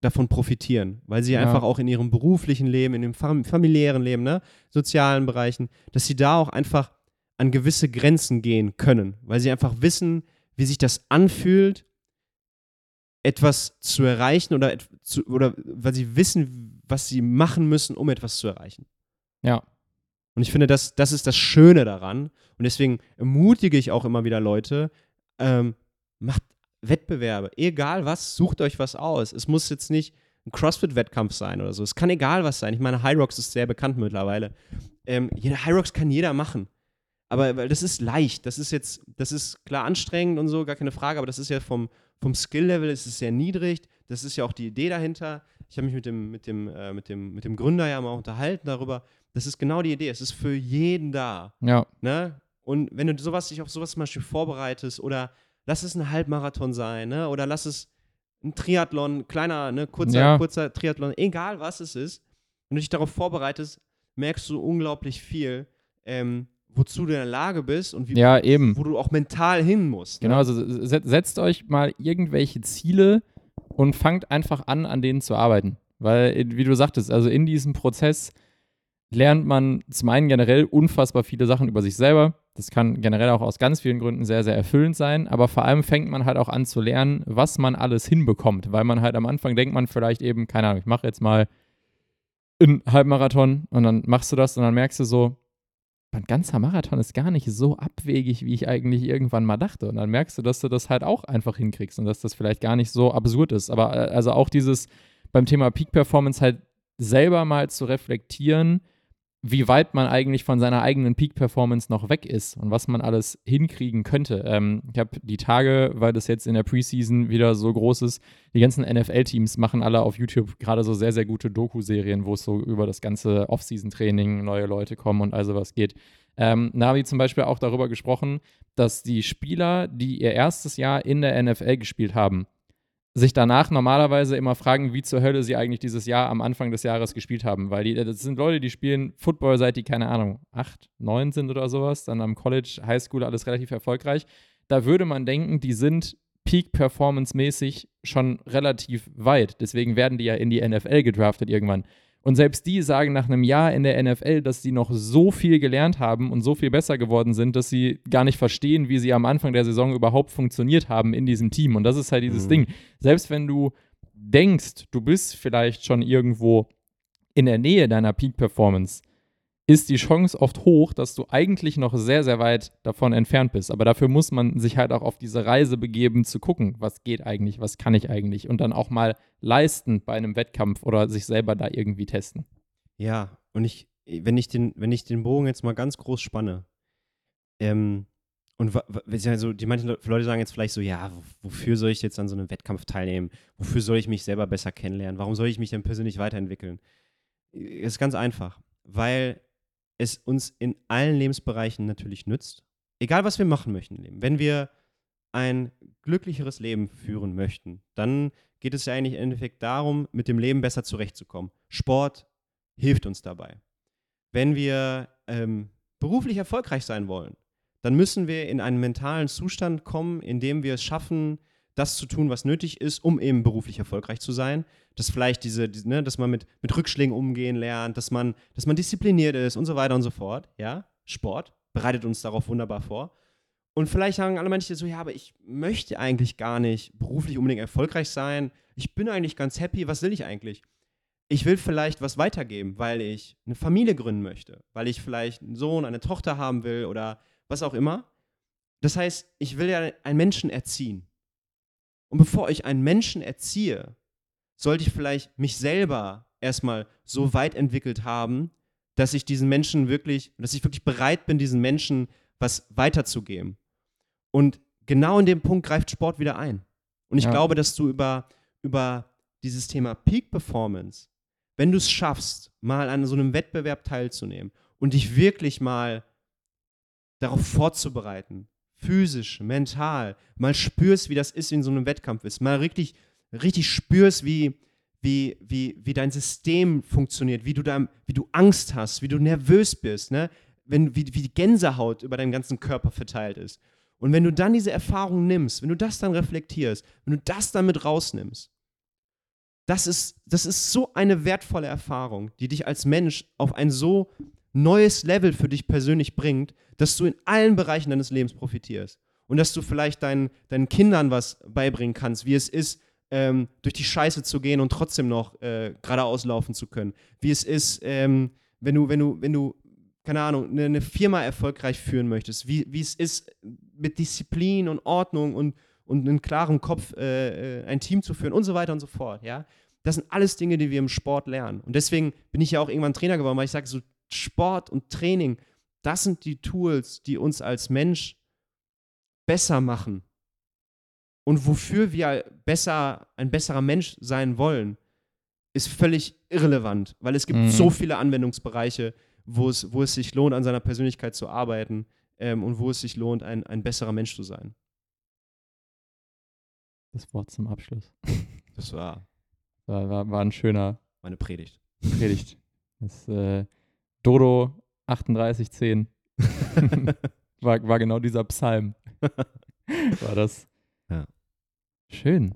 davon profitieren, weil sie Ja. einfach auch in ihrem beruflichen Leben, in dem fam familiären Leben, ne, sozialen Bereichen, dass sie da auch einfach an gewisse Grenzen gehen können, weil sie einfach wissen, wie sich das anfühlt, etwas zu erreichen oder, zu, oder weil sie wissen, was sie machen müssen, um etwas zu erreichen. Ja. Und ich finde, das, das ist das Schöne daran. Und deswegen ermutige ich auch immer wieder Leute, ähm, macht Wettbewerbe. Egal was, sucht euch was aus. Es muss jetzt nicht ein CrossFit-Wettkampf sein oder so. Es kann egal was sein. Ich meine, High Rocks ist sehr bekannt mittlerweile. Ähm, jeder High Rocks kann jeder machen. Aber weil das ist leicht. Das ist jetzt, das ist klar anstrengend und so, gar keine Frage. Aber das ist ja vom, vom Skill-Level ist es sehr niedrig. Das ist ja auch die Idee dahinter. Ich habe mich mit dem, mit, dem, äh, mit, dem, mit dem Gründer ja mal unterhalten darüber. Das ist genau die Idee. Es ist für jeden da. Ja. Ne? Und wenn du sowas, dich auf sowas zum Beispiel vorbereitest oder lass es ein Halbmarathon sein, ne? oder lass es ein Triathlon, kleiner, ne, kurzer, Ja. kurzer Triathlon, egal was es ist, wenn du dich darauf vorbereitest, merkst du unglaublich viel, ähm, wozu du in der Lage bist und wie, Ja, eben. wo du auch mental hin musst. Genau, Ne? also se- setzt euch mal irgendwelche Ziele und fangt einfach an, an denen zu arbeiten. Weil, äh, wie du sagtest, also in diesem Prozess lernt man zum einen generell unfassbar viele Sachen über sich selber. Das kann generell auch aus ganz vielen Gründen sehr, sehr erfüllend sein. Aber vor allem fängt man halt auch an zu lernen, was man alles hinbekommt. Weil man halt am Anfang denkt man vielleicht eben, keine Ahnung, ich mache jetzt mal einen Halbmarathon und dann machst du das und dann merkst du so, ein ganzer Marathon ist gar nicht so abwegig, wie ich eigentlich irgendwann mal dachte. Und dann merkst du, dass du das halt auch einfach hinkriegst und dass das vielleicht gar nicht so absurd ist. Aber äh, also auch dieses beim Thema Peak Performance halt selber mal zu reflektieren, wie weit man eigentlich von seiner eigenen Peak Performance noch weg ist und was man alles hinkriegen könnte. Ähm, ich habe die Tage, weil das jetzt in der Preseason wieder so groß ist, die ganzen NFL-Teams machen alle auf YouTube gerade so sehr, sehr gute Doku-Serien, wo es so über das ganze Off-Season-Training neue Leute kommen und also was geht. Ähm, ich zum Beispiel auch darüber gesprochen, dass die Spieler, die ihr erstes Jahr in der NFL gespielt haben, sich danach normalerweise immer fragen, wie zur Hölle sie eigentlich dieses Jahr am Anfang des Jahres gespielt haben. Weil die, das sind Leute, die spielen Football seit die, keine Ahnung, acht, neun sind oder sowas, dann am College, Highschool, alles relativ erfolgreich. Da würde man denken, die sind Peak-Performance-mäßig schon relativ weit. Deswegen werden die ja in die NFL gedraftet irgendwann. Und selbst die sagen nach einem Jahr in der NFL, dass sie noch so viel gelernt haben und so viel besser geworden sind, dass sie gar nicht verstehen, wie sie am Anfang der Saison überhaupt funktioniert haben in diesem Team. Und das ist halt dieses Mhm. Ding. Selbst wenn du denkst, du bist vielleicht schon irgendwo in der Nähe deiner Peak-Performance, ist die Chance oft hoch, dass du eigentlich noch sehr, sehr weit davon entfernt bist. Aber dafür muss man sich halt auch auf diese Reise begeben, zu gucken, was geht eigentlich, was kann ich eigentlich und dann auch mal leisten bei einem Wettkampf oder sich selber da irgendwie testen. Ja, und ich, wenn ich den, wenn ich den Bogen jetzt mal ganz groß spanne, ähm, und also die manchen Le- Leute sagen jetzt vielleicht so, ja, wo- wofür soll ich jetzt an so einem Wettkampf teilnehmen? Wofür soll ich mich selber besser kennenlernen? Warum soll ich mich denn persönlich weiterentwickeln? Es ist ganz einfach, weil es uns in allen Lebensbereichen natürlich nützt. Egal, was wir machen möchten im Leben. Wenn wir ein glücklicheres Leben führen möchten, dann geht es ja eigentlich im Endeffekt darum, mit dem Leben besser zurechtzukommen. Sport hilft uns dabei. Wenn wir ähm, beruflich erfolgreich sein wollen, dann müssen wir in einen mentalen Zustand kommen, in dem wir es schaffen, das zu tun, was nötig ist, um eben beruflich erfolgreich zu sein. Dass vielleicht diese, die, ne, dass man mit, mit Rückschlägen umgehen lernt, dass man, dass man diszipliniert ist und so weiter und so fort. Ja, Sport bereitet uns darauf wunderbar vor. Und vielleicht sagen alle manche so, ja, aber ich möchte eigentlich gar nicht beruflich unbedingt erfolgreich sein. Ich bin eigentlich ganz happy. Was will ich eigentlich? Ich will vielleicht was weitergeben, weil ich eine Familie gründen möchte, weil ich vielleicht einen Sohn, eine Tochter haben will oder was auch immer. Das heißt, ich will ja einen Menschen erziehen. Und bevor ich einen Menschen erziehe, sollte ich vielleicht mich selber erstmal so weit entwickelt haben, dass ich diesen Menschen wirklich, dass ich wirklich bereit bin, diesen Menschen was weiterzugeben. Und genau in dem Punkt greift Sport wieder ein. Und ich ja. glaube, dass du über, über dieses Thema Peak Performance, wenn du es schaffst, mal an so einem Wettbewerb teilzunehmen und dich wirklich mal darauf vorzubereiten, physisch, mental, mal spürst, wie das ist, wie in so einem Wettkampf ist, mal richtig, richtig spürst, wie, wie, wie, wie dein System funktioniert, wie du, da, wie du Angst hast, wie du nervös bist, ne? Wenn, wie, wie die Gänsehaut über deinen ganzen Körper verteilt ist. Und wenn du dann diese Erfahrung nimmst, wenn du das dann reflektierst, wenn du das dann mit rausnimmst, das ist, das ist so eine wertvolle Erfahrung, die dich als Mensch auf ein so neues Level für dich persönlich bringt, dass du in allen Bereichen deines Lebens profitierst. Und dass du vielleicht deinen, deinen Kindern was beibringen kannst, wie es ist, ähm, durch die Scheiße zu gehen und trotzdem noch äh, geradeaus laufen zu können. Wie es ist, ähm, wenn du, wenn du, wenn du, keine Ahnung, eine, eine Firma erfolgreich führen möchtest, wie, wie es ist, mit Disziplin und Ordnung und, und einem klaren Kopf äh, äh, ein Team zu führen und so weiter und so fort, ja. Das sind alles Dinge, die wir im Sport lernen. Und deswegen bin ich ja auch irgendwann Trainer geworden, weil ich sage, so Sport und Training, das sind die Tools, die uns als Mensch besser machen. Und wofür wir besser, ein besserer Mensch sein wollen, ist völlig irrelevant, weil es gibt mhm. so viele Anwendungsbereiche, wo es, wo es sich lohnt, an seiner Persönlichkeit zu arbeiten ähm, und wo es sich lohnt, ein, ein besserer Mensch zu sein. Das Wort zum Abschluss. Das war, war, war, war ein schöner. Meine Predigt. Predigt. Das, äh, Dodo 3810 war, war genau dieser Psalm. war das. Ja. Schön.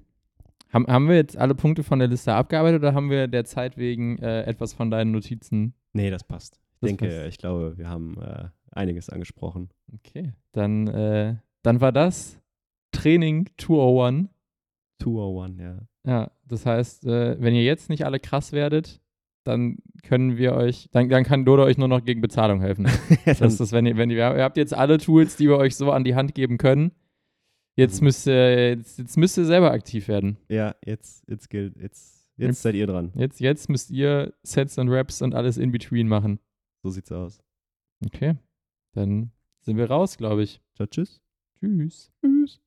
Haben, haben wir jetzt alle Punkte von der Liste abgearbeitet oder haben wir der Zeit wegen äh, etwas von deinen Notizen? Nee, das passt. Ich denke, passt. ich glaube, wir haben äh, einiges angesprochen. Okay, dann, äh, dann war das Training 201. 201, ja. Ja, das heißt, äh, wenn ihr jetzt nicht alle krass werdet, dann können wir euch, dann, dann kann Dodo euch nur noch gegen Bezahlung helfen. das ist, wenn ihr, wenn ihr, ihr habt jetzt alle Tools, die wir euch so an die Hand geben können. Jetzt mhm. müsst ihr, jetzt, jetzt müsst ihr selber aktiv werden. Ja, jetzt, jetzt gilt, jetzt, jetzt, jetzt seid ihr dran. Jetzt, jetzt müsst ihr Sets und Raps und alles in between machen. So sieht's aus. Okay, dann sind wir raus, glaube ich. Ciao, tschüss. Tschüss. Tschüss.